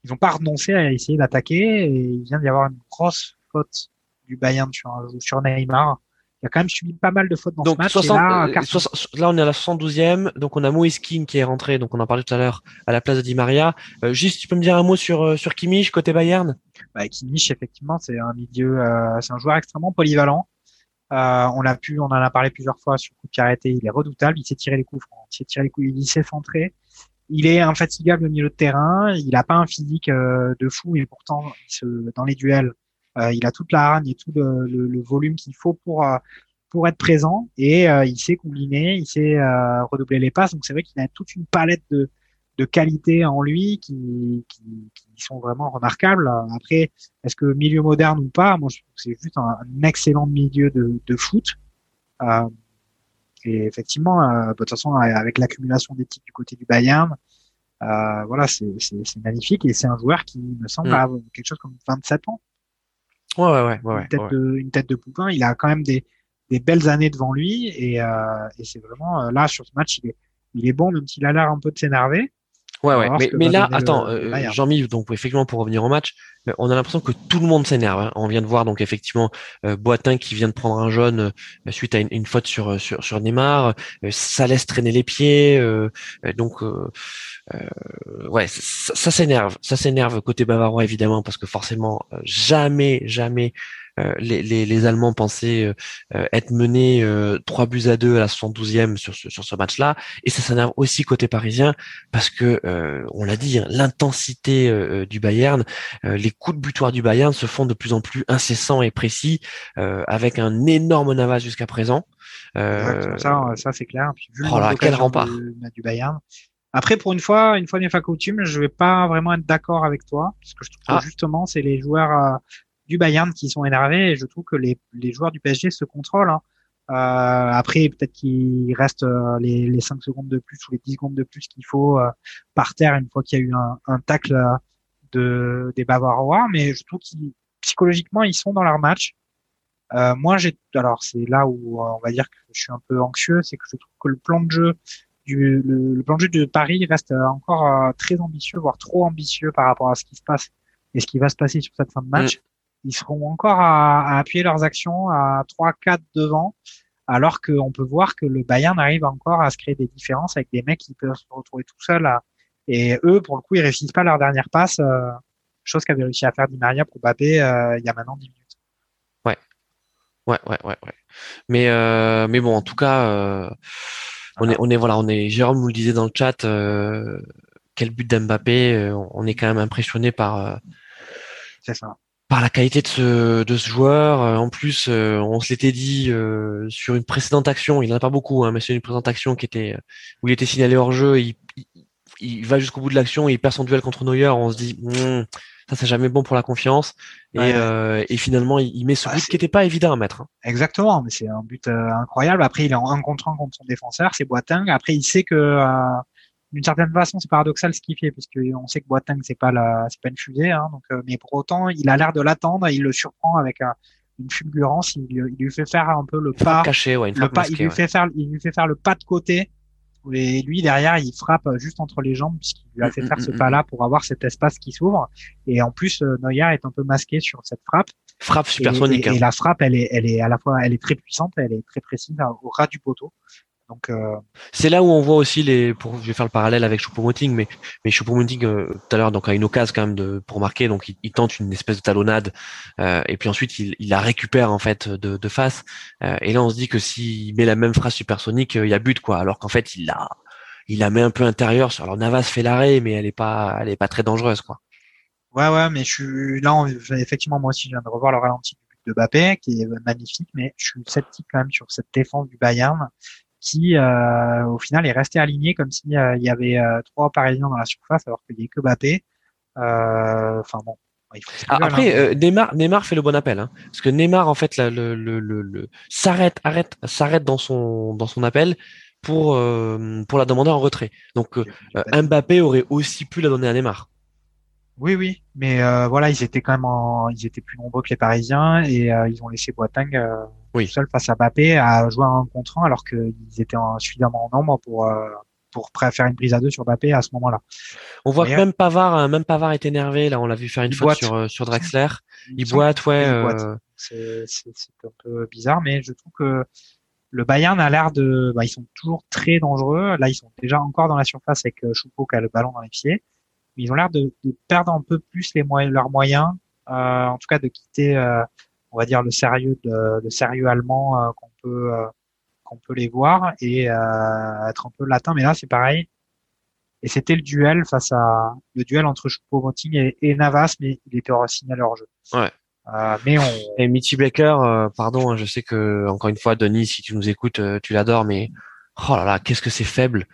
ils n'ont pas renoncé à essayer d'attaquer, et il vient d'y avoir une grosse faute du Bayern sur, sur Neymar il a quand même subi pas mal de fautes dans ce match. là, euh, là, on est à la 72e, donc on a Moïse King qui est rentré, donc on en parlait tout à l'heure, à la place de Di Maria. Euh, juste, tu peux me dire un mot sur euh, sur Kimmich côté Bayern? Bah, Kimmich, effectivement, c'est un milieu, c'est un joueur extrêmement polyvalent. on l'a pu, on en a parlé plusieurs fois sur coup de arrêté. Il est redoutable. Il sait tirer les coups francs, il sait tirer les coups, il sait centrer. Il est infatigable au milieu de terrain. Il n'a pas un physique de fou, et pourtant, dans les duels, euh, il a toute la hargne et tout le, le, le volume qu'il faut pour euh, pour être présent et euh, il sait combiner, il sait redoubler les passes. Donc c'est vrai qu'il a toute une palette de de qualités en lui qui, qui, qui, sont vraiment remarquables. Après, est-ce que milieu moderne ou pas? Moi, je trouve que c'est juste un, excellent milieu de, de foot. Euh, et effectivement, euh, de toute façon, avec l'accumulation des titres du côté du Bayern, euh, voilà, c'est magnifique et c'est un joueur qui me semble mm. avoir quelque chose comme 27 ans. Ouais, ouais, ouais. une, tête De, une tête de poupin. Il a quand même des, des belles années devant lui et, euh, et c'est vraiment euh, là sur ce match, il est, il est bon, même s'il a l'air un peu de s'énerver. Ouais, ouais. Mais, mais là, attends, euh, Jean-Mi, donc effectivement pour revenir au match, on a l'impression que tout le monde s'énerve. Hein. On vient de voir donc effectivement euh, Boitin qui vient de prendre un jaune euh, suite à une, une, faute sur sur sur Neymar. ça laisse traîner les pieds. donc ouais, ça, s'énerve. Ça s'énerve côté bavarois évidemment parce que forcément jamais jamais euh, les, les, les, Allemands pensaient euh, euh, être menés trois buts à deux à la 72e sur ce, sur ce match-là, et ça s'énerve aussi côté parisien parce que on l'a dit, hein, l'intensité du Bayern, les coups de butoir du Bayern se font de plus en plus incessants et précis, avec un énorme Navas jusqu'à présent. ça, ça c'est clair. oh là, quel rempart du Bayern. Après, pour une fois, une fois n'est pas coutume, je vais pas vraiment être d'accord avec toi, parce que je trouve que ah. justement, c'est les joueurs du Bayern qui sont énervés et je trouve que les, les joueurs du PSG se contrôlent. Hein. Euh, après, peut-être qu'il reste euh, les, les 5 secondes de plus ou les 10 secondes de plus qu'il faut euh, par terre une fois qu'il y a eu un, un tacle de, des Bavarois, mais je trouve qu'ils psychologiquement ils sont dans leur match. Moi, j'ai, alors c'est là où on va dire que je suis un peu anxieux, c'est que je trouve que le plan de jeu du le, plan de jeu de Paris reste encore très ambitieux, voire trop ambitieux par rapport à ce qui se passe et ce qui va se passer sur cette fin de match. Mm. Ils seront encore à, à, appuyer leurs actions à 3-4 devant alors qu'on peut voir que le Bayern arrive encore à se créer des différences avec des mecs qui peuvent se retrouver tout seuls. Et eux, pour le coup, ils réussissent pas leur dernière passe, euh, chose qu'avait réussi à faire Di Maria pour Mbappé euh, il y a maintenant 10 minutes. Ouais, ouais, ouais, ouais, ouais. Mais euh, mais bon, en tout cas, on est on est voilà, on est. Jérôme nous le disait dans le chat. quel but d'Mbappé On est quand même impressionné par. C'est ça par la qualité de ce, de ce joueur. Euh, en plus, euh, on se l'était dit euh, sur une précédente action, il n'en a pas beaucoup, hein, mais c'est une précédente action qui était où il était signalé hors jeu. Il, il, va jusqu'au bout de l'action, il perd son duel contre Neuer. On se dit, hmm, ça c'est jamais bon pour la confiance. Et, et finalement, il, met ce but qui n'était pas évident à mettre. Hein. Exactement, mais c'est un but incroyable. Après, il est en un contre un contre son défenseur, c'est Boateng. Après, il sait que d'une certaine façon, c'est paradoxal ce qu'il fait, puisque on sait que Boateng c'est pas la, c'est pas une fusée, hein, donc, euh, mais pour autant, il a l'air de l'attendre, il le surprend avec une fulgurance, il, lui fait faire un peu le pas, caché, ouais, le pas, il lui fait faire, il lui fait faire le pas de côté, et lui derrière, il frappe juste entre les jambes puisqu'il lui a fait mm, faire mm, ce mm, pas-là pour avoir cet espace qui s'ouvre. Et en plus, euh, Neuer est un peu masqué sur cette frappe. Frappe supersonique. Et, et, hein. la frappe, elle est, elle est à la fois, elle est très puissante, elle est très précise au ras du poteau. Donc euh... c'est là où on voit aussi les. Pour, je vais faire le parallèle avec Choupo-Moting, mais mais Choupo-Moting euh, tout à l'heure donc a une occasion quand même de pour marquer, donc il, tente une espèce de talonnade euh, et puis ensuite il, il, la récupère en fait de, de face. Euh, et là on se dit que s'il met la même phrase supersonique, euh, il y a but quoi, alors qu'en fait il la il la met un peu intérieure. Alors Navas fait l'arrêt, mais elle est pas elle est pas très dangereuse quoi. Ouais ouais, mais je suis là effectivement moi aussi je viens de revoir le ralenti de Bappé qui est magnifique, mais je suis sceptique quand même sur cette défense du Bayern qui euh, au final est resté aligné comme s'il euh, y avait euh, trois Parisiens dans la surface alors qu'il n'y a que Mbappé. Enfin bon. Ah, après, hein. Neymar, Neymar fait le bon appel, hein, parce que Neymar en fait le, le, le, s'arrête, arrête, s'arrête dans son dans son appel pour pour la demander en retrait. Donc Mbappé aurait aussi pu la donner à Neymar. Oui, oui, mais euh, voilà, ils étaient quand même, en, ils étaient plus nombreux que les Parisiens et euh, ils ont laissé Boateng euh, oui. seul face à Mbappé à jouer un contre un alors qu'ils étaient en, suffisamment en nombre pour euh, pour faire une prise à deux sur Mbappé à ce moment-là. On voit que même Pavard, hein, même Pavard est énervé. Là, on l'a vu faire une fois sur sur Draxler. Il, boite, ouais. C'est un peu bizarre, mais je trouve que le Bayern a l'air de, bah, ils sont toujours très dangereux. Là, ils sont déjà encore dans la surface avec Choupo qui a le ballon dans les pieds ils ont l'air de, de, perdre un peu plus les moyens, leurs moyens, euh, en tout cas de quitter, euh, on va dire le sérieux, de, le sérieux allemand euh, qu'on peut euh, qu'on peut les voir et être un peu latin. Mais là, c'est pareil. Et c'était le duel face à le duel entre Choupo-Moting et, et, Navas, mais il était signalé hors jeu. Ouais. Euh, mais on... Et Mitty Blaker, pardon, hein, je sais que encore une fois, Denis, si tu nous écoutes, tu l'adores, mais oh là là, qu'est-ce que c'est faible.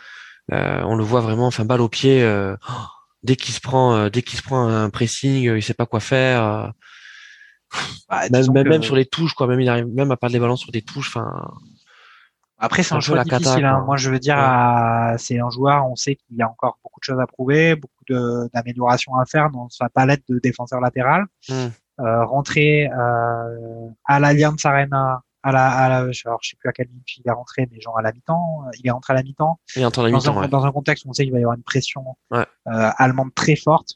on le voit vraiment, enfin balle au pied. Oh dès qu'il se prend euh, dès qu'il se prend un pressing, euh, il sait pas quoi faire. Bah, même, sur les touches, quoi. Même il arrive même à perdre les ballons sur des touches. Enfin. Après, c'est un choix difficile. hein. Moi, je veux dire, c'est un joueur. On sait qu'il y a encore beaucoup de choses à prouver, beaucoup d'améliorations à faire dans sa palette de défenseur latéral. Mmh. Euh, rentrer euh, à l'Allianz Arena à la, à la je sais plus à quelle minute il est rentré, mais genre à la mi-temps, il est rentré à la mi-temps. Il est rentré à la mi-temps. Dans, dans, un contexte où on sait qu'il va y avoir une pression euh, allemande très forte.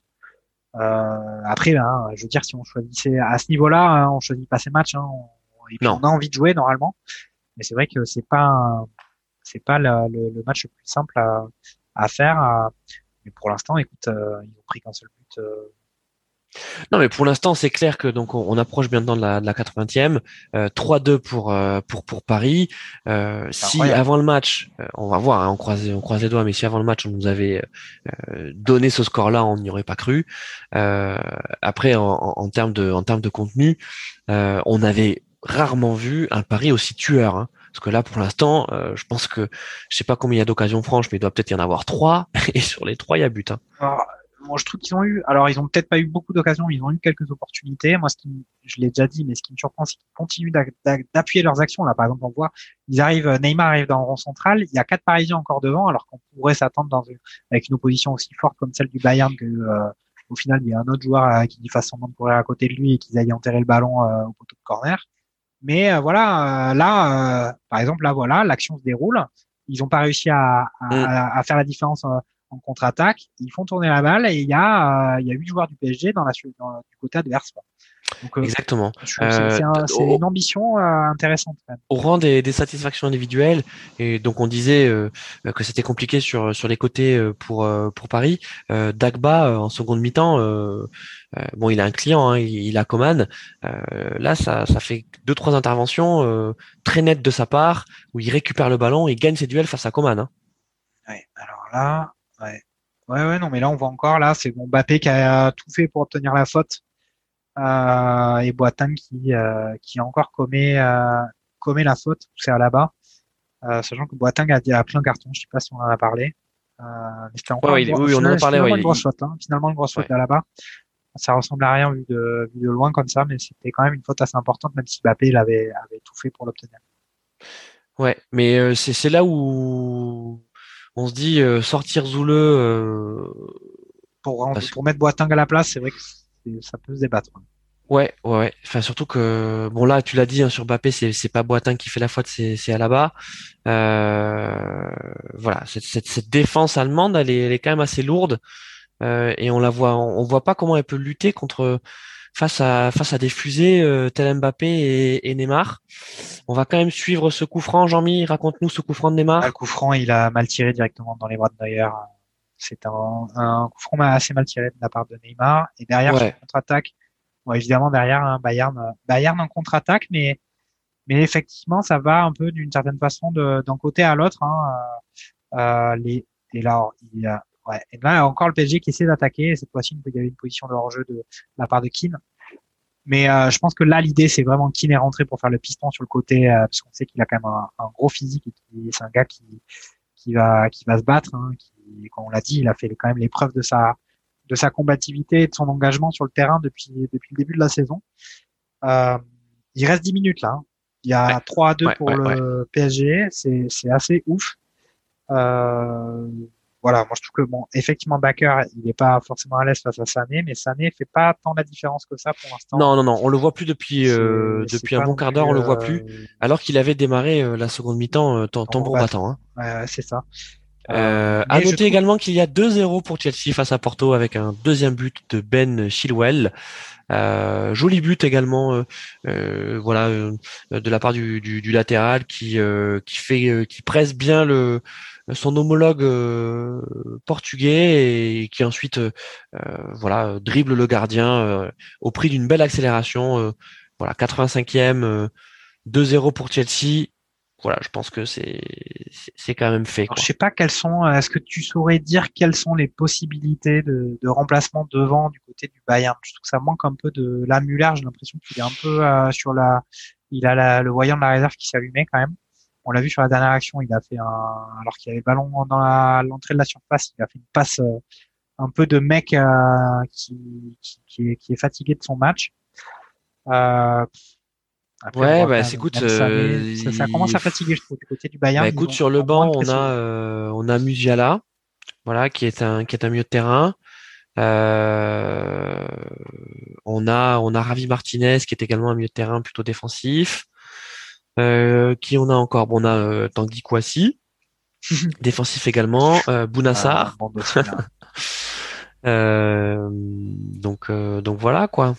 Euh, après, ben, je veux dire, si on choisissait à ce niveau-là, hein, on choisit pas ces matchs. Hein, on, et puis on a envie de jouer normalement, mais c'est vrai que c'est pas c'est pas le, le, match le plus simple à, à faire. mais pour l'instant, écoute, euh, ils ont pris qu'un seul but euh, non, mais pour l'instant, c'est clair que donc on, approche maintenant de la, de la 80e. Euh, 3-2 pour, euh, pour pour Paris. Euh, si avant le match, euh, on va voir, hein, on croise on croise les doigts, mais si avant le match on nous avait euh, donné ce score-là, on n'y aurait pas cru. après, en, en, termes de en termes de contenu, on avait rarement vu un Paris aussi tueur. Hein. Parce que là, pour l'instant, je pense que je sais pas combien il y a d'occasions franches, mais il doit peut-être y en avoir trois. Et sur les trois, il y a but. Hein. Ah, moi, je trouve qu'ils ont eu, alors ils ont peut-être pas eu beaucoup d'occasions, ils ont eu quelques opportunités. Moi, ce qui, je l'ai déjà dit, mais ce qui me surprend, c'est qu'ils continuent d'appuyer leurs actions. Là, par exemple, on voit, ils arrivent, Neymar arrive dans le rond central, il y a quatre Parisiens encore devant, alors qu'on pourrait s'attendre dans une, avec une opposition aussi forte comme celle du Bayern que, euh, au final, il y a un autre joueur euh, qui fasse semblant de courir à côté de lui et qu'ils aillent enterrer le ballon euh, au poteau de corner. Mais euh, voilà, là, par exemple, là, voilà, l'action se déroule. Ils n'ont pas réussi à, à, mm. faire la différence en contre-attaque. Ils font tourner la balle et il y a, il y a huit joueurs du PSG dans la, dans, du côté adverse. Donc, Exactement. C'est une ambition intéressante. Au rang des, des, satisfactions individuelles, et donc on disait que c'était compliqué sur sur les côtés pour pour Paris. Dagba en seconde mi-temps, bon, il a un client, hein, il, a Coman. là, ça ça fait deux trois interventions très nettes de sa part où il récupère le ballon et gagne ses duels face à Coman. Hein. Ouais, alors là, ouais. Ouais, ouais, non, mais là, on voit encore, là, c'est bon, Mbappé qui a tout fait pour obtenir la faute. Euh, et Boateng qui, euh, qui encore commet, euh, commet la faute, c'est à là-bas. Euh, sachant que Boateng a, a plein carton, je sais pas si on en a parlé. Euh, mais c'était encore oui, oui, on en a parlé. Finalement, une grosse faute, hein. finalement, une grosse faute à là-bas. Ça ressemble à rien vu de, vu de loin comme ça, mais c'était quand même une faute assez importante, même si Mbappé l'avait avait tout fait pour l'obtenir. Ouais, mais c'est là où on se dit euh, sortir Zoule euh, pour, pour mettre Boateng à la place, c'est vrai que ça peut se débattre. Ouais, ouais, ouais. Enfin, surtout que bon là, tu l'as dit hein, sur Mbappé, c'est c'est pas Boateng qui fait la faute, c'est c'est Alaba. Euh, voilà, cette, cette, cette défense allemande, elle est elle est quand même assez lourde euh, et on la voit, on, on voit pas comment elle peut lutter contre face à face à des fusées euh, tel Mbappé et, et, Neymar. On va quand même suivre ce coup franc. Jean-Mi, raconte-nous ce coup franc de Neymar. Ah, le coup franc, il a mal tiré directement dans les bras de Neuer. C'est un, un coup franc assez mal tiré de la part de Neymar. Et derrière, contre-attaque, bon, évidemment derrière un Bayern, Bayern en contre-attaque, mais mais effectivement, ça va un peu d'une certaine façon d'un côté à l'autre. Hein. Euh, euh les, et là, il y a Ouais. Et là, encore le PSG qui essaie d'attaquer. Cette fois-ci, il y avait une position de hors-jeu de, la part de Keane. Mais euh, je pense que là, l'idée, c'est vraiment Keane est rentré pour faire le piston sur le côté, euh, parce qu'on sait qu'il a quand même un, gros physique et c'est un gars qui, qui va, qui va se battre. Hein, qui, comme on l'a dit, il a fait quand même l'épreuve de sa, de sa combativité et de son engagement sur le terrain depuis, depuis le début de la saison. Euh, il reste 10 minutes là. Hein. Il y a 3 à 2 pour le PSG. C'est, c'est assez ouf. Euh, voilà, moi je trouve que bon, effectivement, Baker, il n'est pas forcément à l'aise face à Sané, mais Sané fait pas tant la différence que ça pour l'instant. Non, non, non, on le voit plus depuis euh, depuis un bon quart d'heure, on le voit plus, euh, alors qu'il avait démarré euh, la seconde mi-temps tambour battant. Hein. Ouais, c'est ça. Euh, à noter également qu'il y a 2-0 pour Chelsea face à Porto avec un deuxième but de Ben Chilwell. Euh, joli but également, euh, voilà, de la part du, du, du latéral qui qui fait qui presse bien le son homologue euh, portugais et qui ensuite euh, voilà dribble le gardien euh, au prix d'une belle accélération. voilà, 85e, 2-0 pour Chelsea. Voilà, je pense que c'est c'est quand même fait. Alors, je sais pas quelles sont. Est-ce que tu saurais dire quelles sont les possibilités de, de remplacement devant du côté du Bayern? Je trouve que ça manque un peu de la Muller. J'ai l'impression qu'il est un peu sur la. Il a le voyant de la réserve qui s'allumait quand même. On l'a vu sur la dernière action, il a fait un, alors qu'il y avait ballon dans l'entrée de la surface, il a fait une passe euh, un peu de mec euh, qui, qui, est, qui, est, fatigué de son match. Euh, ouais, bah, écoute, euh, ça, ça, commence à fatiguer, je trouve, du côté du Bayern. Bah, écoute, sur le banc, on a, on a Musiala, voilà, qui est un, qui est un milieu de terrain. Euh, on a, on a Ravi Martinez, qui est également un milieu de terrain plutôt défensif. Euh, qui on a encore? Bon, on a euh, Tanguy Kouassi, défensif également, euh, Bounassar. Ah, euh, donc, euh, donc voilà quoi.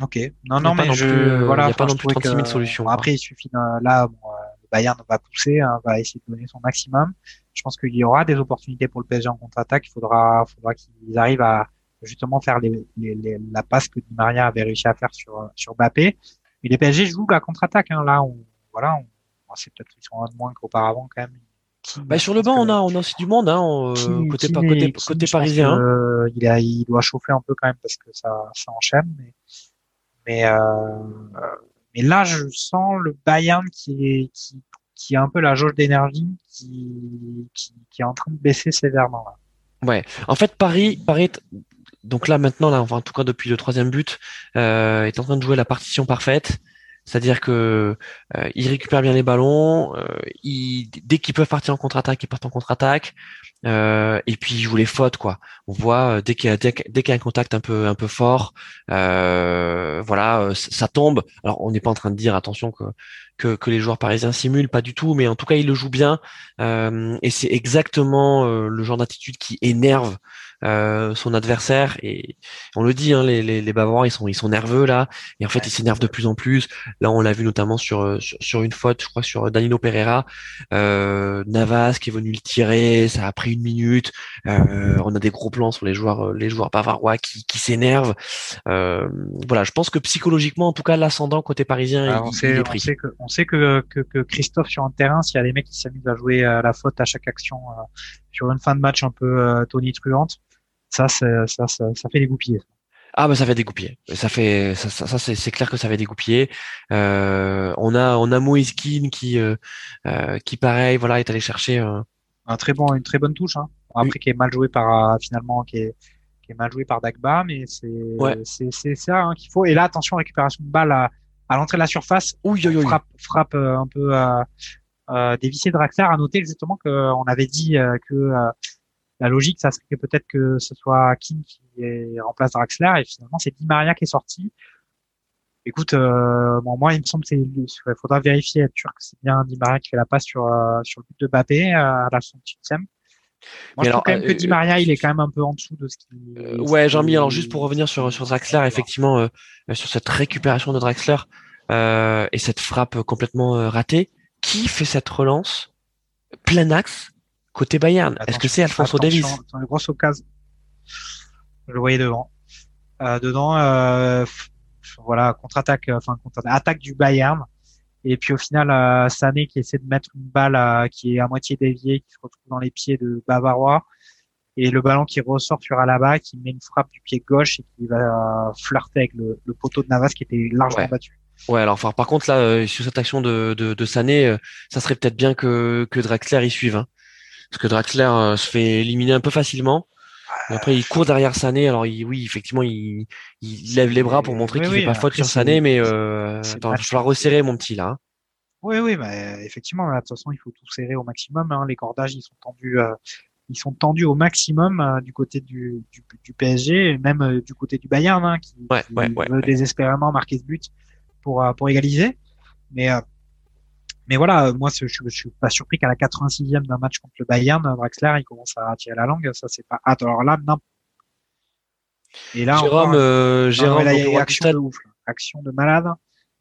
Ok. Non, non, mais je, voilà, il n'y a pas non plus 36 000 solutions. après, il suffit là, bon, le Bayern va pousser, hein, va essayer de donner son maximum. Je pense qu'il y aura des opportunités pour le PSG en contre-attaque. Il faudra, faudra qu'ils arrivent à justement faire les, les, la passe que Di Maria avait réussi à faire sur sur Mbappé. Mais les PSG jouent la contre-attaque. Hein. Là, on, voilà, on, c'est peut-être qu'ils sont un de moins qu'auparavant quand même. bah, sur le banc, on a, on a aussi du monde, hein, euh, côté, côté, côté parisien. il, a, il doit chauffer un peu quand même parce que ça, ça enchaîne. Mais, mais, euh, mais là, je sens le Bayern qui est, qui, qui a un peu la jauge d'énergie qui, qui, qui, est en train de baisser sévèrement. Là. Ouais. En fait, Paris, Paris, donc là maintenant, là, enfin, en tout cas depuis le troisième but, euh, est en train de jouer la partition parfaite C'est-à-dire que euh, ils récupèrent bien les ballons, euh, dès qu'ils peuvent partir en contre-attaque, ils partent en contre-attaque. Euh, et puis ils jouent les fautes quoi. On voit dès qu'il y a dès, qu'il y a un contact un peu un peu fort, voilà, ça tombe. Alors on n'est pas en train de dire attention que, que que, les joueurs parisiens simulent, pas du tout, mais en tout cas ils le jouent bien. et c'est exactement le genre d'attitude qui énerve euh, son adversaire et on le dit hein, les, les, les, Bavarois ils sont ils sont nerveux là. Et en fait ils s'énervent de plus en plus. Là on l'a vu notamment sur, euh, sur, une faute je crois sur Danilo Pereira. Euh, Navas qui est venu le tirer ça a pris une minute. Euh, on a des gros plans sur les joueurs euh, les joueurs bavarois qui, qui s'énervent. Voilà je pense que psychologiquement en tout cas l'ascendant côté parisien il, on, sait, est pris. on sait que on sait que, que, que Christophe sur un terrain s'il y a des mecs qui s'amusent à jouer à la faute à chaque action sur une fin de match un peu tonitruante ça, ça, ça, ça, fait dégoupiller. Ah bah ça fait dégoupiller. Ça fait ça, ça, c'est clair que ça fait dégoupiller. Euh, on a on a Moïse qui euh, euh, qui pareil voilà est allé chercher un très bon une très bonne touche. Hein. Après qui est mal joué par finalement qui est qui est mal joué par Dagba mais c'est c'est c'est ça hein, qu'il faut. Et là attention récupération de balle à, à l'entrée de la surface. Ouh, frappe frappe un peu euh, dévissé de Draxler. À noter exactement qu'on avait dit que la logique, ça serait peut-être que ce soit King qui remplace Draxler et finalement c'est Di Maria qui est sorti. Écoute, euh, moi il me semble qu'il faudra vérifier être sûr que c'est bien Di Maria qui fait la passe sur euh, sur le but de Bappé euh, à la 68e. Moi, je trouve quand même que Di Maria, il est quand même un peu en dessous de ce qu'il. ouais, Jean-Mi. Alors juste pour revenir sur sur Draxler, effectivement, sur cette récupération de Draxler et cette frappe complètement ratée, qui fait cette relance plein axe Côté Bayern, est-ce que c'est Alfonso Davis Dans une grosse occasion. Je le voyais devant. Euh, dedans, euh, voilà, contre-attaque, euh, enfin contre-attaque du Bayern. Et puis au final, euh, Sané qui essaie de mettre une balle euh, qui est à moitié déviée, qui se retrouve dans les pieds de Bavarois. Et le ballon qui ressort sur Alaba, qui met une frappe du pied gauche et qui va flirter avec le, poteau de Navas qui était largement battu. Ouais, alors enfin, par contre là, sur cette action de, de, de Sané, ça serait peut-être bien que, que Draxler y suive. Hein parce que Draxler euh, se fait éliminer un peu facilement. après, il court derrière Sané. Alors, oui, effectivement, il, il lève les bras pour montrer qu'il fait pas faute sur Sané, mais euh, attends, je vais resserrer mon petit là. Hein. Oui, oui, mais effectivement, de toute façon, il faut tout serrer au maximum. Hein. Les cordages, ils sont tendus, euh, ils sont tendus au maximum euh, du côté du, du, du, PSG, même euh, du côté du Bayern, hein, qui, ouais, veut désespérément marquer ce but pour pour égaliser. Mais mais voilà, euh, moi, je, je, suis pas surpris qu'à la 86e d'un match contre le Bayern, Draxler, il commence à tirer la langue. Ça, c'est pas. Ah, alors là, non. Et là, Jérôme, euh, Jérôme, là, il y a action de ouf, action de malade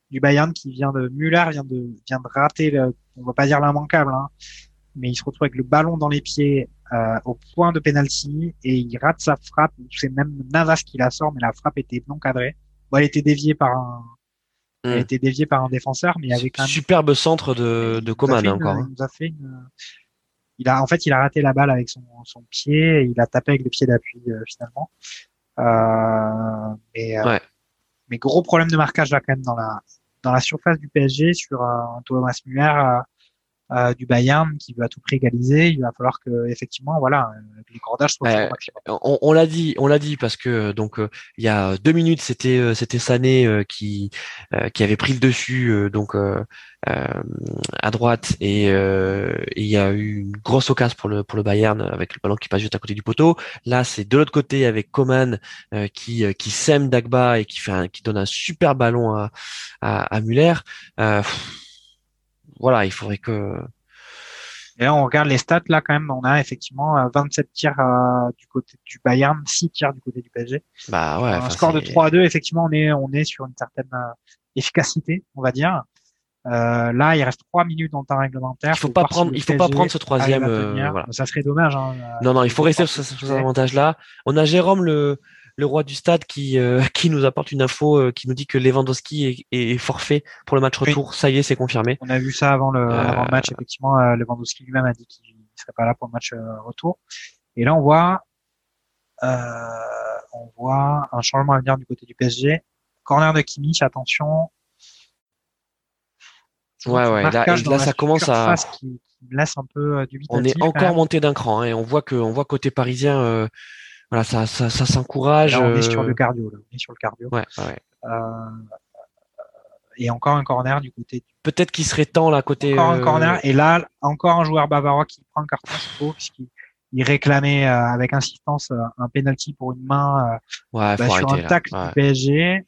du Bayern qui vient de Müller, vient de vient de rater. Le, on va pas dire l'immanquable, hein, mais il se retrouve avec le ballon dans les pieds euh, au point de penalty et il rate sa frappe. C'est même Navas qui la sort, mais la frappe était non cadrée. Bon, elle était déviée par un il a hmm. été dévié par un défenseur, mais avec un superbe centre de, de Coman encore. Hein. Il a fait une... il a en fait il a raté la balle avec son, son pied, et il a tapé avec le pied d'appui euh, finalement. Euh, mais, euh, mais gros problème de marquage là quand même dans la dans la surface du PSG sur un Thomas Muller euh, du Bayern qui veut à tout prix égaliser, il va falloir que effectivement voilà euh, les cordages soient euh, on, on l'a dit, on l'a dit parce que donc il y a deux minutes c'était c'était Sané qui qui avait pris le dessus donc à droite et il y a eu une grosse occasion pour le pour le Bayern avec le ballon qui passe juste à côté du poteau. Là c'est de l'autre côté avec Coman qui qui sème Dagba et qui fait un, qui donne un super ballon à à, à Muller voilà, il faudrait que. Et là, on regarde les stats, là, quand même, on a effectivement 27 euh, tirs euh, du côté du Bayern, 6 tirs du côté du PSG. Bah ouais. Un score de 3 à 2, effectivement, on est, on est sur une certaine euh, efficacité, on va dire. Euh, là, il reste 3 minutes dans le temps réglementaire. Il faut, pas prendre, il faut pas prendre ce troisième. voilà. Ça serait dommage. Hein, non, non, il faut rester sur cet avantage-là. On a Jérôme le, le roi du stade qui euh, qui nous apporte une info euh, qui nous dit que Lewandowski est, est, forfait pour le match retour. Ça y est, c'est confirmé. On a vu ça avant le, avant le match. Euh. Effectivement, Lewandowski lui-même a dit qu'il ne serait pas là pour le match retour. Et là, on voit on voit un changement à venir du côté du PSG. Corner de Kimmich, attention. Ouais, ouais. Là, ça commence à. Qui, laisse un peu du On est encore monté d'un cran. et hein, on voit que, on voit côté parisien, voilà, ça, ça, ça s'encourage. on est sur le euh, cardio, là. On est sur le cardio. Ouais, ouais. Euh, et encore un corner du côté. Peut-être qu'il serait temps là côté. Encore un corner et là encore un joueur bavarois qui prend un carton faux puisqu'il il réclamait avec insistance un penalty pour une main ouais, bah, sur un tacle du PSG.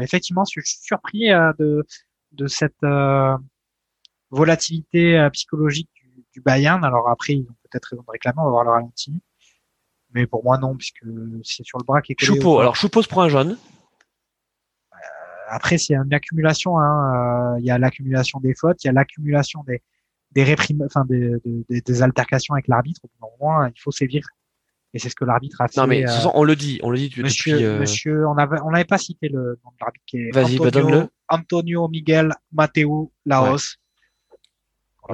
effectivement, je suis surpris de de cette volatilité psychologique du, du Bayern. Alors après, ils ont peut-être raison de réclamer, on va voir le ralenti. Mais pour moi, non, puisque c'est sur le bras qui est collé Choupeau. Alors, Choupeau se prend un jaune. Euh, après, c'est une accumulation. Hein. Euh, il y a l'accumulation des fautes, il y a l'accumulation des des réprimes, enfin des, des, des altercations avec l'arbitre. Au moins, il faut sévir. Et c'est ce que l'arbitre a fait. Non mais euh, on le dit, on le dit monsieur, depuis. Monsieur, on avait, on n'avait pas cité le nom de l'arbitre qui est Vas-y, bah, Antonio, Antonio Miguel Mateo Laos.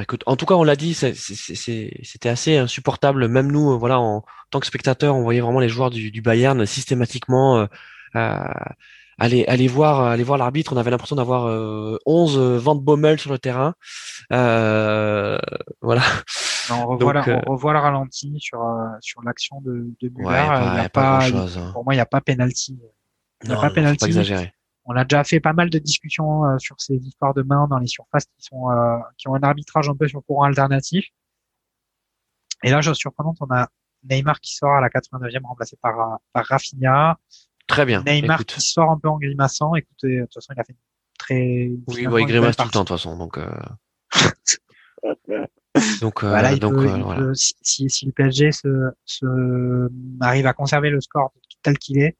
Écoute, en tout cas, on l'a dit, c'était assez insupportable. Même nous, voilà, en, tant que spectateurs, on voyait vraiment les joueurs du, du Bayern systématiquement euh, euh, aller aller voir aller voir l'arbitre. On avait l'impression d'avoir euh, 11 Van Bommel sur le terrain. Euh, voilà. on, revoit Donc, on revoit le ralenti sur sur l'action de, de Müller. Ouais, il pas, pas chose, hein. Pour moi, il n'y a pas penalty. Il n'y a pas penalty. Pas exagérer. On a déjà fait pas mal de discussions euh, sur ces histoires de main dans les surfaces qui sont euh, qui ont un arbitrage un peu sur courant alternatif. Et là, chose surprenante, on a Neymar qui sort à la 89e remplacé par par Rafinha. Très bien. Neymar qui sort un peu en grimaçant. Écoutez, de toute façon, il a fait une très. Oui, il grimace tout le temps de toute façon, donc. Euh... donc, euh, voilà, donc voilà. si, si, le PSG se, se arrive à conserver le score tel qu'il est,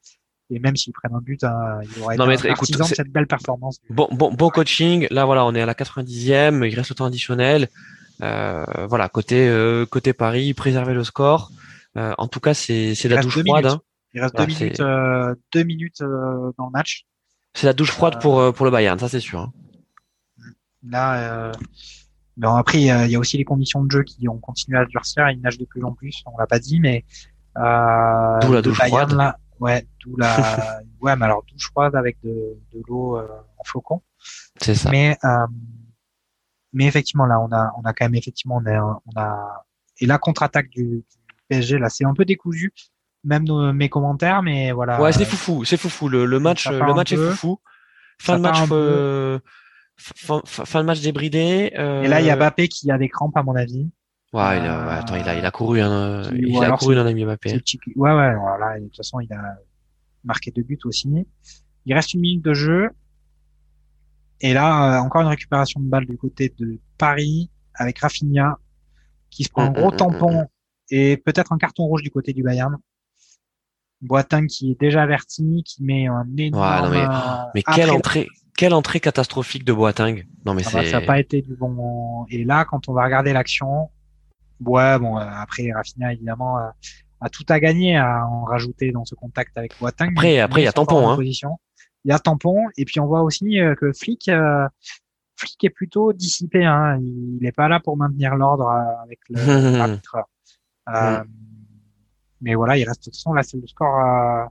et même s'ils prennent un but, hein, il aurait non, écoute, cette belle performance. Bon, bon, bon coaching. Là, voilà, on est à la 90e. Il reste au temps additionnel. Euh, voilà, côté euh, côté Paris, préserver le score. Euh, en tout cas, c'est c'est la douche froide. Hein. Il reste deux minutes, euh, deux minutes euh, dans le match. C'est la douche froide pour pour le Bayern, ça c'est sûr. Hein. Là, bon après il y, a, aussi les conditions de jeu qui ont continué à durcir. Il nage de plus en plus. On l'a pas dit, mais D'où la douche froide. Là, Ouais, d'où la, ouais, mais alors douche froide avec de, de l'eau euh, en flocon. C'est ça. Mais, euh, mais effectivement, là, on a, on a quand même effectivement, on a, on a, et la contre-attaque du, du, PSG, là, c'est un peu décousu, même nos, mes commentaires, mais voilà. Ouais, c'est foufou, c'est foufou. Le, le match, le match est foufou. Fin de match, euh, fin, fin, de match débridé. Euh... Et là, il y a Bappé qui a des crampes, à mon avis. Ouais, il a, attends, il a, il a couru, hein, il a couru dans la Mbappé. Ouais, ouais, voilà, de toute façon, il a marqué deux buts aussi. Il reste une minute de jeu. Et là, euh, encore une récupération de balle du côté de Paris avec Rafinha qui se prend un mm, gros mm, mm, tampon et peut-être un carton rouge du côté du Bayern. Boitin qui est déjà averti, qui met un énorme. Ouais, mais, mais quelle entrée, quelle entrée catastrophique de Boateng. Non mais c'est. ça n'a pas été du bon. Et là, quand on va regarder l'action, Ouais, bon, euh, après, Rafinha, évidemment, euh, a tout à gagner à en rajouter dans ce contact avec Boateng. Après, après, il y a tampon, hein. Il y a tampon, et puis on voit aussi euh, que Flick, Flick est plutôt dissipé, hein. Il n'est pas là pour maintenir l'ordre avec l'arbitre. euh, mais voilà, il reste, de toute façon, là, c'est le score,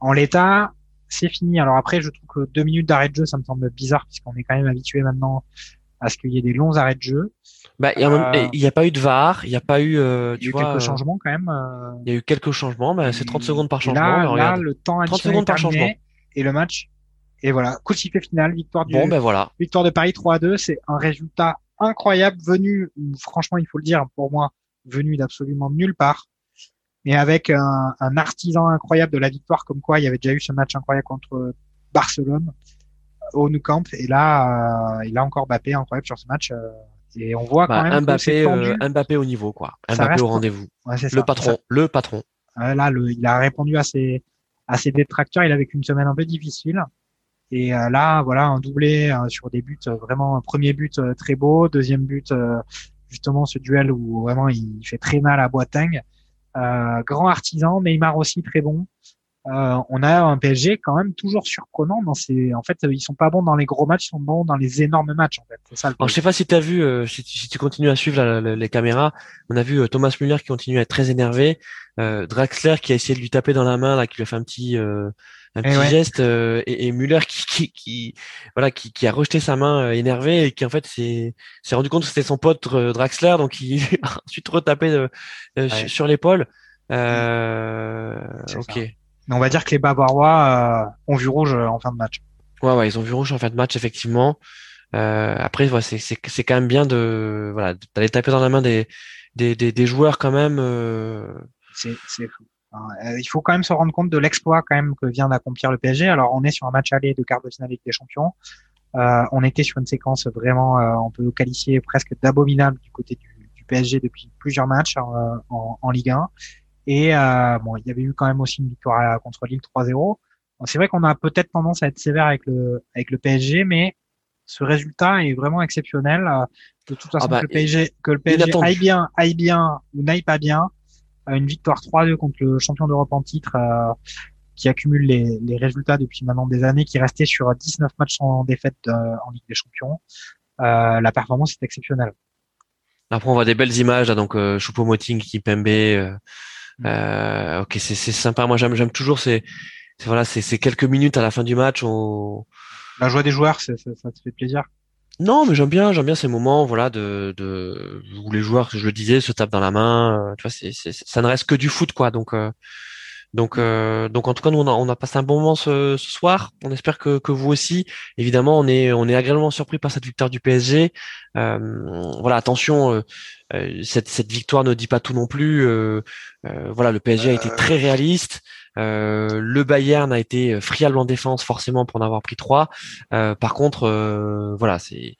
en l'état, c'est fini. Alors après, je trouve que deux minutes d'arrêt de jeu, ça me semble bizarre puisqu'on est quand même habitué maintenant à ce qu'il y ait des longs arrêts de jeu. Bah, il n'y a, a, pas eu de VAR, il n'y a pas eu. Euh, il y a eu quelques euh, changements quand même. Euh. Il y a eu quelques changements, mais c'est 30 secondes par changement. Là, là le temps 30 secondes par changement. Et le match. Et voilà, coup de sifflet final, victoire du. Bon, ben voilà. Victoire de Paris 3 à 2. C'est un résultat incroyable, venu, franchement, il faut le dire, pour moi, venu d'absolument nulle part. Mais avec un, un artisan incroyable de la victoire, comme quoi il y avait déjà eu ce match incroyable contre Barcelone au Nou Camp. Et là, euh, il a encore Mbappé incroyable sur ce match. Euh, et on voit quand bah, même Mbappé, euh, Mbappé au niveau, quoi. Mbappé au rendez-vous. le patron, le patron. là, le, il a répondu à ses, à ses détracteurs. Il avait une semaine un peu difficile. Et là, voilà, un doublé sur des buts, vraiment un premier but très beau, deuxième but, justement ce duel où vraiment il fait très mal à Boateng. grand artisan, Neymar aussi très bon. Euh, on a un PSG quand même toujours surprenant dans ces. En fait, ils sont pas bons dans les gros matchs, ils sont bons dans les énormes matchs. En fait, c'est ça. je sais pas si tu as vu, euh, si, tu, continues à suivre les caméras, on a vu euh, Thomas Müller qui continue à être très énervé, Draxler qui a essayé de lui taper dans la main, là, qui lui a fait un petit un petit geste, et, et, Müller qui, qui, qui voilà, qui, qui, a rejeté sa main énervé et qui en fait s'est s'est rendu compte que c'était son pote Draxler, donc il a ensuite retapé sur, l'épaule. ok on va dire que les Bavarois euh, ont vu rouge euh, en fin de match. Ouais, ouais, ils ont vu rouge en fin de match, effectivement. Euh, après, voilà, c'est, c'est, c'est quand même bien de voilà d'aller taper dans la main des, des, des, des joueurs quand même. Euh... C'est, c'est fou. Euh, il faut quand même se rendre compte de l'exploit quand même que vient d'accomplir le PSG. Alors, on est sur un match aller de quart de finale Ligue des Champions. Euh, on était sur une séquence vraiment, euh, on peut qualifier presque d'abominable du côté du, du, PSG depuis plusieurs matchs en, en, en Ligue 1. Et euh, bon, il y avait eu quand même aussi une victoire contre Lille 3-0. c'est vrai qu'on a peut-être tendance à être sévère avec le avec le PSG, mais ce résultat est vraiment exceptionnel. De toute façon, ah bah, que le PSG, que le PSG aille bien, aille bien ou n'aille pas bien, une victoire 3-2 contre le champion d'Europe en titre euh, qui accumule les, les, résultats depuis maintenant des années, qui restait sur 19 matchs sans défaite euh, en Ligue des Champions. Euh, la performance est exceptionnelle. Après, on voit des belles images, là, donc euh, Choupo-Moting, Kipembe. Euh, ok, c'est sympa. Moi, j'aime j'aime toujours ces, voilà, ces quelques minutes à la fin du match. On... La joie des joueurs, ça, ça te fait plaisir? Non, mais j'aime bien, j'aime bien ces moments, voilà, de, de où les joueurs, je le disais, se tapent dans la main. Euh, tu vois, ça ne reste que du foot, quoi. Donc, euh, donc, euh, donc, en tout cas, nous, on a, on a passé un bon moment ce, ce, soir. On espère que, que vous aussi. Évidemment, on est, on est agréablement surpris par cette victoire du PSG. voilà, attention, cette, cette victoire ne dit pas tout non plus. voilà, le PSG a été très réaliste. Euh, le Bayern a été friable en défense forcément pour en avoir pris trois. Euh, par contre, euh, voilà, c'est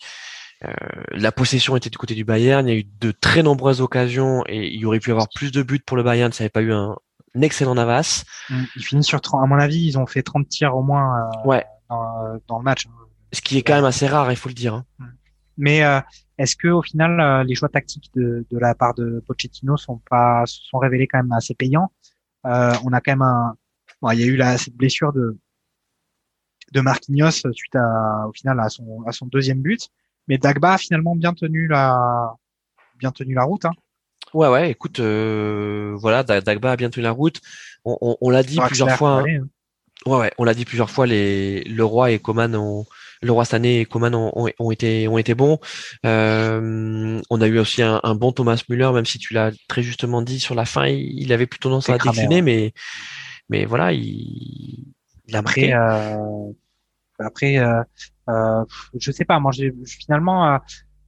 la possession était du côté du Bayern. Il y a eu de très nombreuses occasions et il y aurait pu y avoir plus de buts pour le Bayern si n'y avait pas eu un, excellent Navas. Ils finissent sur 30. À mon avis, ils ont fait 30 tirs au moins ouais. dans, le match. Hein. Ce qui est quand même assez rare, il faut le dire. Hein. Mm. Mais est-ce que au final, les choix tactiques de, de la part de Pochettino sont pas sont révélés quand même assez payants? Euh, on a quand même un, bon, il y a eu la, cette blessure de de Marquinhos suite à, au final à son, à son deuxième but, mais Dagba a finalement bien tenu la, bien tenu la route. Hein. Ouais, ouais. Écoute, euh, voilà, Dagba a bien tenu la route. On, on, on l'a dit plusieurs fois. Hein. Ouais, ouais. On l'a dit plusieurs fois. Les le roi et Coman ont le roi Sané et Coman ont, ont, été ont été bons. Euh, on a eu aussi un, un, bon Thomas Müller, même si tu l'as très justement dit sur la fin, il, avait plutôt tendance à décliner, mais mais voilà, il, il a après euh, après euh, euh, je sais pas, moi j'ai finalement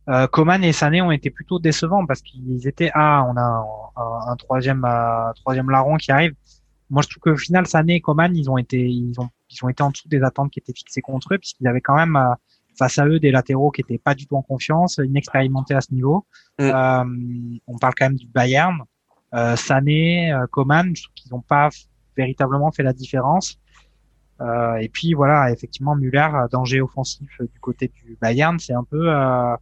euh, Coman et Sané ont été plutôt décevants parce qu'ils étaient ah on a un, un troisième troisième larron qui arrive. Moi je trouve que au final Sané et Coman ils ont été ils ont ils ont été en dessous des attentes qui étaient fixées contre eux, puisqu'ils avaient quand même euh, face à eux des latéraux qui étaient pas du tout en confiance, inexpérimentés à ce niveau. Mm. Euh, on parle quand même du Bayern. Euh, Sané, euh, Coman, je trouve qu'ils n'ont pas véritablement fait la différence. Euh, et puis voilà, effectivement, Muller, danger offensif du côté du Bayern, c'est un peu euh,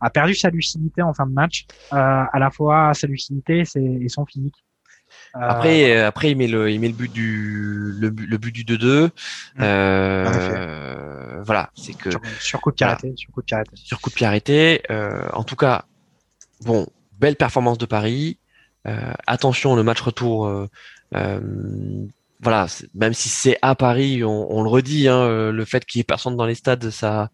a perdu sa lucidité en fin de match, à la fois sa lucidité et son physique. Après, euh, après il met le, il met le but du, le, le but du 2-2. Mmh. Euh, voilà, c'est que sur, coup de pied arrêté, sur coup de pied arrêté. Sur coup de pied arrêté. Euh, en tout cas, bon, belle performance de Paris. Euh, attention, le match retour. Euh, euh voilà, même si c'est à Paris, on, on le redit, hein, le fait qu'il y ait personne dans les stades, ça,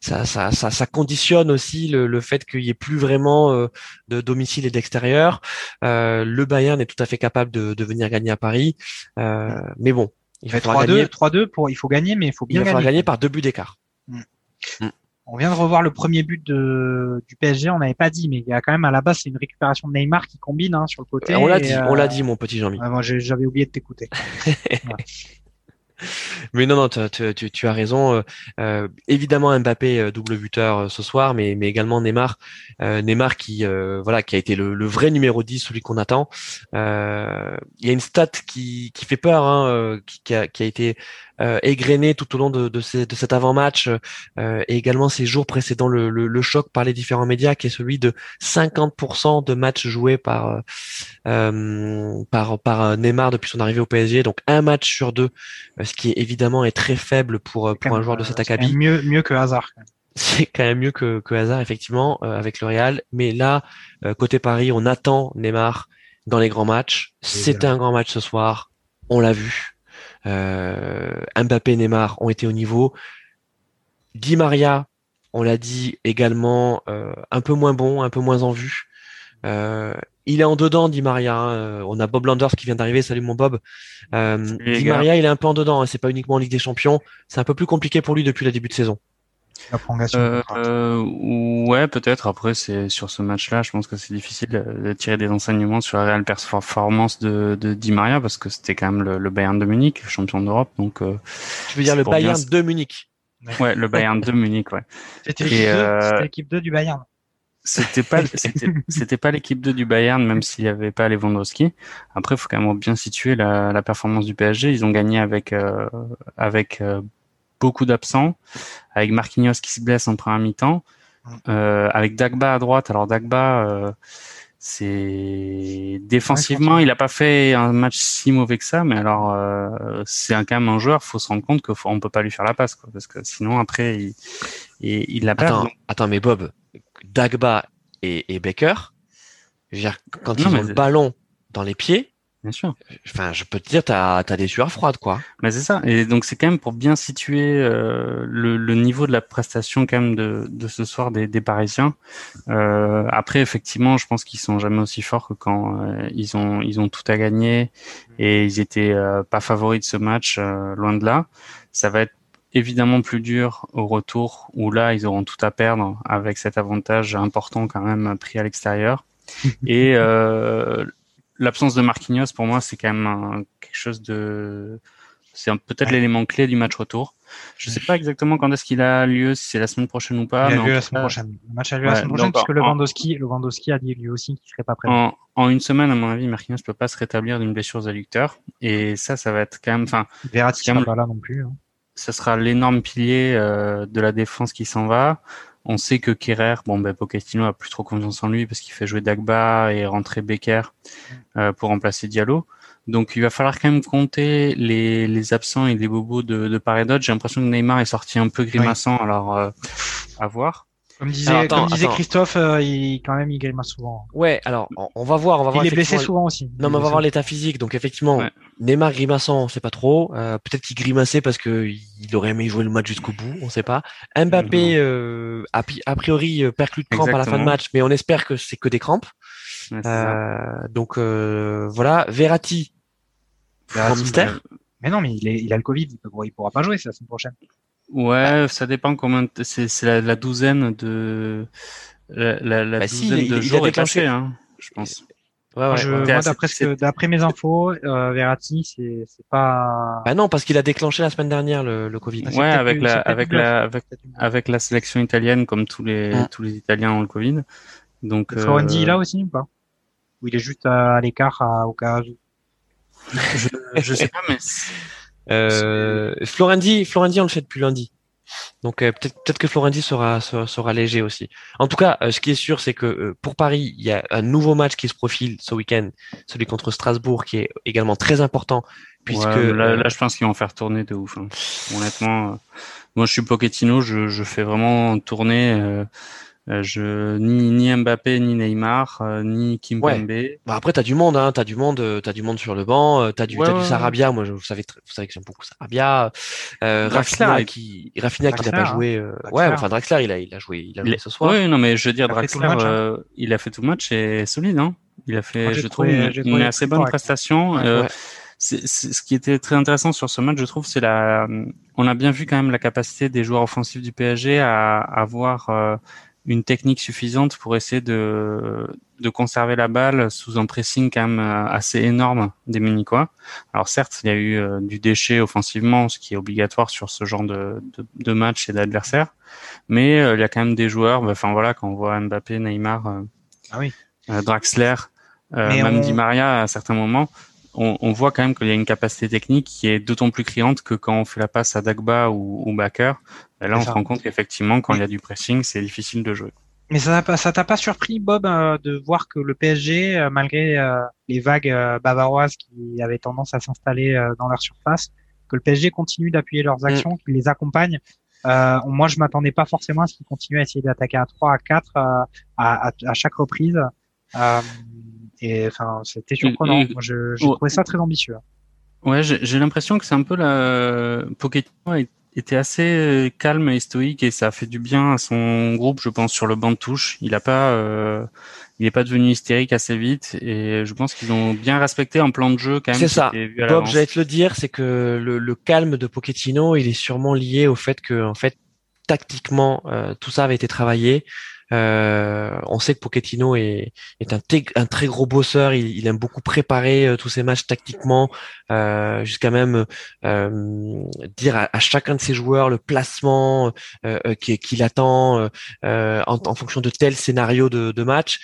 ça, ça, ça, ça conditionne aussi le, le fait qu'il y ait plus vraiment euh, de domicile et d'extérieur. Euh, le Bayern est tout à fait capable de, de venir gagner à Paris, euh, mais bon, il gagner. 3-2 pour, il faut gagner, mais il faut bien il gagner. gagner par deux buts d'écart. Mm. Mm. On vient de revoir le premier but de, du PSG, on n'avait pas dit, mais il y a quand même à la base c'est une récupération de Neymar qui combine hein, sur le côté. on l'a dit, on l'a dit, mon petit Jean-Mi. moi j'avais oublié de t'écouter. mais non, non, tu, as raison. Euh, euh évidemment, Mbappé euh, double buteur euh, ce soir, mais, également Neymar, Neymar qui voilà qui a été le, vrai numéro 10, celui qu'on attend. Il y a une stat qui, fait peur, hein, qui, a, été égrené tout au long de, de, ces, de cet avant-match euh, et également ces jours précédant le, le, le, choc par les différents médias, qui est celui de 50% de matchs joués par euh, par par Neymar depuis son arrivée au PSG, donc un match sur deux, ce qui est évidemment est très faible pour pour un joueur de cet acabit. Mieux mieux que Hazard. C'est quand même mieux que, que Hazard effectivement avec le Real, mais là côté Paris, on attend Neymar dans les grands matchs. C'était un grand match ce soir, on l'a vu. Euh, Mbappé, Neymar ont été au niveau. Di Maria, on l'a dit également, euh, un peu moins bon, un peu moins en vue. Euh, il est en dedans, dit Maria. Hein. On a Bob Landers qui vient d'arriver. Salut mon Bob. Euh, dit Maria, il est un peu en dedans. Hein. C'est pas uniquement en Ligue des Champions. C'est un peu plus compliqué pour lui depuis le début de saison. Euh, euh, ouais, peut-être. Après, c'est sur ce match-là, je pense que c'est difficile de tirer des enseignements sur la réelle performance de, de Di Maria parce que c'était quand même le, Bayern de Munich, champion d'Europe. Donc, euh, tu veux dire le Bayern de Munich Ouais, le Bayern de Munich, ouais. C'était l'équipe 2 du Bayern. C'était pas, c'était pas l'équipe 2 du Bayern, même s'il n'y avait pas Lewandowski. Après, il faut quand même bien situer la, la, performance du PSG. Ils ont gagné avec, avec beaucoup d'absents, avec Marquinhos qui se blesse en première mi-temps, euh, avec Dagba à droite. Alors Dagba, euh, c'est défensivement, il a pas fait un match si mauvais que ça, mais alors euh, c'est quand même un joueur. Faut se rendre compte qu'on ne peut pas lui faire la passe, quoi, parce que sinon après il, il, l'a Attends, attends, mais Bob, Dagba et, et Baker, quand ils ont le ballon dans les pieds, Bien sûr. Enfin, je peux te dire, t'as as des sueurs froides, quoi. Mais c'est ça. Et donc c'est quand même pour bien situer euh, le, le, niveau de la prestation quand même de, de ce soir des, des Parisiens. Euh, après, effectivement, je pense qu'ils sont jamais aussi forts que quand euh, ils ont ils ont tout à gagner et ils étaient euh, pas favoris de ce match, euh, loin de là. Ça va être évidemment plus dur au retour où là ils auront tout à perdre avec cet avantage important quand même pris à l'extérieur. Et euh, l'absence de Marquinhos, pour moi, c'est quand même quelque chose de. C'est peut-être l'élément clé du match retour. Je ne sais pas exactement quand est-ce qu'il a lieu, si c'est la semaine prochaine ou pas. Il a lieu la semaine prochaine. Le match a lieu la semaine prochaine puisque Lewandowski, Lewandowski a dit lui aussi qu'il serait pas prêt. En, une semaine, à mon avis, Marquinhos peut pas se rétablir d'une blessure adducteur. Et ça, ça va être quand même. Enfin, Verratti sera pas là non plus. Hein. Ça sera l'énorme pilier euh, de la défense qui s'en va. On sait que Kerrer, bon, ben, Pochettino a plus trop confiance en lui parce qu'il fait jouer Dagba et rentrer Becker euh, pour remplacer Diallo. Donc, il va falloir quand même compter les, les absents et les bobos de, de part et d'autre. J'ai l'impression que Neymar est sorti un peu grimaçant, alors euh, à voir. Comme disait, comme disait Christophe, euh, il, quand même, il grimace souvent. Ouais, alors, on, va voir, on va voir. Il est blessé souvent aussi. Non, mais on va voir l'état physique. Donc, effectivement, Neymar grimaçant, on sait pas trop. Euh, peut-être qu'il grimaçait parce que il aurait aimé jouer le match jusqu'au bout, on sait pas. Mbappé, euh, a, a, priori, euh, perclus de crampes à la fin de match, mais on espère que c'est que des crampes. Euh, donc, voilà. Verratti, Verratti mystère. Mais non, mais il, est, il a le Covid, il, il pourra pas jouer, c'est la semaine prochaine. Ouais, ça dépend comment c'est la, la, douzaine de la, la, la bah douzaine si, de il, jours il est hein, je pense. Ouais, ouais, je, moi, d'après d'après mes infos, euh, Verratti, c'est c'est pas. Bah non, parce qu'il a déclenché la semaine dernière le, le Covid. Ouais, avec la avec la avec, avec, la sélection italienne, comme tous les ah. tous les Italiens ont le Covid. Donc. Euh... Florendi là aussi ou pas? Ou il est juste à, l'écart au cas où. je, je sais pas, mais euh, Florendi, Florendi, on le fait depuis lundi. Donc euh, peut-être peut-être que Florendi sera, sera, léger aussi. En tout cas, euh, ce qui est sûr, c'est que euh, pour Paris, il y a un nouveau match qui se profile ce week-end, celui contre Strasbourg, qui est également très important, puisque là, là, je pense qu'ils vont faire tourner de ouf. Hein. Honnêtement, moi je suis Pochettino, je, je fais vraiment tourner euh, je ni, ni Mbappé ni Neymar euh, ni Kim Ouais. Bah après t'as du monde hein, t'as du monde, euh, t'as du monde sur le banc, t'as du t'as du Sarabia. Moi je, vous savez vous savez que j'aime beaucoup Sarabia. Euh, Rafinha qui Rafinha qui n'a pas joué. Euh... Ouais enfin Draxler il a il a joué il a joué ce soir. Oui non mais je veux dire Draxler hein. il a fait tout le match et solide hein. Il a fait je trouve une, assez bonne prestation. Ouais, c'est, ce qui était très intéressant sur ce match, je trouve, c'est la, on a bien vu quand même la capacité des joueurs offensifs du PSG à avoir une technique suffisante pour essayer de, de conserver la balle sous un pressing quand même euh, assez énorme des Munichois. Alors certes, il y a eu euh, du déchet offensivement, ce qui est obligatoire sur ce genre de, de, de match et d'adversaire, mais euh, il y a quand même des joueurs, bah, enfin voilà, quand on voit Mbappé, Neymar, ah oui. Draxler, même Di Maria à certains moments, on, on voit quand même qu'il y a une capacité technique qui est d'autant plus criante que quand on fait la passe à Dagba ou, ou Bakker, ben là on se rend compte qu'effectivement quand il y a du pressing, c'est difficile de jouer. Mais ça t'a pas surpris, Bob, euh, de voir que le PSG, euh, malgré euh, les vagues bavaroises qui avaient tendance à s'installer dans leur surface, que le PSG continue d'appuyer leurs mm. actions, qu'il les accompagne. moi, je m'attendais pas forcément à ce qu'ils continuent à essayer d'attaquer à 3, à 4 à, à, à, chaque reprise. Et enfin, c'était surprenant. Moi, je, je trouvais ça très ambitieux. Ouais, j'ai l'impression que c'est un peu la Pochettino était assez calme et stoïque et ça a fait du bien à son groupe, je pense, sur le banc de touche. Il a pas, il n'est pas devenu hystérique assez vite et je pense qu'ils ont bien respecté un plan de jeu quand même. C'est ça. Bob, j'allais te le dire, c'est que le, le, calme de Pochettino, il est sûrement lié au fait que, en fait, tactiquement, euh, tout ça avait été travaillé. Euh, on sait que Pochettino est, est un, très gros bosseur. Il, il aime beaucoup préparer euh, tous ses matchs tactiquement, euh, jusqu'à même euh, dire à, chacun de ses joueurs le placement qu'il attend en, en, fonction de tel scénario de, de match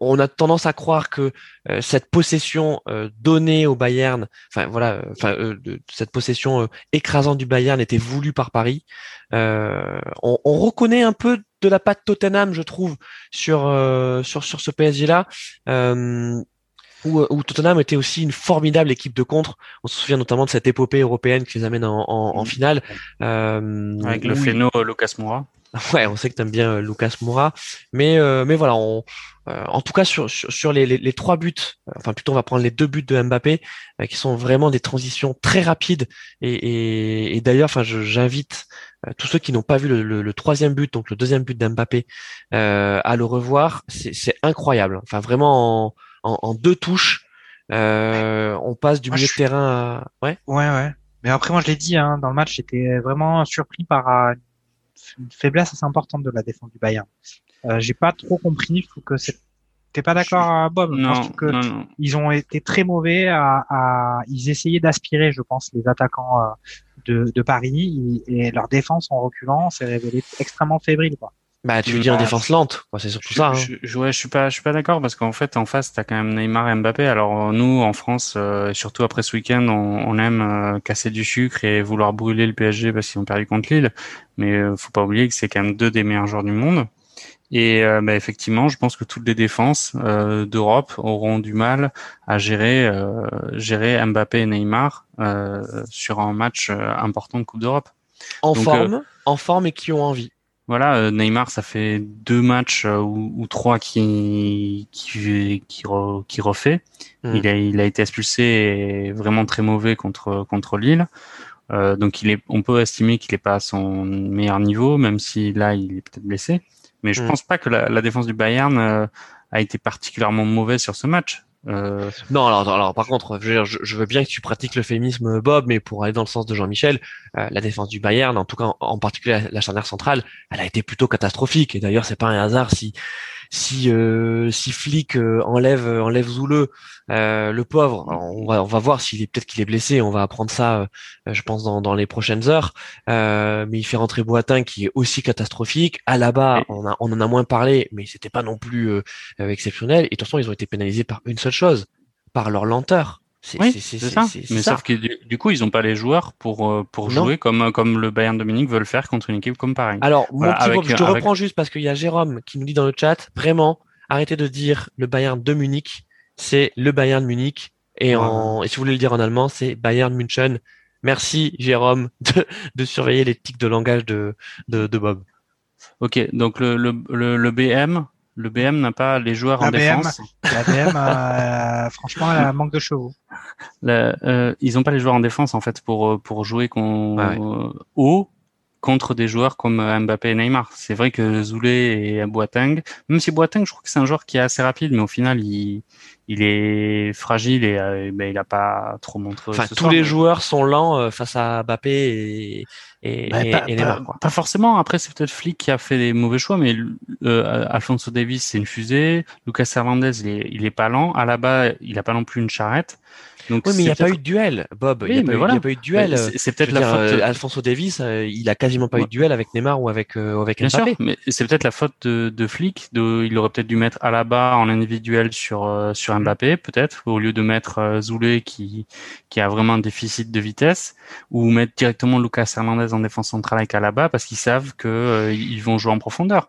on a tendance à croire que euh, cette possession euh, donnée au Bayern, enfin voilà, enfin euh, cette possession écrasante du Bayern était voulue par Paris. On, reconnaît un peu de la patte Tottenham, je trouve, sur sur sur ce PSG là. Où, Tottenham était aussi une formidable équipe de contre. On se souvient notamment de cette épopée européenne qui les amène en, mmh. finale. Avec le phéno Lucas Moura. Ouais, on sait que tu aimes bien Lucas Moura, mais mais voilà, on, euh, en tout cas sur, sur, les, les, trois buts, euh, enfin plutôt on va prendre les deux buts de Mbappé, euh, qui sont vraiment des transitions très rapides. Et, et, d'ailleurs, enfin j'invite tous ceux qui n'ont pas vu le, le, troisième but, donc le deuxième but d'Mbappé, à le revoir. C'est incroyable. Enfin vraiment en, en, deux touches, on passe du milieu de terrain à ouais. Ouais ouais. Mais après moi je l'ai dit hein, dans le match, j'étais vraiment surpris par une faiblesse assez importante de la défense du Bayern. Euh, j'ai pas trop compris. Je trouve que c'est T'es pas d'accord, Bob? Non, je que ils ont été très mauvais à, à ils essayaient d'aspirer, je pense, les attaquants euh, de, de Paris et leur défense en reculant s'est révélée extrêmement fébrile. Quoi. Bah, tu veux dire défense lente, c'est surtout ça. Hein. Je, ouais, je suis pas, je suis pas d'accord parce qu'en fait, en face, t'as quand même Neymar et Mbappé. Alors nous, en France, euh, surtout après ce week-end, on, on aime casser du sucre et vouloir brûler le PSG parce qu'ils ont perdu contre Lille. Mais faut pas oublier que c'est quand même deux des meilleurs joueurs du monde. Et euh, bah, effectivement, je pense que toutes les défenses euh, d'Europe auront du mal à gérer, euh, gérer Mbappé et Neymar sur un match important de Coupe d'Europe. En forme, en forme et qui ont envie. Voilà, Neymar, ça fait deux matchs ou, trois qui qui qui, qui refait. Hmm. Il a il a été expulsé et vraiment très mauvais contre contre Lille. donc il est, on peut estimer qu'il n'est pas à son meilleur niveau, même si là il est peut-être blessé. Mais je mm. pense pas que la, la défense du Bayern euh, a été particulièrement mauvaise sur ce match. Euh... Non, alors, alors par contre, je veux, bien que tu pratiques le féminisme, Bob, mais pour aller dans le sens de Jean-Michel, euh, la défense du Bayern, en tout cas en, particulier la, la centrale, elle a été plutôt catastrophique. Et d'ailleurs, c'est pas un hasard si si euh, si Flick euh, enlève enlève Zoule, euh, le pauvre, on va on va voir s'il est peut-être qu'il est blessé, on va apprendre ça, je pense dans, dans les prochaines heures. mais il fait rentrer Boitin qui est aussi catastrophique. À la bas, on a on en a moins parlé, mais c'était pas non plus exceptionnel. Et de toute façon, ils ont été pénalisés par une seule chose, par leur lenteur. Oui, c'est ça. Mais sauf que du, coup, ils n'ont pas les joueurs pour euh, pour jouer comme comme le Bayern Dominique veut le faire contre une équipe comme pareil. Alors, mon petit je te reprends juste parce qu'il y a Jérôme qui nous dit dans le chat, vraiment, arrêtez de dire le Bayern de Munich, c'est le Bayern de Munich. Et, en, et si vous voulez le dire en allemand, c'est Bayern München. Merci Jérôme de, de surveiller les tics de langage de, de, de Bob. Ok, donc le, le, le, le BM, le BM n'a pas les joueurs en défense. La BM, euh, franchement, elle manque de chevaux. euh, ils n'ont pas les joueurs en défense en fait pour euh, pour jouer con, ah haut contre des joueurs comme Mbappé et Neymar. C'est vrai que Zoulé et Boateng, même si Boateng, je trouve que c'est un joueur qui est assez rapide, mais au final, il, il est fragile et ben, il a pas trop montré. Enfin, tous les joueurs sont lents face à Mbappé et, et, bah, pas, et Pas, forcément. Après, c'est peut-être Flick qui a fait des mauvais choix, mais euh, Alfonso Davis, c'est une fusée. Lucas Hernandez, il est, il est pas lent. À la bas, il a pas non plus une charrette. Donc, oui, mais il n'y a pas eu de duel, Bob. il n'y a, a, pas eu de duel. C'est peut-être la faute. Euh, Alfonso Davis, euh, il a quasiment pas eu de duel avec Neymar ou avec euh, avec Bien Mbappé. Sûr, mais c'est peut-être la faute de, de Flick. De, il aurait peut-être dû mettre Alaba en individuel sur sur mm. Mbappé, peut-être, au lieu de mettre Zoulé qui qui a vraiment un déficit de vitesse, ou mettre directement Lucas Hernandez en défense centrale avec Alaba parce qu'ils savent que ils vont jouer en profondeur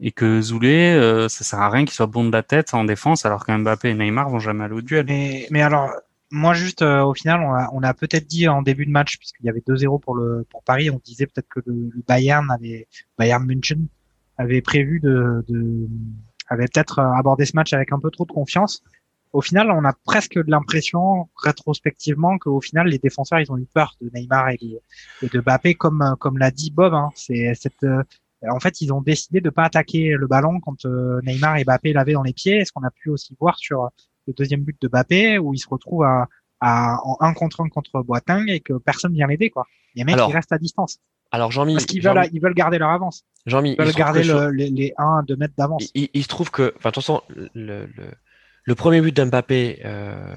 et que Zoulé, euh, ça sert à rien qu'il soit bon de la tête en défense, alors qu'Mbappé et Neymar vont jamais aller au duel. Mais, mais alors, moi juste euh, au final, on a, on a peut-être dit en début de match, puisqu'il y avait 2-0 pour le pour Paris, on disait peut-être que le, Bayern avait Bayern München avait prévu de, de avait peut-être abordé ce match avec un peu trop de confiance. au final, on a presque l'impression, rétrospectivement, qu'au final, les défenseurs, ils ont eu peur de Neymar et, de Mbappé, comme comme l'a dit Bob. Hein. c'est cette en fait, ils ont décidé de pas attaquer le ballon quand Neymar et Mbappé l'avaient dans les pieds. Est-ce qu'on a pu aussi voir sur le deuxième but de Mbappé où il se retrouve à, en un contre un contre Boateng et que personne vient l'aider quoi. Les mecs ils restent à distance. Alors Jean-Mi, parce qu'ils veulent, ils veulent garder leur avance. Jean-Mi, ils veulent garder les, les 1 2 mètres d'avance. Il, il, se trouve que, enfin, de toute façon, le, le, le premier but d'Mbappé, euh,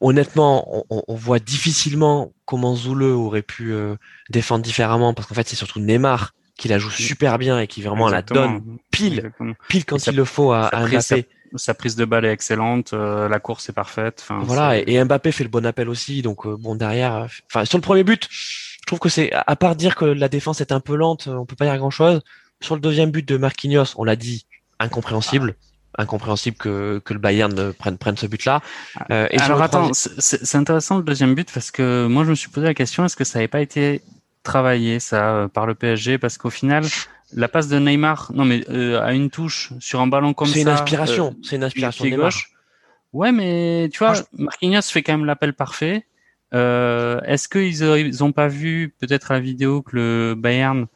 honnêtement, on, on, voit difficilement comment Zoule aurait pu euh, défendre différemment, parce qu'en fait, c'est surtout Neymar qui la joue super bien et qui vraiment la donne pile, pile quand il le faut à, à Mbappé sa prise de balle est excellente, euh, la course est parfaite. voilà, et, Mbappé fait le bon appel aussi, donc euh, bon derrière. Euh, enfin, sur le premier but, je trouve que c'est à part dire que la défense est un peu lente, on peut pas dire grand chose. Sur le deuxième but de Marquinhos, on l'a dit, incompréhensible. Incompréhensible que, que le Bayern prenne, prenne ce but-là. et Alors attends, c'est intéressant le deuxième but parce que moi je me suis posé la question est-ce que ça n'avait pas été travaillé ça par le PSG parce qu'au final la passe de Neymar, non mais euh, à une touche sur un ballon comme ça. C'est une inspiration. Euh, c'est une inspiration de gauche. Ouais, mais tu vois, Marquinhos fait quand même l'appel parfait. Euh, Est-ce qu'ils ils ont pas vu peut-être à la vidéo que le Bayern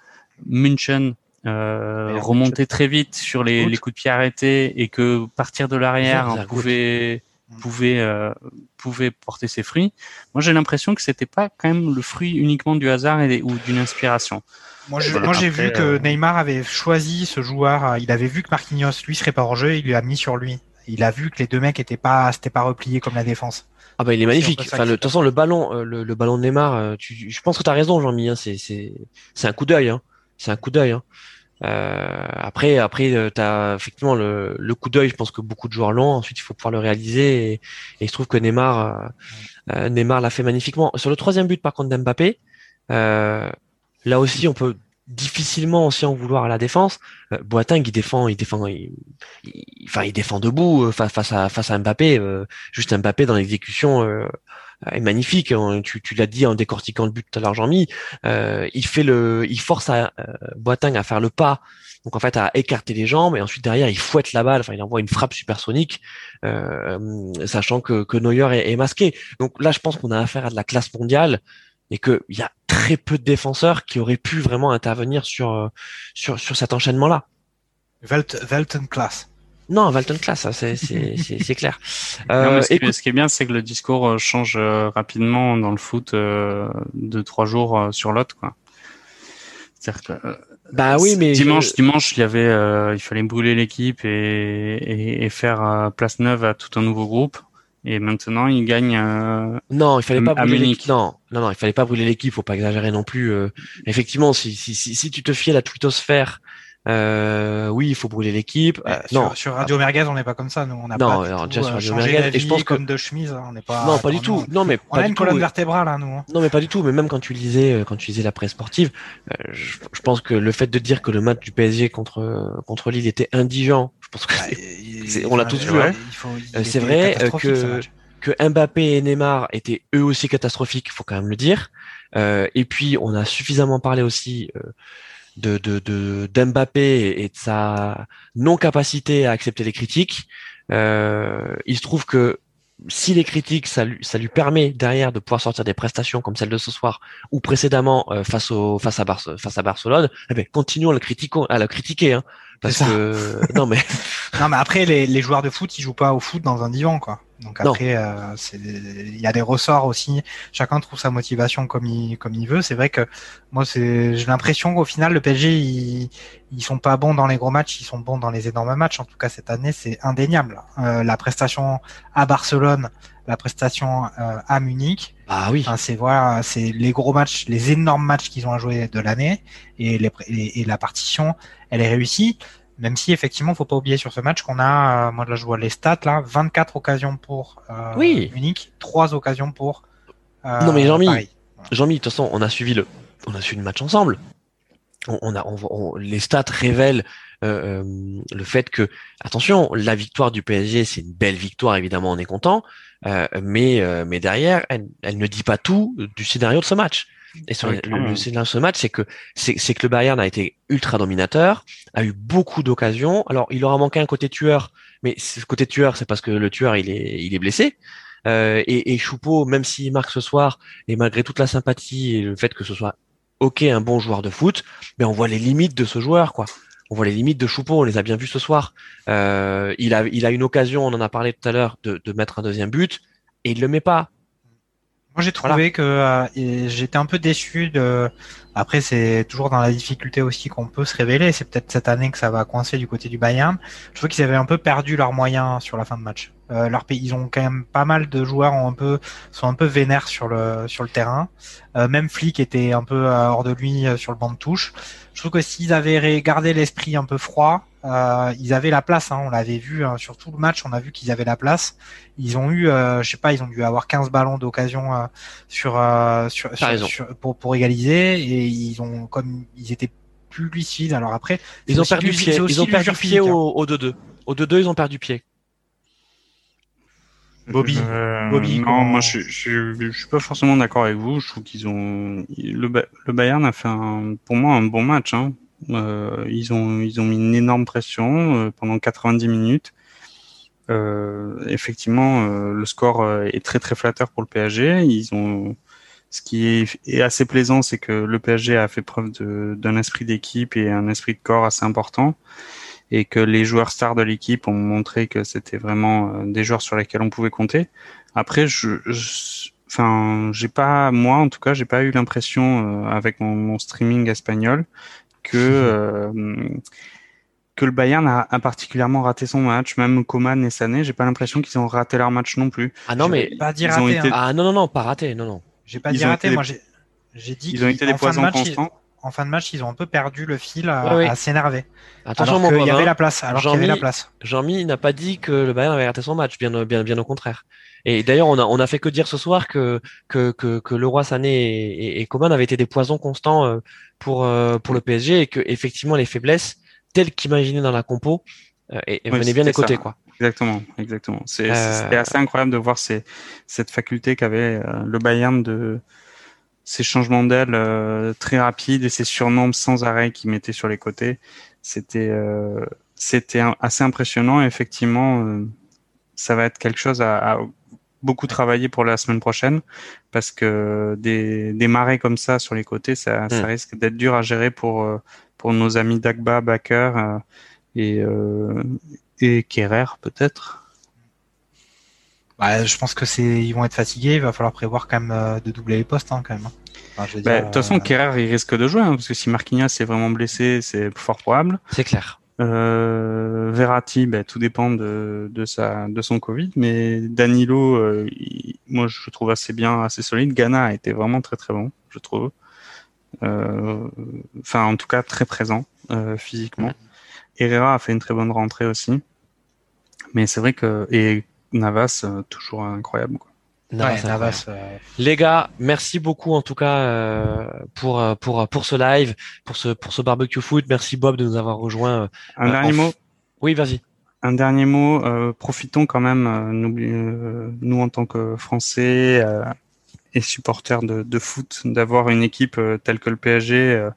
München remontait très vite sur les, les, coups de pied arrêtés et que partir de l'arrière on pouvait pouvait euh, pouvait porter ses fruits. Moi, j'ai l'impression que c'était pas quand même le fruit uniquement du hasard et, ou d'une inspiration. Moi, j'ai vu que euh, Neymar avait choisi ce joueur. Euh, il avait vu que Marquinhos, lui, serait pas en jeu. Il lui a mis sur lui. Il a vu que les deux mecs étaient pas, c'était pas repliés comme la défense. Ah bah il est magnifique. Enfin, de toute façon, le ballon, euh, le, ballon de Neymar, tu, je pense que tu as raison, Jean-Mi. Hein, c'est, c'est, c'est un coup d'œil. Hein. C'est un coup d'œil. Hein. Euh, après, après, t'as effectivement le, le coup d'œil. Je pense que beaucoup de joueurs l'ont. Ensuite, il faut pouvoir le réaliser. Et, et il se trouve que Neymar, euh, Neymar l'a fait magnifiquement. Sur le troisième but, par contre, d'Mbappé, euh, Là aussi, on peut difficilement aussi en vouloir à la défense. Euh, Boateng, il défend, il défend, enfin, il défend debout euh, face, à face à Mbappé. Euh, juste Mbappé dans l'exécution est magnifique. Hein. Tu, tu l'as dit en décortiquant le but tout à l'heure, Jean-Mi. il fait le, il force à, Boateng à faire le pas. Donc en fait à écarter les jambes et ensuite derrière il fouette la balle. Enfin, il envoie une frappe supersonique, sachant que, que Neuer est, est masqué. Donc là, je pense qu'on a affaire à de la classe mondiale et qu'il y a très peu de défenseurs qui auraient pu vraiment intervenir sur euh, sur, sur cet enchaînement-là. Welten class. Non, Welten class, c'est c'est clair. Euh, ce, qui, est bien, c'est que le discours euh, change euh, rapidement dans le foot de trois jours sur l'autre, quoi. C'est-à-dire que bah oui, mais dimanche, dimanche, il y avait, il fallait brûler l'équipe et, et, et, faire place neuve à tout un nouveau groupe. Et maintenant, il gagne. Euh, non, il fallait pas brûler l'équipe. Non, non, non, il fallait pas brûler l'équipe. Faut pas exagérer non plus. Euh. effectivement, si, si, si, si, tu te fies à la twittosphère euh, oui, il faut brûler l'équipe. Euh, non, sur, Radio Merguez, on n'est pas comme ça. Nous, on n'a pas alors, déjà sur Radio Merguez, et je pense comme de chemise, on n'est pas. Non, pas du tout. Non, mais on a une colonne vertébrale, là, nous. Hein. Non, mais pas du tout. Mais même quand tu lisais, euh, quand tu lisais la presse sportive, euh, je, je, pense que le fait de dire que le match du PSG contre contre Lille était indigent, je pense que bah, on l'a tous vu. Hein. C'est vrai que que Mbappé et Neymar étaient eux aussi catastrophiques, il faut quand même le dire. Euh, et puis on a suffisamment parlé aussi euh, de de et de sa non capacité à accepter les critiques. Euh, il se trouve que si les critiques, ça lui, ça lui permet derrière de pouvoir sortir des prestations comme celle de ce soir ou précédemment euh, face au face à face à Barcelone, eh bien, continuons à le critiquer, à le critiquer, hein, parce que non mais non mais après les, les joueurs de foot ils jouent pas au foot dans un divan quoi. Donc après, euh, il y a des ressorts aussi. Chacun trouve sa motivation comme il comme il veut. C'est vrai que moi, c'est j'ai l'impression qu'au final, le PSG, ils, ils sont pas bons dans les gros matchs, ils sont bons dans les énormes matchs. En tout cas, cette année, c'est indéniable. Euh, la prestation à Barcelone, la prestation euh, à Munich. Ah oui. c'est voilà, c'est les gros matchs, les énormes matchs qu'ils ont à jouer de l'année et, les, et la partition, elle est réussie. Même si effectivement, faut pas oublier sur ce match qu'on a, euh, moi là je vois les stats là, 24 occasions pour euh, oui. Munich, 3 occasions pour. Non mais Jean-Mi, Jean-Mi, de toute façon, on a suivi le, on a suivi le match ensemble. On, a, on, les stats révèlent euh, le fait que, attention, la victoire du PSG, c'est une belle victoire, évidemment, on est content, mais mais derrière, elle, elle, ne dit pas tout du scénario de ce match. Et sur le, le, ce match, c'est que c'est que le Bayern a été ultra dominateur, a eu beaucoup d'occasions. Alors, il aura manqué un côté tueur, mais ce côté tueur, c'est parce que le tueur, il est, il est blessé. Euh, et, et Choupeau, même s'il marque ce soir, et malgré toute la sympathie et le fait que ce soit ok un bon joueur de foot, mais on voit les limites de ce joueur, quoi. On voit les limites de Choupeau, on les a bien vus ce soir. Euh, il a, il a une occasion, on en a parlé tout à l'heure, de, de mettre un deuxième but et il le met pas. Moi, j'ai trouvé que euh, j'étais un peu déçu de. Après, c'est toujours dans la difficulté aussi qu'on peut se révéler. C'est peut-être cette année que ça va coincer du côté du Bayern. Je trouve qu'ils avaient un peu perdu leurs moyens sur la fin de match. Euh, leur pays, ils ont quand même pas mal de joueurs ont un peu sont un peu vénères sur le sur le terrain. Euh, même Flick était un peu euh, hors de lui sur le banc de touche. Je trouve que s'ils avaient gardé l'esprit un peu froid, euh, ils avaient la place, hein, on l'avait vu hein, sur tout le match, on a vu qu'ils avaient la place. Ils ont eu, euh, je sais pas, ils ont dû avoir 15 ballons d'occasion euh, sur, euh, sur, sur, pour, pour égaliser et ils ont comme ils étaient plus lucides. Alors après, ils ont perdu pied, ils ont perdu pied au 2-2. Au 2-2, ils ont perdu pied. Bobby, Bobby non, moi je, je, je, suis pas forcément d'accord avec vous. Je trouve qu'ils ont le, le Bayern a fait un, pour moi un bon match. Hein. Euh, ils ont ils ont mis une énorme pression euh, pendant 90 minutes. Euh, effectivement, le score est très très flatteur pour le PSG. Ils ont ce qui est, assez plaisant, c'est que le PSG a fait preuve d'un esprit d'équipe et un esprit de corps assez important, et que les joueurs stars de l'équipe ont montré que c'était vraiment des joueurs sur lesquels on pouvait compter. Après, je, je enfin, j'ai pas, moi en tout cas, j'ai pas eu l'impression avec mon, mon, streaming espagnol que euh, que le Bayern a, particulièrement raté son match. Même Coman et Sané, j'ai pas l'impression qu'ils ont raté leur match non plus. Ah non, mais pas dit raté. Hein. Ah non non non, pas raté, non non. J'ai pas dit raté. Moi, j'ai dit ils ont été des poisons constants. En fin de match, ils ont un peu perdu le fil à, s'énerver. Attention, alors qu'il y avait la place. Alors qu'il y avait la place. Jean-Mi n'a pas dit que le Bayern avait raté son match, bien, bien, bien au contraire. Et d'ailleurs, on a, on a fait que dire ce soir que, que, que, que Leroy Sané et, et, Coman avaient été des poisons constants euh, pour, euh, pour le PSG et que effectivement les faiblesses telles qu'imaginées dans la compo euh, et, venaient bien des côtés, quoi. Exactement, exactement. C'est assez incroyable de voir ces, cette faculté qu'avait le Bayern de ces changements d'aile très rapides et ces surnombres sans arrêt qu'ils mettaient sur les côtés. C'était c'était assez impressionnant. Effectivement, ça va être quelque chose à, à beaucoup travailler pour la semaine prochaine parce que des, des marées comme ça sur les côtés, ça, ça hmm. risque d'être dur à gérer pour, euh, pour nos amis Dagba, Baker euh, et, euh, et Kerrer peut-être. Bah, je pense que c'est ils vont être fatigués. Il va falloir prévoir quand même euh, de doubler les postes hein, quand même. Hein. Enfin, bah, de toute façon, Kerrer il risque de jouer hein, parce que si Marquinhos est vraiment blessé, c'est fort probable. C'est clair. Euh, Verratti, ben, tout dépend de, de, sa, de son Covid, mais Danilo, euh, moi je trouve assez bien, assez solide. Ghana a été vraiment très très bon, je trouve. Euh, enfin, en tout cas, très présent euh, physiquement. Herrera a fait une très bonne rentrée aussi, mais c'est vrai que et Navas euh, toujours incroyable. Quoi. Euh, Les gars, merci beaucoup en tout cas euh, pour pour pour ce live, pour ce pour ce barbecue foot. Merci Bob de nous avoir rejoint. Un dernier mot? Oui, vas-y. Un dernier mot. profitons quand même, nous, nous en tant que Français et supporters de, de foot, d'avoir une équipe telle que le PSG,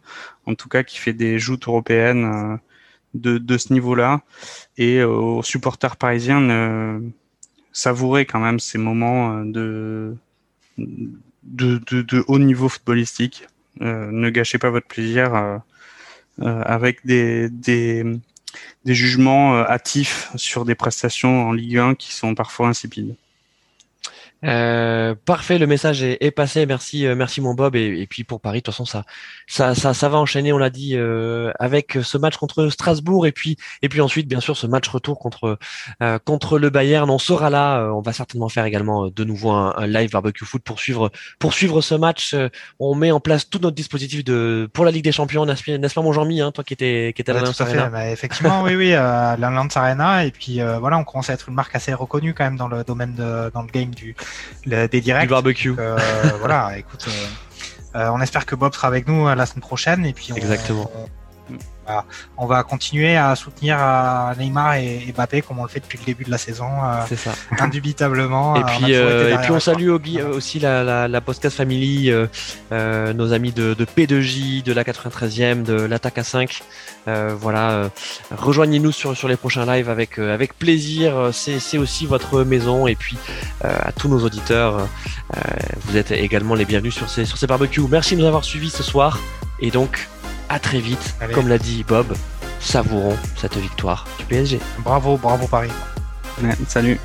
en tout cas qui fait des joutes européennes de de ce niveau-là, et aux supporters parisiens savourer quand même ces moments euh, de, de, de, haut niveau footballistique. Euh, ne gâchez pas votre plaisir euh, avec des, des, des jugements hâtifs sur des prestations en Ligue 1 qui sont parfois insipides. Euh, parfait, le message est, est, passé. Merci, euh, merci mon Bob. Et, et, puis pour Paris, de toute façon, ça, ça, ça, ça va enchaîner. On l'a dit euh, avec ce match contre Strasbourg et puis, et puis ensuite, bien sûr, ce match retour contre euh, contre le Bayern. On sera là. on va certainement faire également de nouveau un, un, live barbecue foot pour suivre pour suivre ce match. on met en place tout notre dispositif de pour la Ligue des Champions, n'est-ce pas, mon Jean-Mi, hein, toi qui étais qui était à l'Alliance Arena. Bah, effectivement, oui, oui, à l'Alliance Arena. Et puis voilà, on commence à être une marque assez reconnue quand même dans le domaine de, dans le game du des directs. Du barbecue. Euh, voilà, écoute, euh, euh, on espère que Bob sera avec nous la semaine prochaine et puis exactement. Va, on va continuer à soutenir Neymar et, Mbappé comme on le fait depuis le début de la saison. C'est ça. Indubitablement. et puis, et puis on salue aussi la, la, la Podcast Family, nos amis de, de P2J, de la 93e, de l'attaque à 5. voilà, rejoignez-nous sur, sur les prochains lives avec, avec plaisir. C'est aussi votre maison. Et puis à tous nos auditeurs, vous êtes également les bienvenus sur ces, sur ces barbecues. Merci de nous avoir suivis ce soir. Et donc, à très vite. Comme l'a dit Bob, savourons cette victoire du PSG. Bravo, bravo Paris. salut.